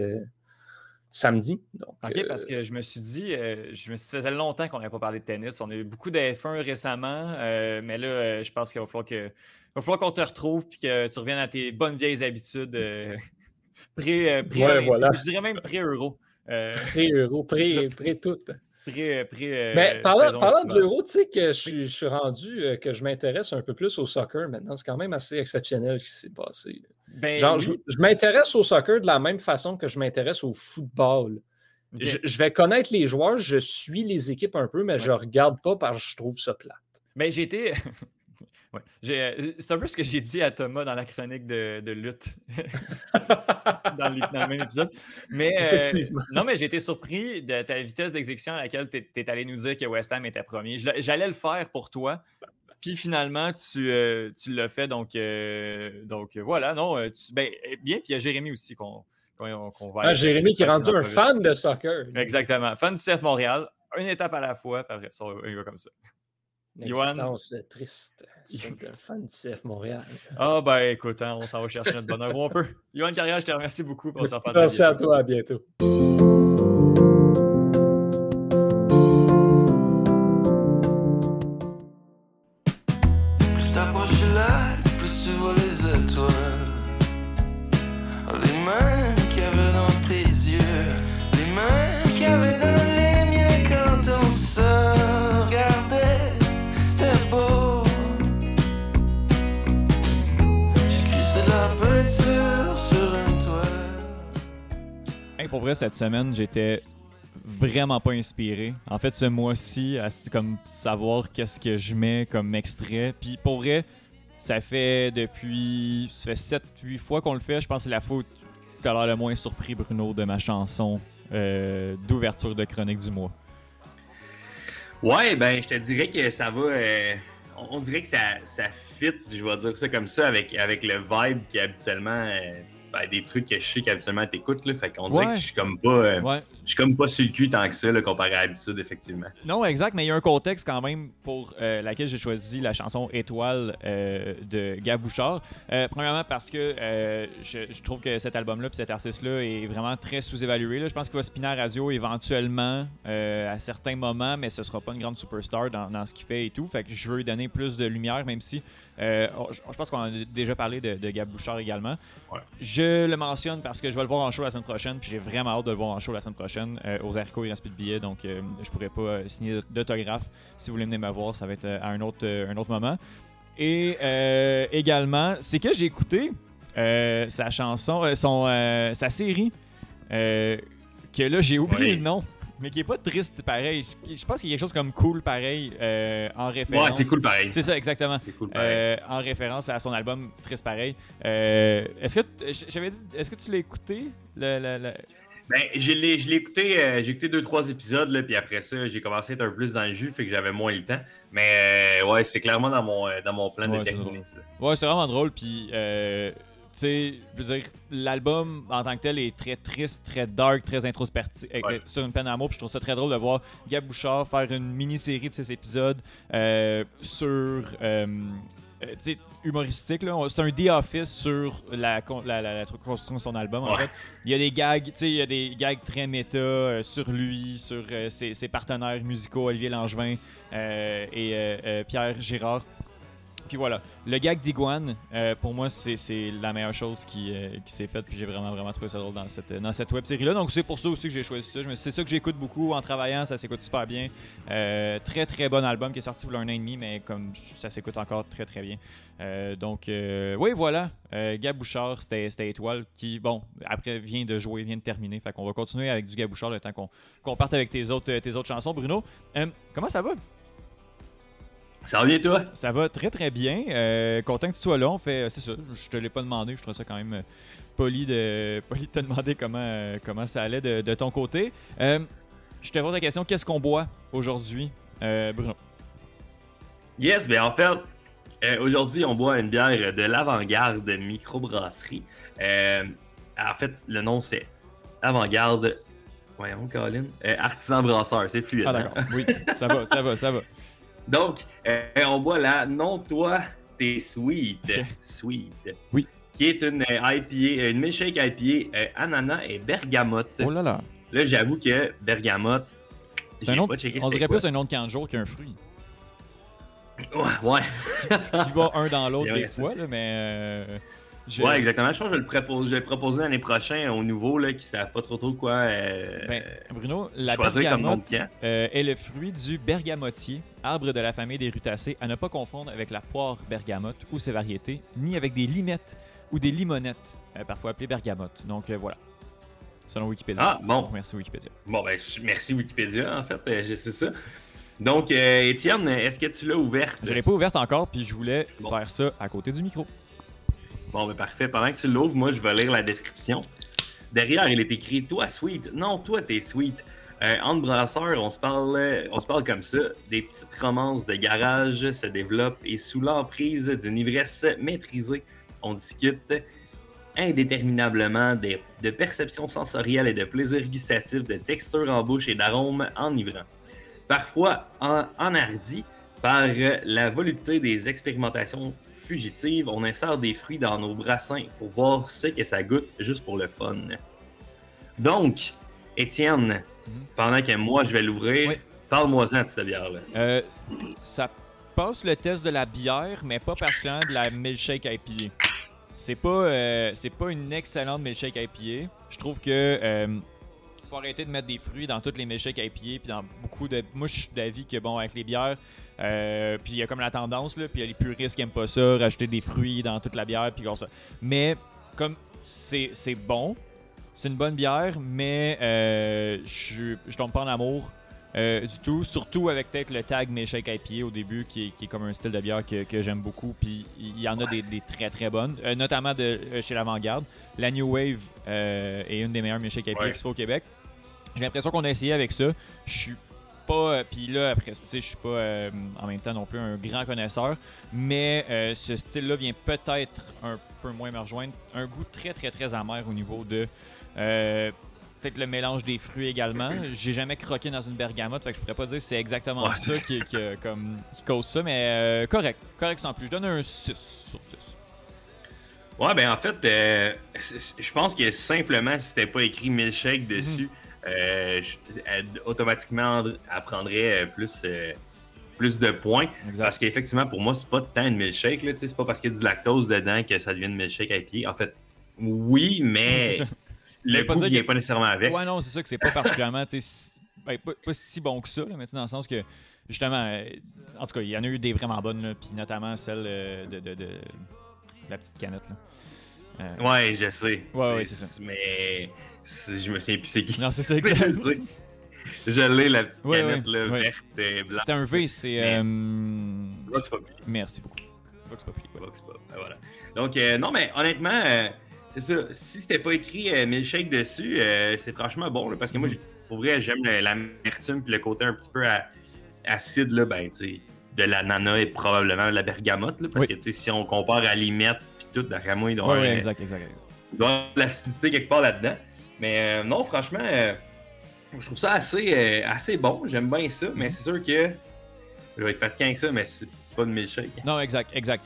[SPEAKER 4] samedi.
[SPEAKER 1] OK, parce que je me suis dit, euh, je me suis faisait longtemps qu'on n'avait pas parlé de tennis. On a eu beaucoup de F1 récemment, euh, mais là, euh, je pense qu'il va falloir que va falloir qu'on te retrouve et que tu reviennes à tes bonnes vieilles habitudes pré, pré voilà. Je dirais même pré-euro.
[SPEAKER 4] pré-euro, pré-tout. Pré, pré, mais parlant, parlant de l'euro, tu sais que je, je, suis rendu que je m'intéresse un peu plus au soccer maintenant. C'est quand même assez exceptionnel ce qui s'est passé. Ben Genre, je, m'intéresse au soccer de la même façon que je m'intéresse au football. Je, vais connaître les joueurs, je suis les équipes un peu, mais je je regarde pas parce que je trouve ça plate.
[SPEAKER 1] Mais ben, j'ai été. ouais. Euh, c'est un peu ce que j'ai dit à Thomas dans la chronique de, de lutte dans, le, même épisode. Mais, euh, non, mais j'ai été surpris de ta vitesse d'exécution à laquelle tu es, allé nous dire que West Ham était premier. J'allais le faire pour toi, puis finalement, tu, euh, tu l'as fait. Donc, euh, donc voilà, non, euh, ben, eh bien. Puis il y a Jérémy aussi qu'on va.
[SPEAKER 4] Ah, Jérémy qui est rendu un fan de soccer.
[SPEAKER 1] Exactement. Fan du CF Montréal. Une étape à la fois. Puis après, ça, il va comme ça.
[SPEAKER 4] Yoann? triste. C'est un fan du CF Montréal.
[SPEAKER 1] Ah, ben écoute, hein, on s'en va chercher notre bonheur où on peut. Yoann Carrière, je te remercie beaucoup pour
[SPEAKER 4] ça. Merci à toi, à bientôt.
[SPEAKER 1] Cette semaine, j'étais vraiment pas inspiré. En fait, ce mois-ci, à comme savoir qu'est-ce que je mets comme extrait. Puis pour vrai, ça fait depuis. Ça fait 7-8 fois qu'on le fait. Je pense que c'est la fois où tu as l'air le moins surpris, Bruno, de ma chanson euh, d'ouverture de chronique du mois.
[SPEAKER 5] Ouais, ben, je te dirais que ça va. Euh, on dirait que ça, ça fit, je vais dire ça comme ça, avec, avec le vibe qui habituellement. Euh, ben, des trucs que je sais qu'habituellement t'écoutes. Là, fait qu'on dirait que je suis comme pas. euh,
[SPEAKER 1] Ouais.
[SPEAKER 5] Je suis comme pas sur le cul tant que ça, là, comparé à l'habitude, effectivement.
[SPEAKER 1] Non, exact, mais il y a un contexte quand même pour euh, laquelle j'ai choisi la chanson Étoile euh, de Gab Bouchard. Euh, premièrement parce que euh, je, je trouve que cet album-là puis cet artiste-là est vraiment très sous-évalué. là. Je pense qu'il va spinner à radio éventuellement à certains moments, mais ce sera pas une grande superstar dans, dans ce qu'il fait et tout. Fait que je veux lui donner plus de lumière, même si euh, je, je pense qu'on a déjà parlé de, de Gab Bouchard également.
[SPEAKER 5] Ouais.
[SPEAKER 1] Je le mentionne parce que je vais le voir en show la semaine prochaine, puis j'ai vraiment hâte de le voir en show la semaine prochaine. Euh, aux Arco, il reste plus de billets, donc euh, je pourrais pas euh, signer d'autographe. Si vous voulez venir me voir, ça va être à un autre, un autre moment. Et euh, également, c'est que j'ai écouté euh, sa chanson, euh, son, euh, sa série, que là j'ai oublié
[SPEAKER 5] Oui.
[SPEAKER 1] le nom, mais qui est pas triste pareil. Je, je pense qu'il y a quelque chose comme cool pareil euh, en référence.
[SPEAKER 5] Ouais, c'est cool pareil.
[SPEAKER 1] C'est ça, exactement.
[SPEAKER 5] C'est cool pareil.
[SPEAKER 1] Euh, en référence à son album Triste Pareil. Euh, est-ce que j'avais dit, est-ce que tu l'as écouté le, le- le-
[SPEAKER 5] Ben, je l'ai je l'ai écouté, j'ai écouté deux, trois épisodes, là, puis après ça, j'ai commencé à être un peu plus dans le jus, fait que j'avais moins le temps. Mais euh, ouais, c'est clairement dans mon, dans mon plan
[SPEAKER 1] Ouais,
[SPEAKER 5] de ça.
[SPEAKER 1] Ouais, c'est vraiment drôle. Puis, sais, je veux dire, l'album en tant que tel est très triste, très dark, très introspectif, euh,
[SPEAKER 5] Ouais.
[SPEAKER 1] sur une peine d'amour. Puis je trouve ça très drôle de voir Gab Bouchard faire une mini-série de ces épisodes euh, sur. euh, euh, tu sais, humoristique c'est un The Office sur la, la, la- la construction de son album en
[SPEAKER 5] Ouais.
[SPEAKER 1] fait il y a des gags tu sais il y a des gags très méta euh, sur lui sur euh, ses, ses partenaires musicaux Olivier Langevin et Pierre Girard puis voilà le gag d'Iguane, euh, pour moi, c'est la meilleure chose qui, euh, qui s'est faite. Puis j'ai vraiment, vraiment trouvé ça drôle dans cette, dans cette web série-là. Donc c'est pour ça aussi que j'ai choisi ça. C'est ça que j'écoute beaucoup en travaillant. Ça s'écoute super bien. Euh, très, très bon album qui est sorti il y a un an et demi, mais comme ça s'écoute encore très, très bien. Donc, oui, voilà. Euh, Gab Bouchard, c'était Étoile qui, bon, après vient de jouer, vient de terminer. Fait qu'on va continuer avec du Gab Bouchard le temps qu'on parte avec tes autres, tes autres chansons. Bruno, comment ça va?
[SPEAKER 5] Ça revient, toi?
[SPEAKER 1] Ça va très très bien. Euh, content que tu sois là. On fait, c'est ça. Je te l'ai pas demandé. Je trouve ça quand même euh, poli de, poli de te demander comment, euh, comment ça allait de, de ton côté. Euh, je te pose la question qu'est-ce qu'on boit aujourd'hui, euh, Bruno?
[SPEAKER 5] Yes, ben en fait, aujourd'hui, on boit une bière de l'avant-garde microbrasserie. En fait, le nom, c'est Avant-garde. Voyons, Colin. Euh, artisan brasseur, c'est fluide.
[SPEAKER 1] Ah
[SPEAKER 5] hein?
[SPEAKER 1] d'accord. Oui, ça va, ça va, ça va.
[SPEAKER 5] Donc, euh, on boit la Non, toi, t'es sweet. Sweet.
[SPEAKER 1] Oui.
[SPEAKER 5] Qui est une euh, IPA, euh, une milkshake IPA euh, ananas et bergamote.
[SPEAKER 1] Oh là là.
[SPEAKER 5] Là, j'avoue que bergamote.
[SPEAKER 1] C'est un
[SPEAKER 5] pas checké
[SPEAKER 1] on dirait
[SPEAKER 5] quoi.
[SPEAKER 1] plus un de jour qu'un fruit.
[SPEAKER 5] Ouais, ouais.
[SPEAKER 1] Qui va un dans l'autre des fois, là, mais. euh, je-
[SPEAKER 5] Ouais, exactement. Je pense que je vais le proposer, je vais le proposer l'année prochaine aux nouveaux là, qui ne savent pas trop trop quoi. euh,
[SPEAKER 1] Ben, Bruno, la bergamote euh, est le fruit du bergamotier, arbre de la famille des rutacées, à ne pas confondre avec la poire bergamote ou ses variétés, ni avec des limettes ou des limonettes, euh, parfois appelées bergamotes. Donc voilà, selon Wikipédia.
[SPEAKER 5] Ah, bon.
[SPEAKER 1] Merci Wikipédia.
[SPEAKER 5] Bon, ben, merci Wikipédia, en fait. je sais ça. Donc, Étienne, est-ce que tu l'as ouverte?
[SPEAKER 1] Je l'ai pas ouverte encore, puis je voulais
[SPEAKER 5] Bon.
[SPEAKER 1] faire ça à côté du micro.
[SPEAKER 5] Bon, ben, parfait. Pendant que tu l'ouvres, moi, je vais lire la description. Derrière, il est écrit Toi, sweet. Non, toi, t'es sweet. Euh, entre brasseurs, on se, parle, euh, on se parle comme ça. Des petites romances de garage se développent et sous l'emprise d'une ivresse maîtrisée, on discute indéterminablement des- de perceptions sensorielles et de plaisirs gustatifs, de textures en bouche et d'arômes enivrants. Parfois en, par la volupté des expérimentations on insère des fruits dans nos brassins pour voir ce que ça goûte juste pour le fun. Donc, Étienne,
[SPEAKER 1] Mhm.
[SPEAKER 5] pendant que moi je vais l'ouvrir,
[SPEAKER 1] Oui.
[SPEAKER 5] parle-moi-en de cette bière-là.
[SPEAKER 1] Euh, ça passe le test de la bière, mais pas particulièrement de la milkshake IPA. C'est pas, euh, c'est pas une excellente milkshake IPA. Je trouve que euh, faut arrêter de mettre des fruits dans toutes les milkshakes IPA puis dans beaucoup de. Moi, je suis d'avis que bon avec les bières, euh, puis il y a comme la tendance là, puis il y a les puristes qui aiment pas ça, rajouter des fruits dans toute la bière puis comme ça. Mais comme c'est, c'est bon, c'est une bonne bière, mais euh, je, je tombe pas en amour euh, du tout. Surtout avec peut-être le tag Milkshake IPA au début, qui est, qui est comme un style de bière que, que j'aime beaucoup. Puis il y en a des, des très très bonnes, euh, notamment de, euh, chez l'Avant-Garde. La New Wave est une des meilleures Milkshake IPA
[SPEAKER 5] Ouais.
[SPEAKER 1] qui se fait au Québec. J'ai l'impression qu'on a essayé avec ça. Je suis pas. Puis là, après, tu sais, je suis pas euh, en même temps non plus un grand connaisseur, mais euh, ce style-là vient peut-être un peu moins me rejoindre. Un goût très, très, très amer au niveau de. euh, Peut-être le mélange des fruits également. J'ai jamais croqué dans une bergamote, fait que je pourrais pas dire c'est exactement
[SPEAKER 5] Ouais,
[SPEAKER 1] ça qui, qui, euh, comme, qui cause ça, mais euh, correct. Correct sans plus. Je donne un 6 sur 10.
[SPEAKER 5] Ouais, ben en fait, euh, je pense que simplement si c'était pas écrit milkshake dessus, euh, elle- automatiquement elle prendrait euh, plus, euh, plus de points.
[SPEAKER 1] Exact.
[SPEAKER 5] Parce qu'effectivement, pour moi, c'est pas tant une milkshake. là, C'est pas parce qu'il y a du lactose dedans que ça devient une milkshake à pied. En fait, oui, mais le goût vient
[SPEAKER 1] que-
[SPEAKER 5] pas nécessairement avec.
[SPEAKER 1] Ouais, non, c'est ça que c'est pas particulièrement, ben, pas, pas si bon que ça, là, mais dans le sens que, justement, euh, en tout cas, il y en a eu des vraiment bonnes, puis notamment celle euh, de, de, de- la petite canette. Là. Euh,
[SPEAKER 5] Ouais, je sais.
[SPEAKER 1] Ouais, ouais, c'est ça.
[SPEAKER 5] Mais c'est- je me souviens plus c'est qui.
[SPEAKER 1] Non, c'est ça,
[SPEAKER 5] je
[SPEAKER 1] exact.
[SPEAKER 5] sais. Je l'ai, la petite
[SPEAKER 1] Ouais,
[SPEAKER 5] canette là, verte et blanche.
[SPEAKER 1] C'était un V, c'est.
[SPEAKER 5] Mais-
[SPEAKER 1] euh,
[SPEAKER 5] Vox Populi.
[SPEAKER 1] Merci beaucoup. Vox Populi.
[SPEAKER 5] Vox Pop, ben voilà. Donc, euh, non, mais honnêtement, euh, c'est ça. Si c'était pas écrit milkshake dessus, c'est franchement bon. là, parce que moi, j'ai- pour vrai, j'aime l'amertume puis le côté un petit peu acide, là, ben, tu sais, de l'ananas et probablement de la bergamote. Là, parce
[SPEAKER 1] Oui.
[SPEAKER 5] que, si on compare à l'imette puis tout, d'après moi, il doit euh,
[SPEAKER 1] exact, exact.
[SPEAKER 5] il doit avoir de l'acidité quelque part là-dedans. Mais euh, non, franchement, euh, je trouve ça assez, euh, assez bon. J'aime bien ça, mais c'est sûr que je vais être fatigué avec ça, mais c'est pas de milkshake.
[SPEAKER 1] Non, exact, exact.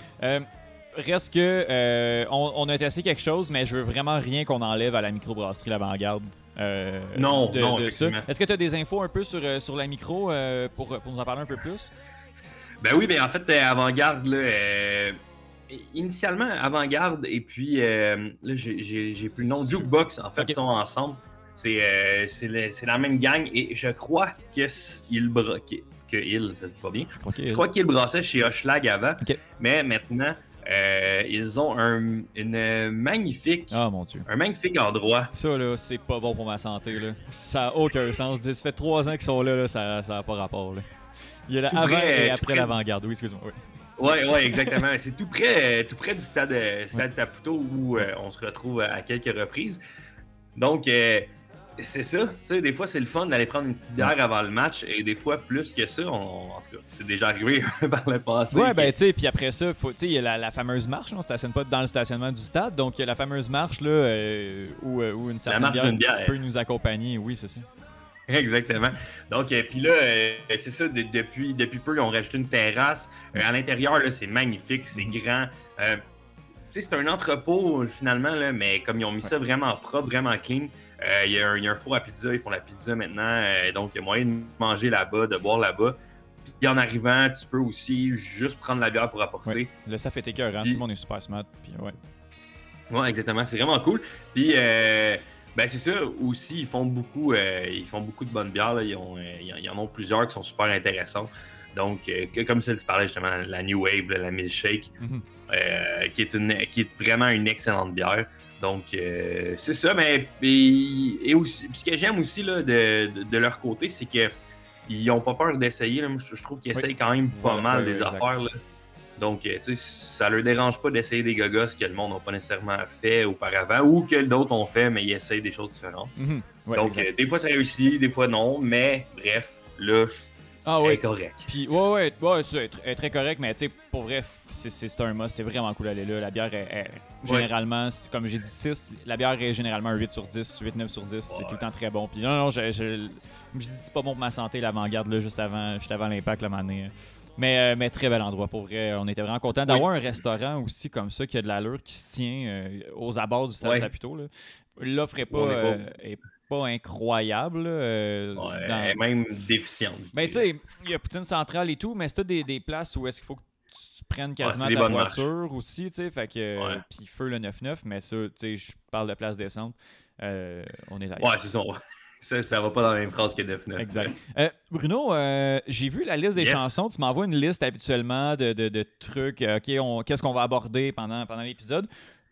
[SPEAKER 1] Reste que on, on a testé quelque chose, mais je veux vraiment rien qu'on enlève à la microbrasserie L'Avant-Garde.
[SPEAKER 5] Non,
[SPEAKER 1] de,
[SPEAKER 5] non,
[SPEAKER 1] de. Est-ce que tu as des infos un peu sur, sur la micro pour, pour nous en parler un peu plus?
[SPEAKER 5] Ben oui, ben en fait, euh, Avant-Garde, là, euh, initialement, Avant-Garde, et puis, euh, là, j'ai- plus le nom, Jukebox, en fait, ils sont ensemble. C'est euh, c'est le- c'est la même gang, et je crois que il bra- que, que il, ça se dit pas bien, je crois qu'ils brassaient chez Hochelag avant, mais maintenant, euh, ils ont un une magnifique,
[SPEAKER 1] Ah mon dieu.
[SPEAKER 5] un magnifique endroit.
[SPEAKER 1] Ça là, c'est pas bon pour ma santé là. Ça a aucun sens. Ça fait trois ans qu'ils sont là, là ça, ça a pas rapport là. Il y a la avant
[SPEAKER 5] près,
[SPEAKER 1] et après
[SPEAKER 5] près.
[SPEAKER 1] l'avant-garde. Oui, excuse-moi. oui.
[SPEAKER 5] Ouais, exactement. c'est tout près, tout près du stade, euh, stade Saputo où euh, on se retrouve à, à quelques reprises. Donc, euh, c'est ça. Tu sais, des fois, c'est le fun d'aller prendre une petite bière avant le match et des fois, plus que ça, on- en tout cas, c'est déjà arrivé par le passé.
[SPEAKER 1] Ouais,
[SPEAKER 5] que-
[SPEAKER 1] ben tu sais, puis après ça, il y a la, la fameuse marche, on se stationne pas dans le stationnement du stade, donc il y a la fameuse marche là euh, où, où une certaine bière. peut nous accompagner. Oui, c'est ça.
[SPEAKER 5] Exactement. Donc, euh, puis là, euh, c'est ça, de- depuis, depuis peu, ils ont rajouté une terrasse. Euh, à l'intérieur, là, c'est magnifique, c'est grand. Euh, tu sais, c'est un entrepôt, finalement, là, mais comme ils ont mis ça vraiment propre, vraiment clean, il y, a un- il y a un four à pizza, ils font la pizza maintenant, donc il y a moyen de manger là-bas, de boire là-bas. Puis en arrivant, tu peux aussi juste prendre la bière pour apporter.
[SPEAKER 1] Ouais. Le staff est écœurant, tout le monde est super smart. Puis ouais.
[SPEAKER 5] Ouais, exactement. C'est vraiment cool. Puis, ben c'est ça. Aussi, ils font beaucoup, euh, ils font beaucoup de bonnes bières. là. Ils, ont, euh, ils en- ont plusieurs qui sont super intéressantes. Donc, euh, que- comme celle tu parlais justement, la New Wave, là, la Milkshake,
[SPEAKER 1] Mhm.
[SPEAKER 5] qui, est une, qui est vraiment une excellente bière. Donc, euh, c'est ça. Mais et, et aussi, ce que j'aime aussi là, de, de, de leur côté, c'est que ils n'ont pas peur d'essayer. Je, je trouve qu'ils
[SPEAKER 1] Oui.
[SPEAKER 5] essayent quand même pas
[SPEAKER 1] Voilà,
[SPEAKER 5] mal des
[SPEAKER 1] exact.
[SPEAKER 5] affaires. là. Donc, euh, tu sais, ça leur dérange pas d'essayer des gogos que le monde n'a pas nécessairement fait auparavant ou que d'autres ont fait, mais ils essayent des choses différentes.
[SPEAKER 1] Mhm. Ouais,
[SPEAKER 5] Donc, euh, des fois, ça réussit, des fois, non, mais bref, là, je
[SPEAKER 1] ah ouais.
[SPEAKER 5] correct.
[SPEAKER 1] Puis ouais, ouais, ouais, ça, elle est tr- elle est très correct, mais tu sais, pour vrai, c'est- c'est c'est un must, c'est vraiment cool d'aller là. La bière est, est- généralement, c'est- comme j'ai dit 6, la bière est généralement un 8 sur 10, 8, 9 sur 10, c'est tout le temps très bon. Puis non, non, je, je, je me dis, c'est pas bon pour ma santé, l'avant-garde, là, juste avant, juste avant l'impact, la année. Mais, euh, mais très bel endroit, pour vrai. On était vraiment contents d'avoir un restaurant aussi comme ça, qui a de l'allure, qui se tient euh, aux abords du stade
[SPEAKER 5] Ouais.
[SPEAKER 1] Saputo. L'offre est pas, euh, est pas incroyable. euh,
[SPEAKER 5] Ouais,
[SPEAKER 1] dans-
[SPEAKER 5] elle est même déficiente.
[SPEAKER 1] ben, tu sais, il y a Poutine Centrale et tout, mais c'est des, des places où est-ce qu'il faut que tu, prennes quasiment
[SPEAKER 5] c'est des
[SPEAKER 1] ta voiture aussi, tu sais. Fait que.
[SPEAKER 5] Ouais.
[SPEAKER 1] Puis feu le 9-9, mais ça, tu sais, je parle de place descente. Euh, on est ailleurs.
[SPEAKER 5] Ouais, c'est ça. Ça, ça va pas dans la même phrase que 9-9.
[SPEAKER 1] Exact. Euh, Bruno, euh, j'ai vu la liste des
[SPEAKER 5] Yes.
[SPEAKER 1] chansons. Tu m'envoies une liste habituellement de, de- de trucs. euh, OK, qu'est-ce qu'on va aborder pendant, pendant l'épisode.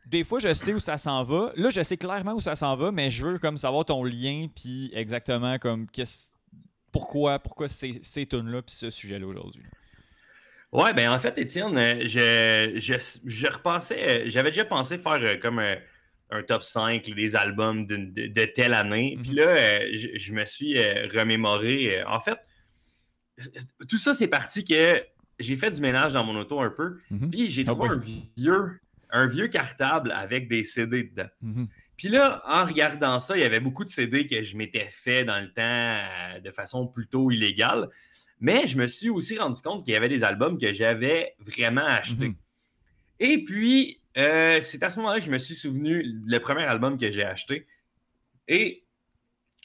[SPEAKER 1] Des fois, je sais où ça s'en va. Là, je sais clairement où ça s'en va, mais je veux comme savoir ton lien, puis exactement comme qu'est-ce- pourquoi, pourquoi ces, ces tunes-là, puis ce sujet-là aujourd'hui.
[SPEAKER 5] Ouais, ben en fait, Étienne, je, je, je repensais, j'avais déjà pensé faire comme un, top 5 des albums de, de telle année.
[SPEAKER 1] Mhm.
[SPEAKER 5] Puis là, euh, je, je me suis euh, remémoré. euh, en fait, tout ça, c'est parti que j'ai fait du ménage dans mon auto un peu,
[SPEAKER 1] Mhm.
[SPEAKER 5] puis j'ai
[SPEAKER 1] Ah
[SPEAKER 5] trouvé
[SPEAKER 1] oui.
[SPEAKER 5] un vieux, un vieux cartable avec des CD dedans.
[SPEAKER 1] Mhm.
[SPEAKER 5] Puis là, en regardant ça, il y avait beaucoup de CD que je m'étais fait dans le temps de façon plutôt illégale. Mais je me suis aussi rendu compte qu'il y avait des albums que j'avais vraiment achetés. Et puis, euh, c'est à ce moment-là que je me suis souvenu le premier album que j'ai acheté. Et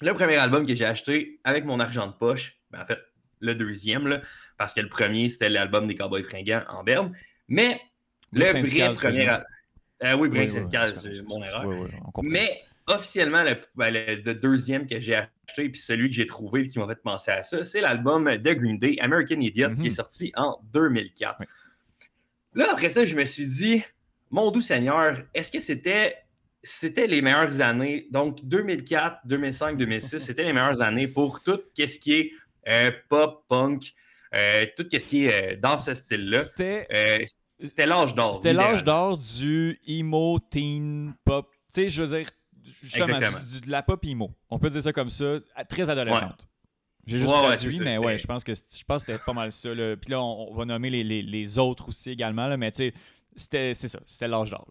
[SPEAKER 5] le premier album que j'ai acheté avec mon argent de poche, ben, en fait, le deuxième, là, parce que le premier, c'était l'album des Cowboys fringants en Berne. Mais le vrai premier.
[SPEAKER 1] excuse-moi.
[SPEAKER 5] Euh, oui, Brink
[SPEAKER 1] Oui, oui,
[SPEAKER 5] c'est mon erreur.
[SPEAKER 1] oui.
[SPEAKER 5] Mais officiellement, le, ben, le- le deuxième que j'ai acheté, puis celui que j'ai trouvé et qui m'a fait penser à ça, c'est l'album de Green Day, American Idiot,
[SPEAKER 1] Mhm.
[SPEAKER 5] qui est sorti en 2004.
[SPEAKER 1] Oui.
[SPEAKER 5] Là, après ça, je me suis dit, mon doux Seigneur, est-ce que c'était c'était les meilleures années? Donc, 2004, 2005, 2006, c'était les meilleures années pour tout ce qui est euh, pop, punk, euh, tout ce qui est euh, dans ce style-là.
[SPEAKER 1] C'était
[SPEAKER 5] l'âge d'or.
[SPEAKER 1] C'était l'âge d'or du emo, teen, pop. Tu sais, je veux dire, justement,
[SPEAKER 5] Exactement.
[SPEAKER 1] du- du- de la pop emo. On peut dire ça comme ça, très adolescente. J'ai juste
[SPEAKER 5] Ouais,
[SPEAKER 1] traduit, mais ouais, je pense que c'est- je pense que c'était pas mal ça. là. Puis là, on, on va nommer les, les- les autres aussi également, là, mais tu sais, c'était- c'est ça, c'était l'âge d'or.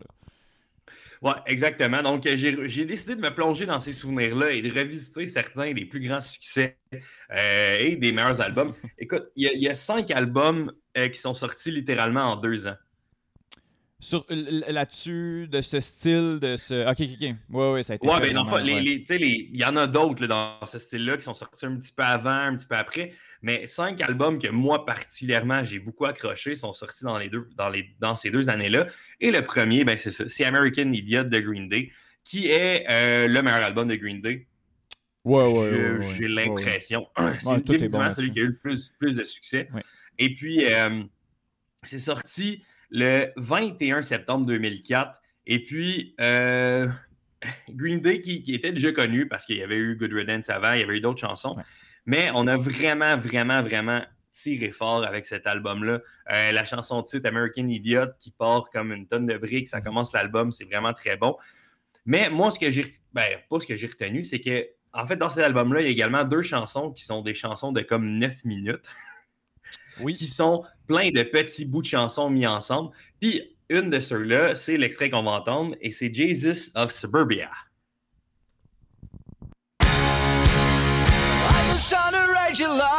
[SPEAKER 5] Ouais, exactement. Donc, euh, j'ai décidé de me plonger dans ces souvenirs-là et de revisiter certains des plus grands succès euh, et des meilleurs albums. Écoute, il y, a- il y a cinq albums euh, qui sont sortis littéralement en deux ans.
[SPEAKER 1] Sur là-dessus, de ce style, de ce. Ok, ok, ok. Ouais, ouais, ça a été.
[SPEAKER 5] Ouais, ben,
[SPEAKER 1] vraiment,
[SPEAKER 5] les- les- les- il y en a d'autres dans ce style-là qui sont sortis un petit peu avant, un petit peu après. Mais cinq albums que moi, particulièrement, j'ai beaucoup accroché sont sortis dans, les deux, dans, les, dans ces deux années-là. Et le premier, ben, c'est ça. C'est American Idiot de Green Day, qui est euh, le meilleur album de Green Day.
[SPEAKER 1] Ouais, ouais,
[SPEAKER 5] J'ai
[SPEAKER 1] ouais, ouais.
[SPEAKER 5] l'impression.
[SPEAKER 1] Ouais,
[SPEAKER 5] c'est
[SPEAKER 1] bon
[SPEAKER 5] celui qui a eu le plus, plus de succès. Et puis, euh, c'est sorti le 21 septembre 2004. Et puis, euh, Green Day, qui, qui était déjà connu parce qu'il y avait eu Good Riddance avant, il y avait eu d'autres chansons.
[SPEAKER 1] Ouais.
[SPEAKER 5] Mais on a vraiment, vraiment, vraiment tiré fort avec cet album-là. Euh, la chanson de titre American Idiot qui part comme une tonne de briques, ça commence l'album, c'est vraiment très bon. Mais moi, ce que j'ai. Ben, pas ce que j'ai retenu, c'est que, en fait, dans cet album-là, il y a également deux chansons qui sont des chansons de comme 9 minutes,
[SPEAKER 1] Oui.
[SPEAKER 5] qui sont plein de petits bouts de chansons mis ensemble. Puis, une de ceux-là, c'est l'extrait qu'on va entendre, et c'est Jesus of Suburbia.
[SPEAKER 6] I'm the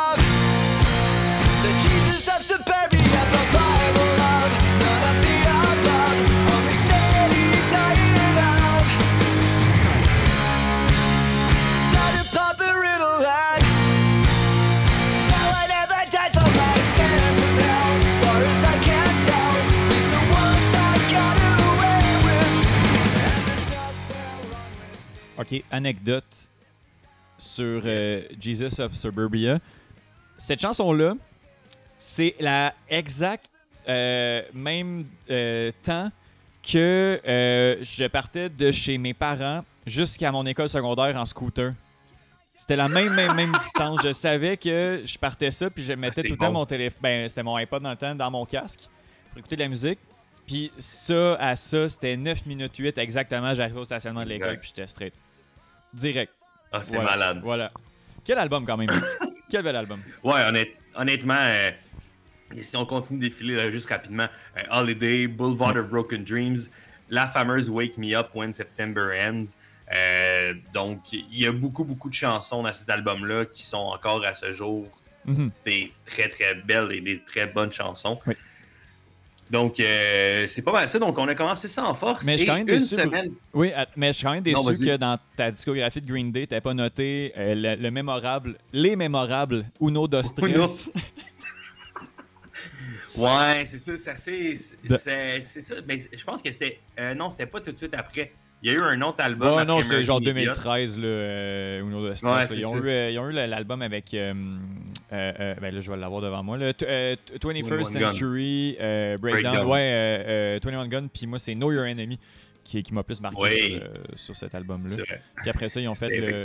[SPEAKER 1] anecdote sur euh, Jesus of Suburbia. Cette chanson-là, c'est la exact euh, même euh, temps que je partais de chez mes parents jusqu'à mon école secondaire en scooter. C'était la même, même, même distance. Je savais que je partais ça, puis je mettais
[SPEAKER 5] c'est
[SPEAKER 1] tout le temps mon téléphone. Ben, c'était mon iPod dans le temps, dans mon casque, pour écouter de la musique. Puis ça, à ça, c'était 9 minutes 8 exactement. J'arrivais au stationnement de l'école, puis j'étais straight. Direct.
[SPEAKER 5] Ah, c'est
[SPEAKER 1] Voilà,
[SPEAKER 5] malade.
[SPEAKER 1] Voilà. Quel album quand même? Quel bel album?
[SPEAKER 5] Ouais, honnête- honnêtement, euh, si on continue de défiler là, juste rapidement, euh, Holiday, Boulevard of Broken Dreams, la fameuse Wake Me Up When September Ends. Euh, donc, il y a beaucoup, beaucoup de chansons dans cet album-là qui sont encore à ce jour
[SPEAKER 1] Mhm.
[SPEAKER 5] des très, très belles et des très bonnes chansons.
[SPEAKER 1] Oui.
[SPEAKER 5] Donc, euh, c'est pas mal ça. Donc, on a commencé ça en force.
[SPEAKER 1] Mais je suis quand même
[SPEAKER 5] une
[SPEAKER 1] déçu,
[SPEAKER 5] semaine.
[SPEAKER 1] Oui, mais je suis quand même déçu
[SPEAKER 5] Non,
[SPEAKER 1] que dans ta discographie de Green Day, t'avais pas noté euh, le, le mémorable, les mémorables Uno dos. Tres.
[SPEAKER 5] Ouais, c'est ça, c'est assez.
[SPEAKER 1] De-
[SPEAKER 5] C'est c'est ça. Mais je pense que c'était. euh, non, c'était pas tout de suite après. Il y a eu un autre album.
[SPEAKER 1] Ouais, non, c'est genre
[SPEAKER 5] Idiot.
[SPEAKER 1] 2013, là, euh, Uno.
[SPEAKER 5] Ouais,
[SPEAKER 1] là.
[SPEAKER 5] c'est
[SPEAKER 1] ils, ont eu, euh, ils ont eu l'album avec. euh, euh, euh, ben là, je vais l'avoir devant moi. Euh, t- 21st
[SPEAKER 5] 21 Gun.
[SPEAKER 1] Century euh, Breakdown.
[SPEAKER 5] Breakdown.
[SPEAKER 1] Ouais, euh, euh, 21 Gun. Puis moi, c'est Know Your Enemy qui, qui m'a plus marqué
[SPEAKER 5] Oui.
[SPEAKER 1] sur, euh, sur cet album-là. Puis après ça, ils ont fait le,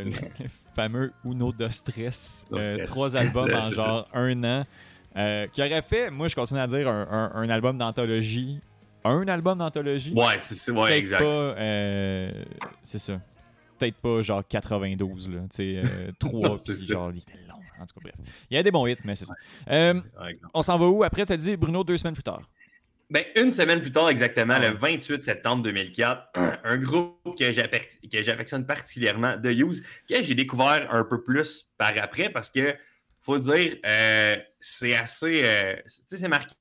[SPEAKER 1] fameux Uno dos Stress. Euh,
[SPEAKER 5] Stress.
[SPEAKER 1] trois albums en genre un an. euh, qui aurait fait, moi je continue à dire, un, un- un album d'anthologie. Un album d'anthologie.
[SPEAKER 5] Ouais, c'est ça. Ouais, exact.
[SPEAKER 1] euh, c'est ça. Peut-être pas genre 92, là. Tu sais, 3
[SPEAKER 5] Non, c'est
[SPEAKER 1] puis
[SPEAKER 5] ça.
[SPEAKER 1] genre, il était long. En tout cas, bref. Il y a des bons hits, mais c'est ça. Euh, on s'en va où? Après? T'as dit Bruno deux semaines plus tard.
[SPEAKER 5] Ben, une semaine plus tard, exactement,
[SPEAKER 1] Ah
[SPEAKER 5] le 28 septembre 2004, un groupe que j'affectionne particulièrement, The Use, que j'ai découvert un peu plus par après parce que, faut dire, euh, c'est assez. euh, tu sais, c'est marqué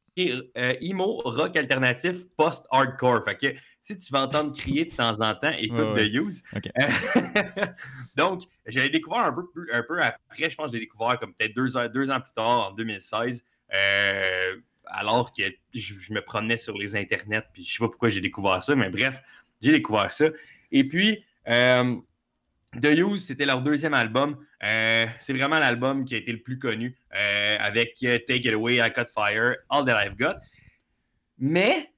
[SPEAKER 5] euh, emo, rock alternatif, post-hardcore. Fait que si tu vas entendre crier de temps en temps, écoute
[SPEAKER 1] ouais.
[SPEAKER 5] The Use. Euh, Donc, j'avais découvert un peu, plus- un peu après, je pense que je l'ai découvert comme peut-être deux, ans- deux ans plus tard, en 2016. euh, alors que je, je me promenais sur les internets, puis je sais pas pourquoi j'ai découvert ça, mais bref, j'ai découvert ça. Et puis, euh, The Use, c'était leur deuxième album. Euh, c'est vraiment l'album qui a été le plus connu euh, avec euh, Take It Away, I Got Fire, All That I've Got. Mais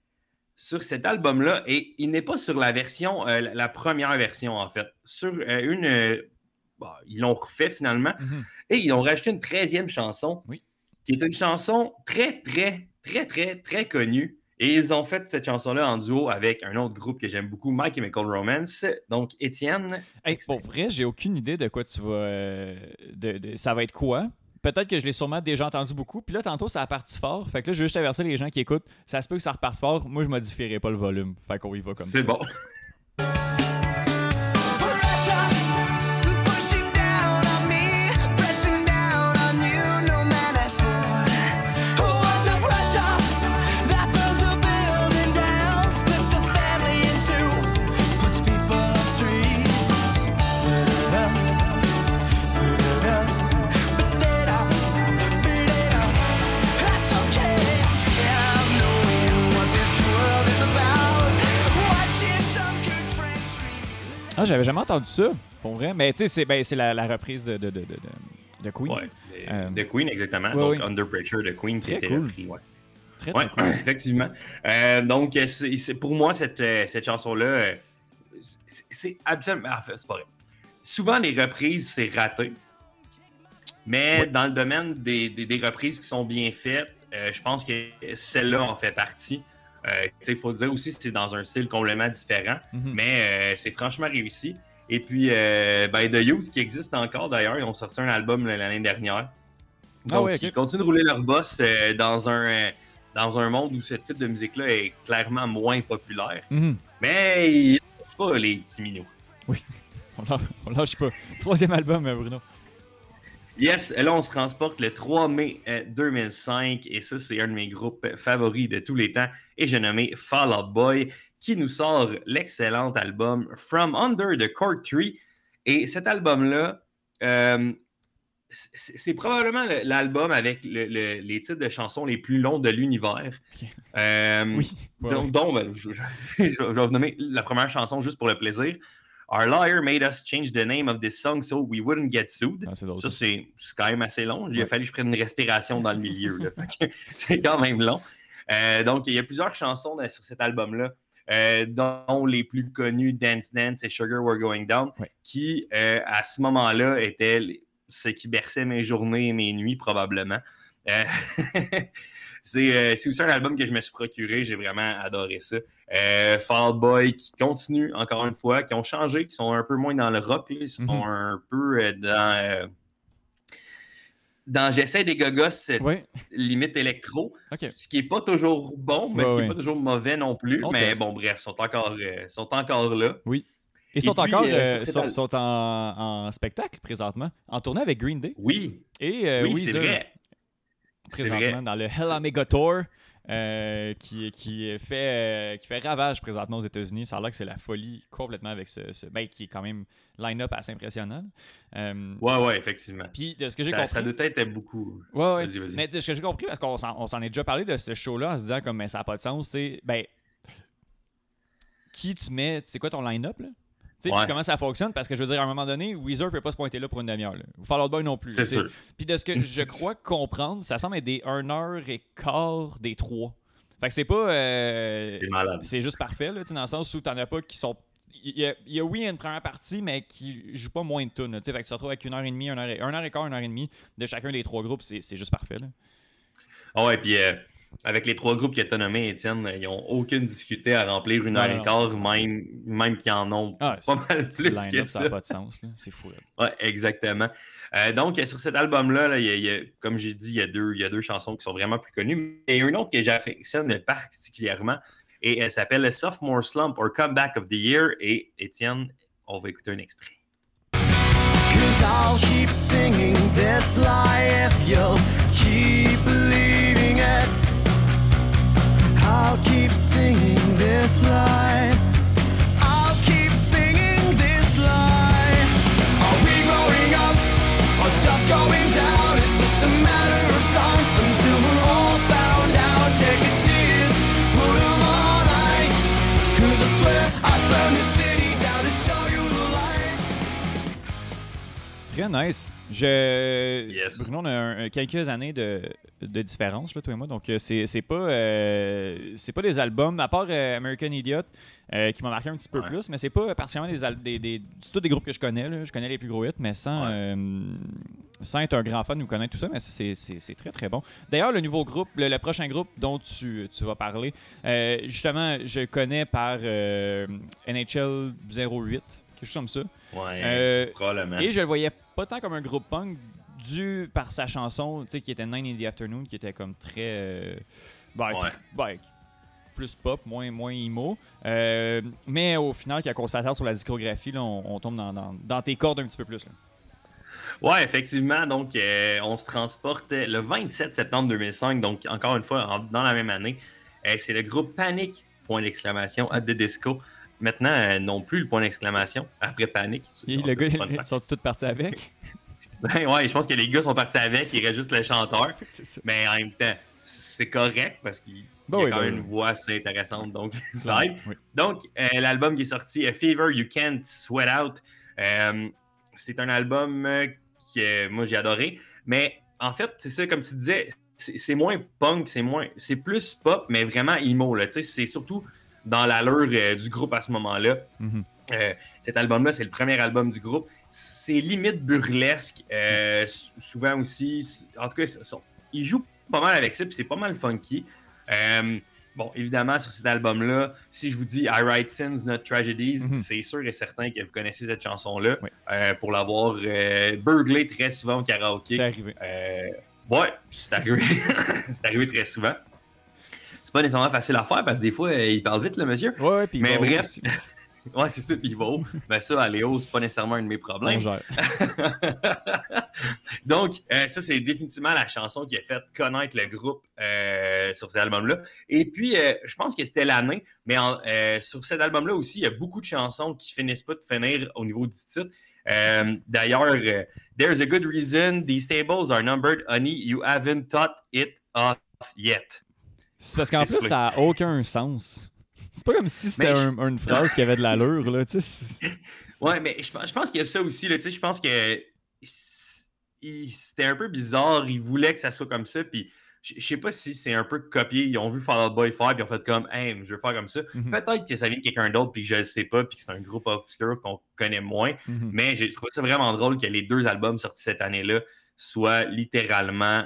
[SPEAKER 5] sur cet album-là, et il n'est pas sur la version, euh, la- première version en fait, sur une. bon, ils l'ont refait finalement.
[SPEAKER 1] Mhm.
[SPEAKER 5] Et ils ont rajouté une treizième chanson,
[SPEAKER 1] Oui.
[SPEAKER 5] qui est une chanson très, très, très, très, très connue. Et ils ont fait cette chanson-là en duo avec un autre groupe que j'aime beaucoup, My Chemical Romance. Donc, Étienne.
[SPEAKER 1] Hey, pour vrai, j'ai aucune idée de quoi tu vas. euh, de, de- ça va être quoi. Peut-être que je l'ai sûrement déjà entendu beaucoup. Puis là, tantôt, ça a parti fort. Fait que là, je veux juste avertir les gens qui écoutent. Ça se peut que ça reparte fort. Moi, je modifierai pas le volume. Fait qu'on y va comme ça.
[SPEAKER 5] C'est bon.
[SPEAKER 1] Ah, j'avais jamais entendu ça. Pour vrai. Mais tu sais, c'est ben, la, la reprise de, de, de, de, de- de Queen.
[SPEAKER 5] Ouais.
[SPEAKER 1] Euh,
[SPEAKER 5] De Queen, exactement.
[SPEAKER 1] ouais,
[SPEAKER 5] donc. Under Pressure de Queen qui
[SPEAKER 1] Très
[SPEAKER 5] était
[SPEAKER 1] cool.
[SPEAKER 5] repris, ouais.
[SPEAKER 1] Très, cool.
[SPEAKER 5] effectivement. Euh, donc, c'est, pour moi, cette, euh, cette chanson-là, c'est, absolument. En fait, c'est pas vrai. Souvent, les reprises, c'est raté. Mais dans le domaine des, des- des reprises qui sont bien faites, euh, je pense que celle-là en fait partie. Il faut dire aussi c'est dans un style complètement différent,
[SPEAKER 1] Mhm.
[SPEAKER 5] mais euh, c'est franchement réussi. Et puis, euh, ben, The Youth, qui existe encore d'ailleurs, ils ont sorti un album l'année dernière.
[SPEAKER 1] Ah
[SPEAKER 5] Donc, ils continuent de rouler leur boss euh, dans, un, euh, dans un monde où ce type de musique-là est clairement moins populaire.
[SPEAKER 1] Mhm.
[SPEAKER 5] Mais ils lâchent pas les petits minous.
[SPEAKER 1] On, lâche, on lâche pas. Troisième album, euh, Bruno.
[SPEAKER 5] Yes, là, on se transporte le 3 mai euh, 2005 et ça, c'est un de mes groupes favoris de tous les temps et j'ai nommé Fall Out Boy qui nous sort l'excellent album From Under the Court Tree. Et cet album-là, euh, c'est probablement le- l'album avec le- le- les titres de chansons les plus longs de l'univers. Euh,
[SPEAKER 1] Oui. Ouais.
[SPEAKER 5] dont, ben, je, je- je vais vous nommer la première chanson juste pour le plaisir. Our lawyer made us change the name of this song so we wouldn't get sued.
[SPEAKER 1] Ah,
[SPEAKER 5] Ça, c'est quand même assez long. Il a
[SPEAKER 1] Ouais.
[SPEAKER 5] fallu que je prenne une respiration dans le milieu. c'est quand même long. Euh, donc, il y a plusieurs chansons dans- sur cet album-là, euh, dont les plus connues, Dance Dance et Sugar We're Going Down,
[SPEAKER 1] Ouais.
[SPEAKER 5] qui, euh, à ce moment-là, étaient ce qui berçait mes journées et mes nuits, probablement. Euh, c'est aussi un album que je me suis procuré. J'ai vraiment adoré ça. Euh, Fall Boy qui continue, encore une fois, qui ont changé, qui sont un peu moins dans le rock. là. Ils sont
[SPEAKER 1] Mhm.
[SPEAKER 5] un peu euh, dans... dans J'essaie des gogos, limite électro, ce qui n'est pas toujours bon, mais ce qui n'est pas toujours mauvais non plus.
[SPEAKER 1] On
[SPEAKER 5] mais
[SPEAKER 1] teste.
[SPEAKER 5] bon, bref, sont encore, euh, sont encore là.
[SPEAKER 1] Ils sont
[SPEAKER 5] puis,
[SPEAKER 1] encore
[SPEAKER 5] euh,
[SPEAKER 1] sont, sont en, en spectacle présentement, en tournée avec Green Day
[SPEAKER 5] Oui,
[SPEAKER 1] et euh,
[SPEAKER 5] oui, c'est vrai.
[SPEAKER 1] Présentement dans le Hell Omega Tour euh, qui, qui, fait, euh, qui fait ravage présentement aux États-Unis. Ça a l'air que c'est la folie complètement avec ce, ce- ben, qui est quand même line-up assez impressionnant. Euh,
[SPEAKER 5] Ouais, ouais, effectivement.
[SPEAKER 1] Puis de ce que j'ai
[SPEAKER 5] Ça,
[SPEAKER 1] compris.
[SPEAKER 5] ça doit être beaucoup.
[SPEAKER 1] Ouais, ouais.
[SPEAKER 5] Vas-y, vas-y.
[SPEAKER 1] Mais de ce que j'ai compris, parce qu'on s'en, on s'en est déjà parlé de ce show-là en se disant comme mais ça n'a pas de sens, c'est ben qui tu mets, c'est quoi ton line-up là? Tu sais,
[SPEAKER 5] Ouais.
[SPEAKER 1] comment ça fonctionne? Parce que je veux dire, à un moment donné, Weezer peut pas se pointer là pour une demi-heure. là. Fall Out Boy non plus.
[SPEAKER 5] C'est sûr.
[SPEAKER 1] Puis de ce que je crois comprendre, ça semble être des 1 heure et quart des trois. Fait que c'est pas. euh,
[SPEAKER 5] C'est malade.
[SPEAKER 1] c'est juste parfait, là, tu sais, dans le sens où t'en as pas qui sont. Il y, a, il y a, oui une première partie, mais qui joue pas moins de tunes. Fait que tu te retrouves avec une heure et demie, une heure et, une heure et quart, une heure et demie de chacun des trois groupes, c'est juste parfait. Là.
[SPEAKER 5] Ah ouais, puis euh, avec les trois groupes que tu as nommés, Étienne, ils n'ont aucune difficulté à remplir une
[SPEAKER 1] Non,
[SPEAKER 5] heure
[SPEAKER 1] non,
[SPEAKER 5] et quart, même, même qu'ils en ont
[SPEAKER 1] Ah,
[SPEAKER 5] pas mal
[SPEAKER 1] c'est-
[SPEAKER 5] plus que
[SPEAKER 1] ça
[SPEAKER 5] ça.
[SPEAKER 1] n'a pas de sens. C'est fou. là.
[SPEAKER 5] Ouais, exactement. Euh, donc, sur cet album-là, là, il y a- il y a- comme j'ai dit, il y, a deux, il y a deux chansons qui sont vraiment plus connues. Et une autre que j'affectionne particulièrement, et elle s'appelle Sophomore Slump or Comeback of the Year. Et Étienne, on va écouter un extrait.
[SPEAKER 6] Cause I'll keep singing this lie if you'll keep believing it. I'll keep singing this lie. I'll keep singing this. Are we growing up or just going down?
[SPEAKER 1] Très nice. Je...
[SPEAKER 5] Yes.
[SPEAKER 1] Bruno, on a un- quelques années de, de différence, là, toi et moi. Donc, euh, c'est c'est pas, euh, c'est pas des albums, à part euh, American Idiot, euh, qui m'a marqué un petit peu
[SPEAKER 5] Ouais.
[SPEAKER 1] plus, mais c'est pas particulièrement des, al- des, des, c'est tous des groupes que je connais. là. Je connais les plus gros hits, mais sans,
[SPEAKER 5] Ouais.
[SPEAKER 1] sans être un grand fan ou connaître tout ça, mais c'est- c'est c'est très très bon. D'ailleurs, le nouveau groupe, le, le prochain groupe dont tu, tu vas parler, justement, je connais par NHL 08, quelque chose comme ça.
[SPEAKER 5] Ouais,
[SPEAKER 1] Euh,
[SPEAKER 5] probablement.
[SPEAKER 1] et je le voyais pas tant comme un groupe punk dû par sa chanson, tu sais, qui était Nine in the Afternoon, qui était comme très. euh,
[SPEAKER 5] Ouais.
[SPEAKER 1] ben, plus pop, moins, moins emo. Euh, mais au final, quand on s'attarde sur la discographie, là, on, on tombe dans, dans- dans tes cordes un petit peu plus. là.
[SPEAKER 5] Ouais, effectivement. Donc, euh, on se transporte le 27 septembre 2005. Donc, encore une fois, dans la même année. Euh, c'est le groupe Panic, point d'exclamation, at the disco. Maintenant, euh, non plus le point d'exclamation, après.
[SPEAKER 1] Et
[SPEAKER 5] C'est-
[SPEAKER 1] le gars, ils sont tous partis avec?
[SPEAKER 5] Ben ouais, je pense que les gars sont partis avec, il reste juste le chanteur. Mais en même temps, c'est correct parce qu'il
[SPEAKER 1] Ben
[SPEAKER 5] y a
[SPEAKER 1] oui,
[SPEAKER 5] quand
[SPEAKER 1] ben
[SPEAKER 5] même
[SPEAKER 1] oui.
[SPEAKER 5] une voix assez intéressante. Donc, ça aide.
[SPEAKER 1] Oui.
[SPEAKER 5] Donc, euh, l'album qui est sorti, Fever You Can't Sweat Out, euh, c'est un album que moi j'ai adoré. Mais en fait, c'est ça, comme tu disais, c'est moins punk, c'est moins, c'est plus pop, mais vraiment emo. C'est surtout dans l'allure euh, du groupe à ce moment-là.
[SPEAKER 1] Mhm.
[SPEAKER 5] Euh, cet album-là, c'est le premier album du groupe. C'est limite burlesque, euh, sou- souvent aussi. En tout cas, ils jouent pas mal avec ça, puis c'est pas mal funky. Bon, évidemment, sur cet album-là, si je vous dis I Write Sins, Not Tragedies,
[SPEAKER 1] Mhm.
[SPEAKER 5] c'est sûr et certain que vous connaissez cette chanson-là
[SPEAKER 1] Oui.
[SPEAKER 5] euh, pour l'avoir euh, burglé très souvent au karaoké.
[SPEAKER 1] C'est arrivé.
[SPEAKER 5] Euh, ouais, c'est arrivé. c'est arrivé très souvent. C'est pas nécessairement facile à faire parce que des fois, euh, il parle vite, le monsieur.
[SPEAKER 1] Ouais, ouais, puis
[SPEAKER 5] Mais bref,
[SPEAKER 1] aussi.
[SPEAKER 5] Ouais, c'est ça, puis il haut. Ben ça, à Léo, c'est pas nécessairement un de mes problèmes. Donc, euh, ça, c'est définitivement la chanson qui a fait connaître le groupe euh, sur cet album-là. Et puis, euh, je pense que c'était l'année, mais en- sur cet album-là aussi, il y a beaucoup de chansons qui finissent pas de finir au niveau du titre. Euh, D'ailleurs, euh, There's a good reason these tables are numbered, honey. You haven't thought it off yet.
[SPEAKER 1] C'est parce qu'en plus,
[SPEAKER 5] ça.
[SPEAKER 1] n'a aucun sens. C'est pas comme si c'était
[SPEAKER 5] Mais je-
[SPEAKER 1] un- une phrase qui avait de l'allure, là. Tu sais,
[SPEAKER 5] Ouais, mais je, pense- je pense qu'il y a ça aussi. Là, tu sais, je pense que c'était un peu bizarre. Ils voulaient que ça soit comme ça. Puis je je sais pas si c'est un peu copié. Ils ont vu Fall Out Boy faire. Puis ils ont fait comme, hey, je veux faire comme ça.
[SPEAKER 1] Mhm.
[SPEAKER 5] Peut-être que ça vient de quelqu'un d'autre. Puis que je le sais pas. Puis que c'est un groupe obscur qu'on connaît moins.
[SPEAKER 1] Mhm.
[SPEAKER 5] Mais j'ai trouvé ça vraiment drôle que les deux albums sortis cette année-là soient littéralement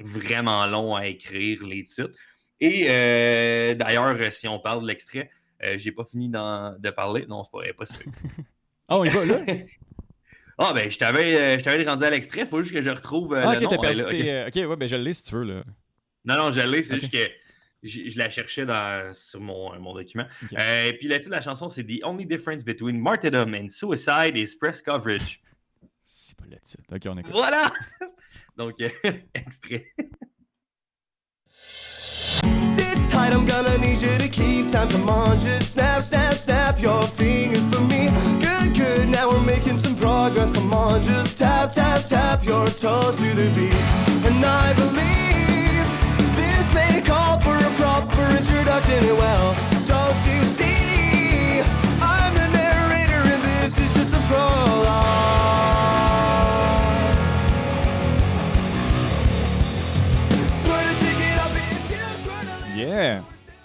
[SPEAKER 5] vraiment longs à écrire, les titres. Et euh, d'ailleurs, si on parle de l'extrait, euh, j'ai pas fini de parler. Non, c'est pas, pas ça.
[SPEAKER 1] Oh, il va là?
[SPEAKER 5] Ah, ben, je t'avais, euh, je t'avais rendu à l'extrait, faut juste que je retrouve euh,
[SPEAKER 1] Ah,
[SPEAKER 5] le
[SPEAKER 1] ok,
[SPEAKER 5] nom.
[SPEAKER 1] t'as perdu
[SPEAKER 5] là, ok.
[SPEAKER 1] euh, ouais, ben je l'ai si tu veux, là.
[SPEAKER 5] Non, non, je l'ai, c'est juste que je, je la cherchais dans, sur mon, mon document.
[SPEAKER 1] Ok.
[SPEAKER 5] Euh, et puis le titre de la chanson, c'est The only difference between martyrdom and suicide is press coverage.
[SPEAKER 1] C'est pas le titre. Ok, on écoute.
[SPEAKER 5] Voilà! Donc, euh, extrait.
[SPEAKER 6] Tight, I'm gonna need you to keep time. Come on, just snap, snap, snap your fingers for me. Good, good, now we're making some progress. Come on, just tap, tap, tap your toes to the beat. And I believe this may call for a proper introduction. Well, don't you see?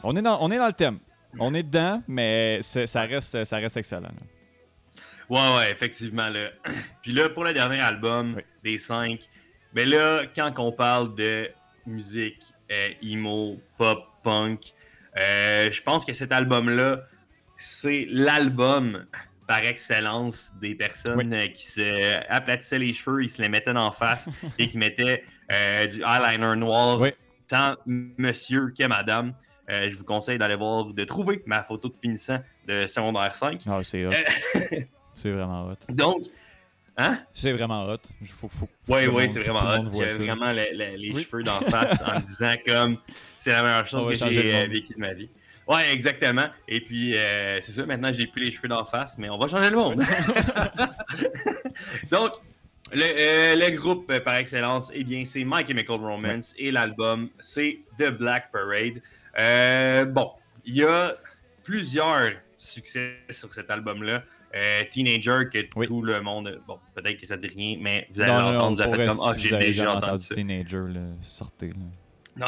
[SPEAKER 1] On est dans, on est dans le thème. On est dedans, mais ça reste, ça reste excellent. là.
[SPEAKER 5] Ouais, ouais, effectivement. Là. Puis là, pour le dernier album
[SPEAKER 1] Oui.
[SPEAKER 5] des cinq, ben là, quand on parle de musique euh, emo, pop, punk. Euh, je pense que cet album-là, c'est l'album par excellence des personnes euh, qui se aplatissaient les cheveux, ils se les mettaient en face et qui mettaient euh, du eyeliner noir,
[SPEAKER 1] Oui.
[SPEAKER 5] tant monsieur que madame. Euh, je vous conseille d'aller voir, de trouver ma photo de finissant de secondaire 5.
[SPEAKER 1] Ah, c'est hot.
[SPEAKER 5] Euh,
[SPEAKER 1] C'est vraiment hot.
[SPEAKER 5] Donc, hein?
[SPEAKER 1] C'est vraiment hot. Faut, faut,
[SPEAKER 5] oui,
[SPEAKER 1] monde-
[SPEAKER 5] c'est vraiment hot.
[SPEAKER 1] ça.
[SPEAKER 5] vraiment le- le- les
[SPEAKER 1] Oui.
[SPEAKER 5] cheveux d'en face en me disant comme c'est la meilleure chose
[SPEAKER 1] va
[SPEAKER 5] que j'ai euh,
[SPEAKER 1] monde.
[SPEAKER 5] vécu de ma vie. Ouais, exactement. Et puis, euh, c'est ça, maintenant, j'ai plus les cheveux d'en face, mais on va changer le monde. Donc, le, euh, le groupe euh, par excellence, eh bien, c'est My Chemical Romance et l'album, c'est The Black Parade. Euh, bon, il y a plusieurs succès sur cet album-là. Euh, Teenager, que
[SPEAKER 1] Oui.
[SPEAKER 5] tout le monde. Bon, peut-être que ça dit rien, mais vous allez l'entendre, vous fait
[SPEAKER 1] vrai,
[SPEAKER 5] comme Ah,
[SPEAKER 1] si
[SPEAKER 5] j'ai déjà entendu
[SPEAKER 1] entendu
[SPEAKER 5] ça.
[SPEAKER 1] Teenager, là, sortez. Là.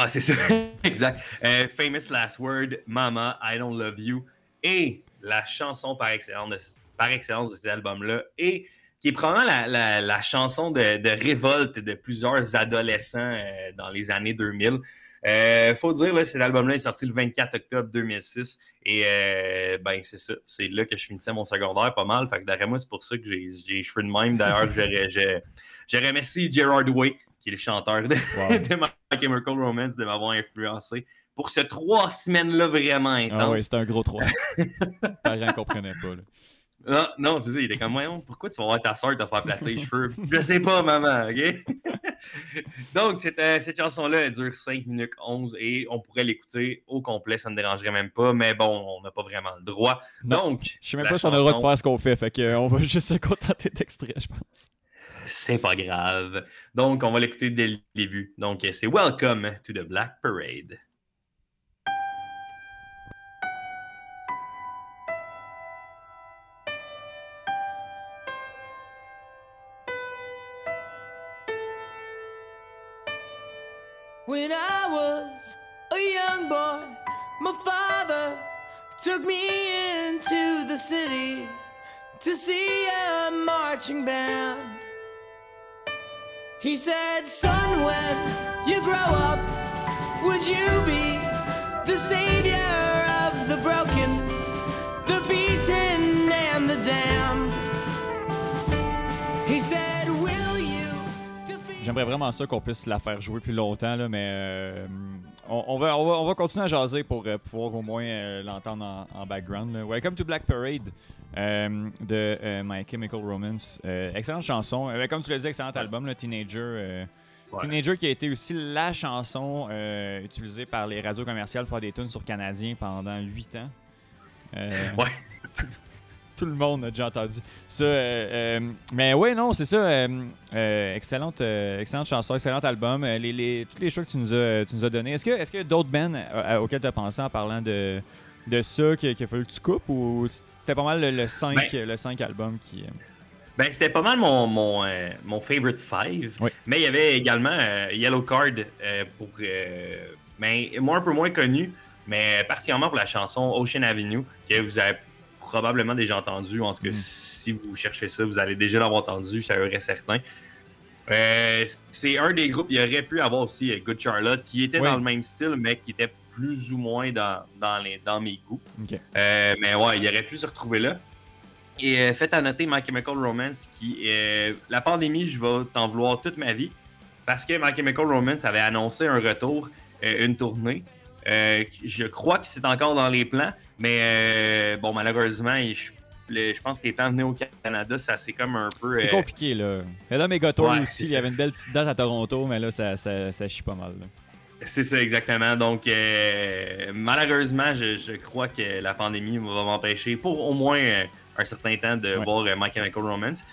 [SPEAKER 5] Non, c'est ça. exact. Euh, Famous Last Word, Mama, I Don't Love You. Et la chanson par excellence de, par excellence de cet album-là. Et qui est probablement la, la- la chanson de, de révolte de plusieurs adolescents euh, dans les années 2000. Euh, faut dire, là, cet album-là est sorti le 24 octobre 2006. Et euh, ben, c'est ça. C'est là que je finissais mon secondaire pas mal. Fait que d'après moi, c'est pour ça que j'ai les cheveux de même. D'ailleurs, j'aurais j'ai- j'aurais remercié Gerard Way, qui est le chanteur de,
[SPEAKER 1] Wow.
[SPEAKER 5] de My Chemical Romance, de m'avoir influencé pour ce trois semaines-là vraiment
[SPEAKER 1] Ah
[SPEAKER 5] intense.
[SPEAKER 1] ouais, c'était un gros 3. Parents comprenaient pas. Là.
[SPEAKER 5] Non, non, c'est ça, il était comme, Voyons, pourquoi tu vas voir ta soeur te faire placer les cheveux? Je sais pas, maman, OK? Donc, cette, euh, cette chanson-là, elle dure 5 minutes 11 et on pourrait l'écouter au complet, ça ne dérangerait même pas, mais bon, on n'a pas vraiment le droit.
[SPEAKER 1] Non,
[SPEAKER 5] Donc,
[SPEAKER 1] Je sais même pas si on a le droit de faire ce qu'on fait, fait qu'on va juste se contenter d'extraits, je pense.
[SPEAKER 5] C'est pas grave. Donc, on va l'écouter dès le début. Donc, euh, c'est Welcome to the Black Parade.
[SPEAKER 6] My father took me into the city to see a marching band. He said, Son, when you grow up, would you be the savior
[SPEAKER 1] J'aimerais vraiment ça qu'on puisse la faire jouer plus longtemps, là, mais euh, on, on va, on, va, on va continuer à jaser pour euh, pouvoir au moins euh, l'entendre en, en background. là. Welcome to Black Parade de My Chemical Romance. Excellente chanson. Euh, comme tu l'as dit, excellent album, le Teenager.
[SPEAKER 5] Ouais.
[SPEAKER 1] Teenager qui a été aussi la chanson utilisée par les radios commerciales pour faire des tunes sur Canadien pendant 8 ans.
[SPEAKER 5] Ouais.
[SPEAKER 1] tout le monde a déjà entendu ça. euh, euh, mais ouais, non, c'est ça. euh, excellente, excellente chanson, excellent album. Les, les, tous les choix que tu nous as, tu nous as donnés. Est-ce que, est-ce y a d'autres bands auxquels tu as pensé en parlant de, de ça qu'il a fallu que tu coupes ou c'était pas mal le, le 5,
[SPEAKER 5] Ben-
[SPEAKER 1] le 5 album qui.
[SPEAKER 5] Ben, c'était pas mal mon, mon, mon favorite five.
[SPEAKER 1] Oui.
[SPEAKER 5] Mais il y avait également Yellow Card pour. euh, ben, moi, un peu moins connu, mais particulièrement pour la chanson Ocean Avenue, que vous avez probablement déjà entendu. En tout cas,
[SPEAKER 1] Mm.
[SPEAKER 5] si vous cherchez ça, vous allez déjà l'avoir entendu, je serais certain. Euh, c'est un des groupes, il aurait pu avoir aussi euh, Good Charlotte, qui était
[SPEAKER 1] Oui.
[SPEAKER 5] dans le même style, mais qui était plus ou moins dans, dans, les, dans mes goûts. Euh, mais ouais, il aurait pu se retrouver là. Et euh, faites à noter My Chemical Romance, qui la pandémie, je vais t'en vouloir toute ma vie, parce que My Chemical Romance avait annoncé un retour, une tournée. Je crois que c'est encore dans les plans, mais euh, bon, malheureusement, je, le- je pense que les plans venus au Canada, ça c'est comme un peu.
[SPEAKER 1] C'est
[SPEAKER 5] euh,
[SPEAKER 1] compliqué, là. Mais là, Megatour
[SPEAKER 5] Ouais,
[SPEAKER 1] aussi, il y avait une belle petite date à Toronto, mais là, ça, ça, ça chie pas mal. là.
[SPEAKER 5] C'est ça, exactement. Donc, euh, malheureusement, je, je crois que la pandémie va m'empêcher pour au moins euh, un certain temps de
[SPEAKER 1] Ouais.
[SPEAKER 5] voir euh, My Chemical Romance.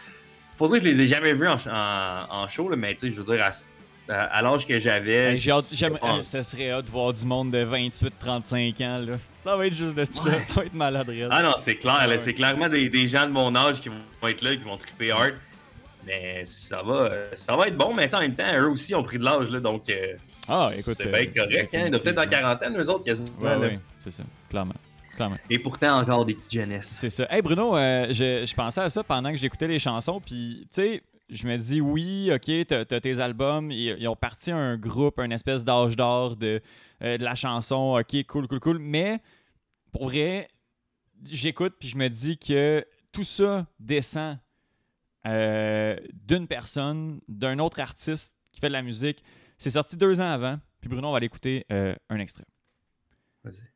[SPEAKER 5] Faut dire que je les ai jamais vus en, en, en show, là, mais tu sais, je veux dire, à, à- à l'âge que j'avais.
[SPEAKER 1] J'ai hâte- ça serait hâte de voir du monde de 28-35 ans. Là. Ça va être juste de ça.
[SPEAKER 5] Ouais.
[SPEAKER 1] Ça va être malade. raide.
[SPEAKER 5] Ah non, c'est clair, là,
[SPEAKER 1] Ouais.
[SPEAKER 5] c'est clairement des, des gens de mon âge qui vont être là, qui vont triper hard. Mais ça va, euh, ça va être bon, mais en même temps, eux aussi ont pris de l'âge, là, donc euh,
[SPEAKER 1] Ah, écoute,
[SPEAKER 5] c'est
[SPEAKER 1] euh,
[SPEAKER 5] bien correct. Hein, ils doivent peut-être dans la quarantaine, eux autres, quasiment.
[SPEAKER 1] Ouais, ouais, c'est ça. Clairement. Clairement.
[SPEAKER 5] Et pourtant, encore des petites jeunesses.
[SPEAKER 1] C'est ça. Hey Bruno, euh, je, je pensais à ça pendant que j'écoutais les chansons, puis tu sais, je me dis, oui, ok, t'as as tes albums, ils, ont parti un groupe, un espèce d'âge d'or de, euh, de la chanson, ok, cool, cool, cool. Mais pour vrai, j'écoute puis je me dis que tout ça descend euh, d'une personne, d'un autre artiste qui fait de la musique. C'est sorti deux ans avant. Puis Bruno, on va aller écouter euh, un extrait.
[SPEAKER 5] Vas-y.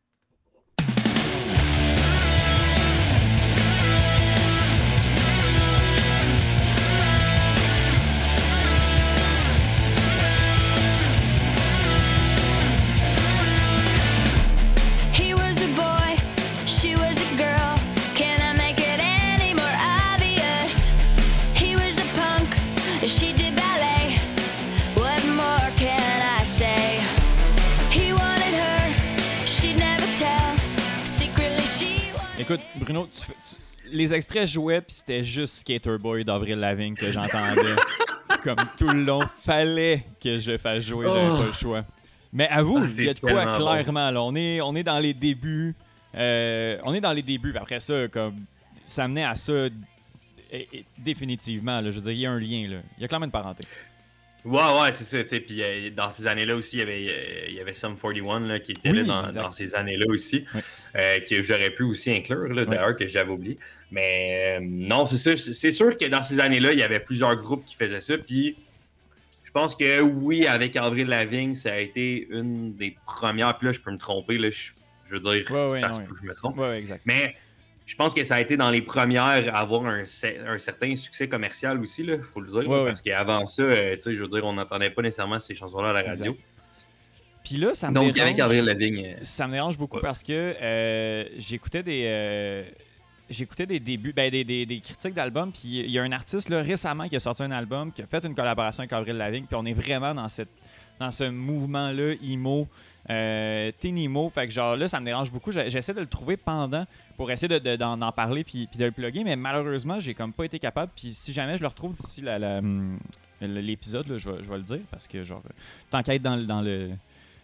[SPEAKER 1] Les extraits jouaient, puis c'était juste Skater Boy d'Avril Lavigne que j'entendais. Comme tout le long, fallait que je fasse jouer, j'avais
[SPEAKER 5] Oh.
[SPEAKER 1] pas le choix. Mais avoue,
[SPEAKER 5] Ah,
[SPEAKER 1] il y a de quoi
[SPEAKER 5] bon.
[SPEAKER 1] clairement. Là, on, est, on est dans les débuts. euh, on est dans les débuts, puis après ça, comme ça menait à ça et- et définitivement. Là, je veux dire, il y a un lien. Là. Il y a clairement une parenté.
[SPEAKER 5] Ouais, ouais, c'est ça. Puis euh, dans ces années-là aussi, il y avait, euh, il y avait Sum 41 là, qui était
[SPEAKER 1] Oui,
[SPEAKER 5] là dans, ces années-là aussi,
[SPEAKER 1] Oui.
[SPEAKER 5] euh, que j'aurais pu aussi inclure, là, d'ailleurs, que j'avais oublié. Mais non, c'est sûr, c'est sûr que dans ces années-là, il y avait plusieurs groupes qui faisaient ça. Puis je pense que oui, avec Avril Lavigne, ça a été une des premières. Puis là, je peux me tromper, là, je, je veux dire,
[SPEAKER 1] Ouais, ouais,
[SPEAKER 5] ça
[SPEAKER 1] non,
[SPEAKER 5] se peut je me trompe.
[SPEAKER 1] Exact.
[SPEAKER 5] Mais je pense que ça a été dans les premières à avoir un, cer- un certain succès commercial aussi, il faut le dire.
[SPEAKER 1] Ouais,
[SPEAKER 5] là,
[SPEAKER 1] ouais.
[SPEAKER 5] Parce qu'avant ça, euh, tu sais, je veux dire, on n'entendait pas nécessairement ces chansons-là à la radio.
[SPEAKER 1] Puis là, ça me
[SPEAKER 5] Donc,
[SPEAKER 1] dérange.
[SPEAKER 5] avec Lavigne. euh,
[SPEAKER 1] Ça me dérange beaucoup
[SPEAKER 5] Ouais.
[SPEAKER 1] parce que euh, j'écoutais des euh, j'écoutais des débuts ben, des, des- des critiques d'albums puis il y a un artiste là, récemment qui a sorti un album qui a fait une collaboration avec Avril Lavigne puis on est vraiment dans cette dans ce mouvement là emo euh, fait que genre là ça me dérange beaucoup j'essaie de le trouver pendant pour essayer de- de- d'en parler puis, puis de le plugger mais malheureusement j'ai comme pas été capable puis si jamais je le retrouve d'ici hum, l'épisode je vais, je vais le dire parce que genre tant qu'à être dans, le- dans le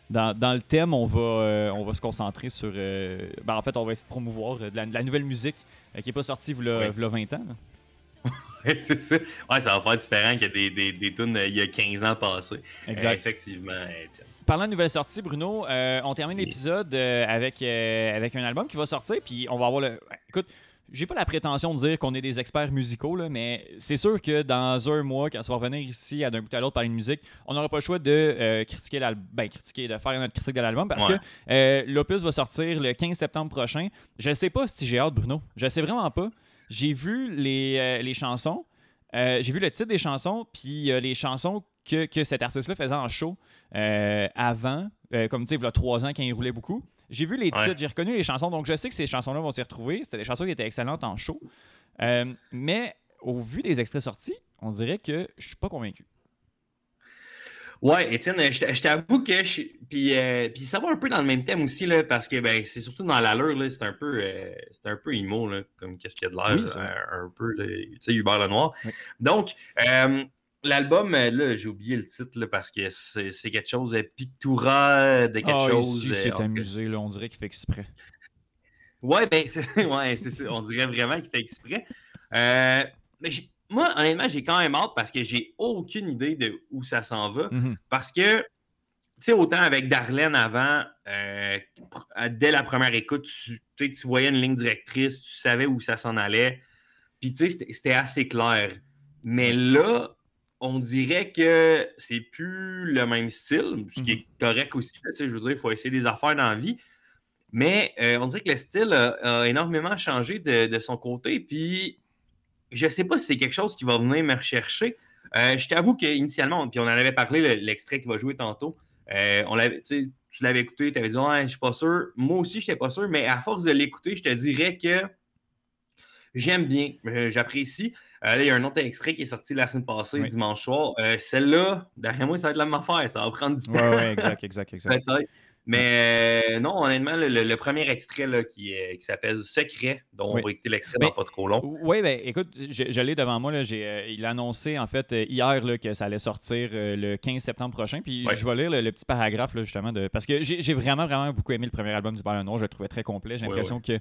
[SPEAKER 1] dans, dans le thème, on va, euh, on va se concentrer sur. euh, ben, en fait, on va essayer de promouvoir euh, de, la, de la nouvelle musique qui n'est pas sortie il y
[SPEAKER 5] Ouais.
[SPEAKER 1] 20 ans.
[SPEAKER 5] c'est ça. Ouais, ça va faire différent que des, des, des tunes il y a 15 ans passés.
[SPEAKER 1] Exact.
[SPEAKER 5] Euh, effectivement, Étienne.
[SPEAKER 1] Parlant de nouvelles sorties, Bruno, euh, on termine l'épisode euh, avec, euh, avec un album qui va sortir, puis on va avoir le. Écoute, j'ai pas la prétention de dire qu'on est des experts musicaux, là, mais c'est sûr que dans un mois, quand ça va revenir ici à d'un bout à l'autre parler de musique, on n'aura pas le choix de critiquer l'album, ben, critiquer, de faire notre critique de l'album parce
[SPEAKER 5] Ouais.
[SPEAKER 1] que l'opus va sortir le 15 septembre prochain. Je sais pas si j'ai hâte, Bruno. Je sais vraiment pas. J'ai vu les, les chansons, j'ai vu le titre des chansons, puis les chansons que, que cet artiste-là faisait en show euh, avant, euh, comme tu sais, il y a trois ans quand il roulait beaucoup. J'ai vu les
[SPEAKER 5] Ouais.
[SPEAKER 1] titres, j'ai reconnu les chansons, donc je sais que ces chansons-là vont s'y retrouver. C'était des chansons qui étaient excellentes en show. Euh, mais au vu des extraits sortis, on dirait que je suis pas convaincu.
[SPEAKER 5] Ouais, Étienne, je t'a- je t'avoue que je puis, euh, puis ça va un peu dans le même thème aussi là, parce que ben c'est surtout dans l'allure là, c'est un peu euh, c'est un peu emo là, comme qu'est-ce qu'il y a de l'air
[SPEAKER 1] Oui,
[SPEAKER 5] un, un peu tu sais Hubert Lenoir.
[SPEAKER 1] Oui.
[SPEAKER 5] Donc l'album euh, là, j'ai oublié le titre là, parce que c'est c'est quelque chose euh, Pictura de quelque
[SPEAKER 1] Ah,
[SPEAKER 5] chose.
[SPEAKER 1] ici,
[SPEAKER 5] euh,
[SPEAKER 1] c'est amusé, là, on dirait qu'il fait exprès.
[SPEAKER 5] Ouais, ben, c'est ouais, c'est ça. On dirait vraiment qu'il fait exprès. Euh, mais j'ai- moi, honnêtement, j'ai quand même hâte parce que j'ai aucune idée de où ça s'en va.
[SPEAKER 1] Mhm.
[SPEAKER 5] Parce que, tu sais, autant avec Darlene avant, euh, dès la première écoute, tu, voyais une ligne directrice, tu savais où ça s'en allait. Puis, tu sais, c'était- c'était assez clair. Mais là, on dirait que c'est plus le même style, ce qui est correct aussi. je veux dire, il faut essayer des affaires dans la vie. Mais euh, on dirait que le style a, a énormément changé de, de son côté. Puis je sais pas si c'est quelque chose qui va venir me rechercher. Euh, je t'avoue qu'initialement, puis on en avait parlé, le- l'extrait qui va jouer tantôt. euh, on tu l'avais écouté, tu avais dit, ouais, je suis pas sûr. Moi aussi, je n'étais pas sûr, mais à force de l'écouter, je te dirais que j'aime bien, j'apprécie. Euh, là, il y a un autre extrait qui est sorti la semaine passée,
[SPEAKER 1] Oui.
[SPEAKER 5] dimanche soir. Euh, Celle-là, derrière moi, ça va être la même affaire. Ça va prendre du temps.
[SPEAKER 1] Ouais, ouais, exact, exact, exact.
[SPEAKER 5] Peut-être. Mais euh, non, honnêtement, le, le- premier extrait là, qui, qui s'appelle Secret, dont
[SPEAKER 1] Oui.
[SPEAKER 5] on va écouter l'extrait dans pas trop long.
[SPEAKER 1] Oui, ben écoute, je, je l'ai devant moi. Là, euh, il a annoncé en fait hier là, que ça allait sortir le 15 septembre prochain. Puis je vais lire le, le petit paragraphe là, justement de. Parce que j'ai, vraiment, vraiment beaucoup aimé le premier album du Ballon Noir. Je le trouvais très complet. J'ai l'impression que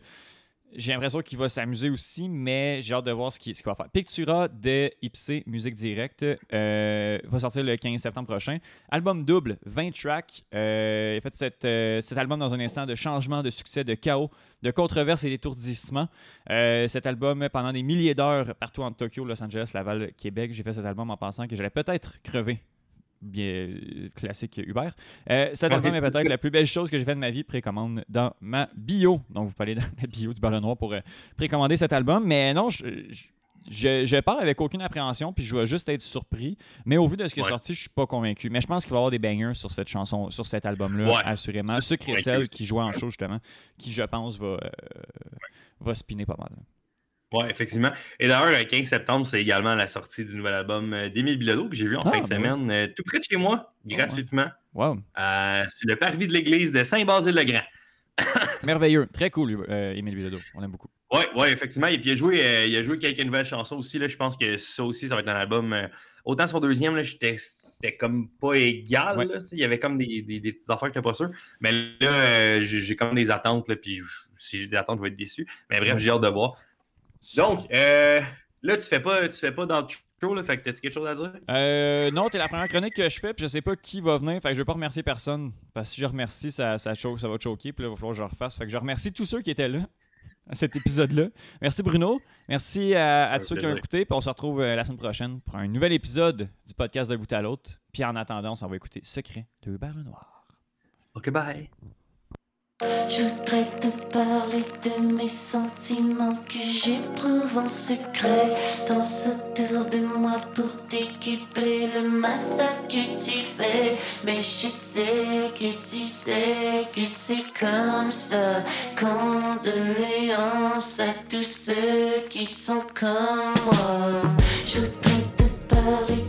[SPEAKER 1] j'ai l'impression qu'il va s'amuser aussi, mais j'ai hâte de voir ce qu'il va faire. Pictura de Ipsé Musique Directe euh, va sortir le 15 septembre prochain. Album double, 20 tracks. Euh, il fait euh, cet album dans un instant de changement, de succès, de chaos, de controverse et d'étourdissement. Euh, cet album, pendant des milliers d'heures, partout entre Tokyo, Los Angeles, Laval, Québec, j'ai fait cet album en pensant que j'allais peut-être crever. Bien euh, classique Uber. Euh, cet album est peut-être la plus belle chose que j'ai fait de ma vie, précommande dans ma bio. Donc, vous pouvez aller dans la bio du Ballon Noir pour euh, précommander cet album. Mais non, je, je, je- je pars avec aucune appréhension, puis je vais juste être surpris. Mais au vu de ce qui est
[SPEAKER 5] Ouais.
[SPEAKER 1] sorti, je suis pas convaincu. Mais je pense qu'il va y avoir des bangers sur cette chanson, sur cet album-là,
[SPEAKER 5] Ouais.
[SPEAKER 1] assurément. Sucre et sel qui jouait en show, justement, qui, je pense, va, euh, va spinner pas mal.
[SPEAKER 5] Ouais, effectivement. Et d'ailleurs, le 15 septembre, c'est également la sortie du nouvel album euh, d'Émile Bilodeau que j'ai vu en
[SPEAKER 1] Ah,
[SPEAKER 5] fin de
[SPEAKER 1] ben
[SPEAKER 5] semaine, euh, tout près de chez moi, gratuitement,
[SPEAKER 1] Wow.
[SPEAKER 5] euh, sur le parvis de l'église de Saint-Basile-le-Grand.
[SPEAKER 1] Merveilleux. Très cool, euh, Émile Bilodeau. On aime beaucoup.
[SPEAKER 5] Ouais, ouais, effectivement. Et puis il a joué, euh, il a joué quelques nouvelles chansons aussi. Là. Je pense que ça aussi, ça va être dans l'album. autant son deuxième, c'était comme pas égal.
[SPEAKER 1] Ouais.
[SPEAKER 5] là, il y avait comme des, des- des petites affaires que j'étais pas sûr. Mais là, j'ai comme des attentes. Là, puis je- si j'ai des attentes, je vais être déçu. Mais bref, j'ai hâte de voir. Donc, euh, là, tu fais pas, tu fais pas dans le show, là, fait que t'as-tu quelque chose à dire?
[SPEAKER 1] Euh, non, t'es la première chronique que je fais, puis je sais pas qui va venir, fait que je vais pas remercier personne. Parce que si je remercie, ça, ça, choque- ça va te choquer, puis là, il va falloir que je refasse. Fait que je remercie tous ceux qui étaient là à cet épisode-là. Merci Bruno. Merci à, tous ceux qui ont écouté, puis on se retrouve euh, la semaine prochaine pour un nouvel épisode du podcast de bout à l'autre. Puis en attendant, on va écouter Secret de Hubert Lenoir.
[SPEAKER 5] Ok, bye.
[SPEAKER 7] Je voudrais te parler de mes sentiments que j'éprouve en secret. Danse autour de moi pour décupler le massacre que tu fais. Mais je sais que tu sais que c'est comme ça. Condoléances à tous ceux qui sont comme moi. Je voudrais te parler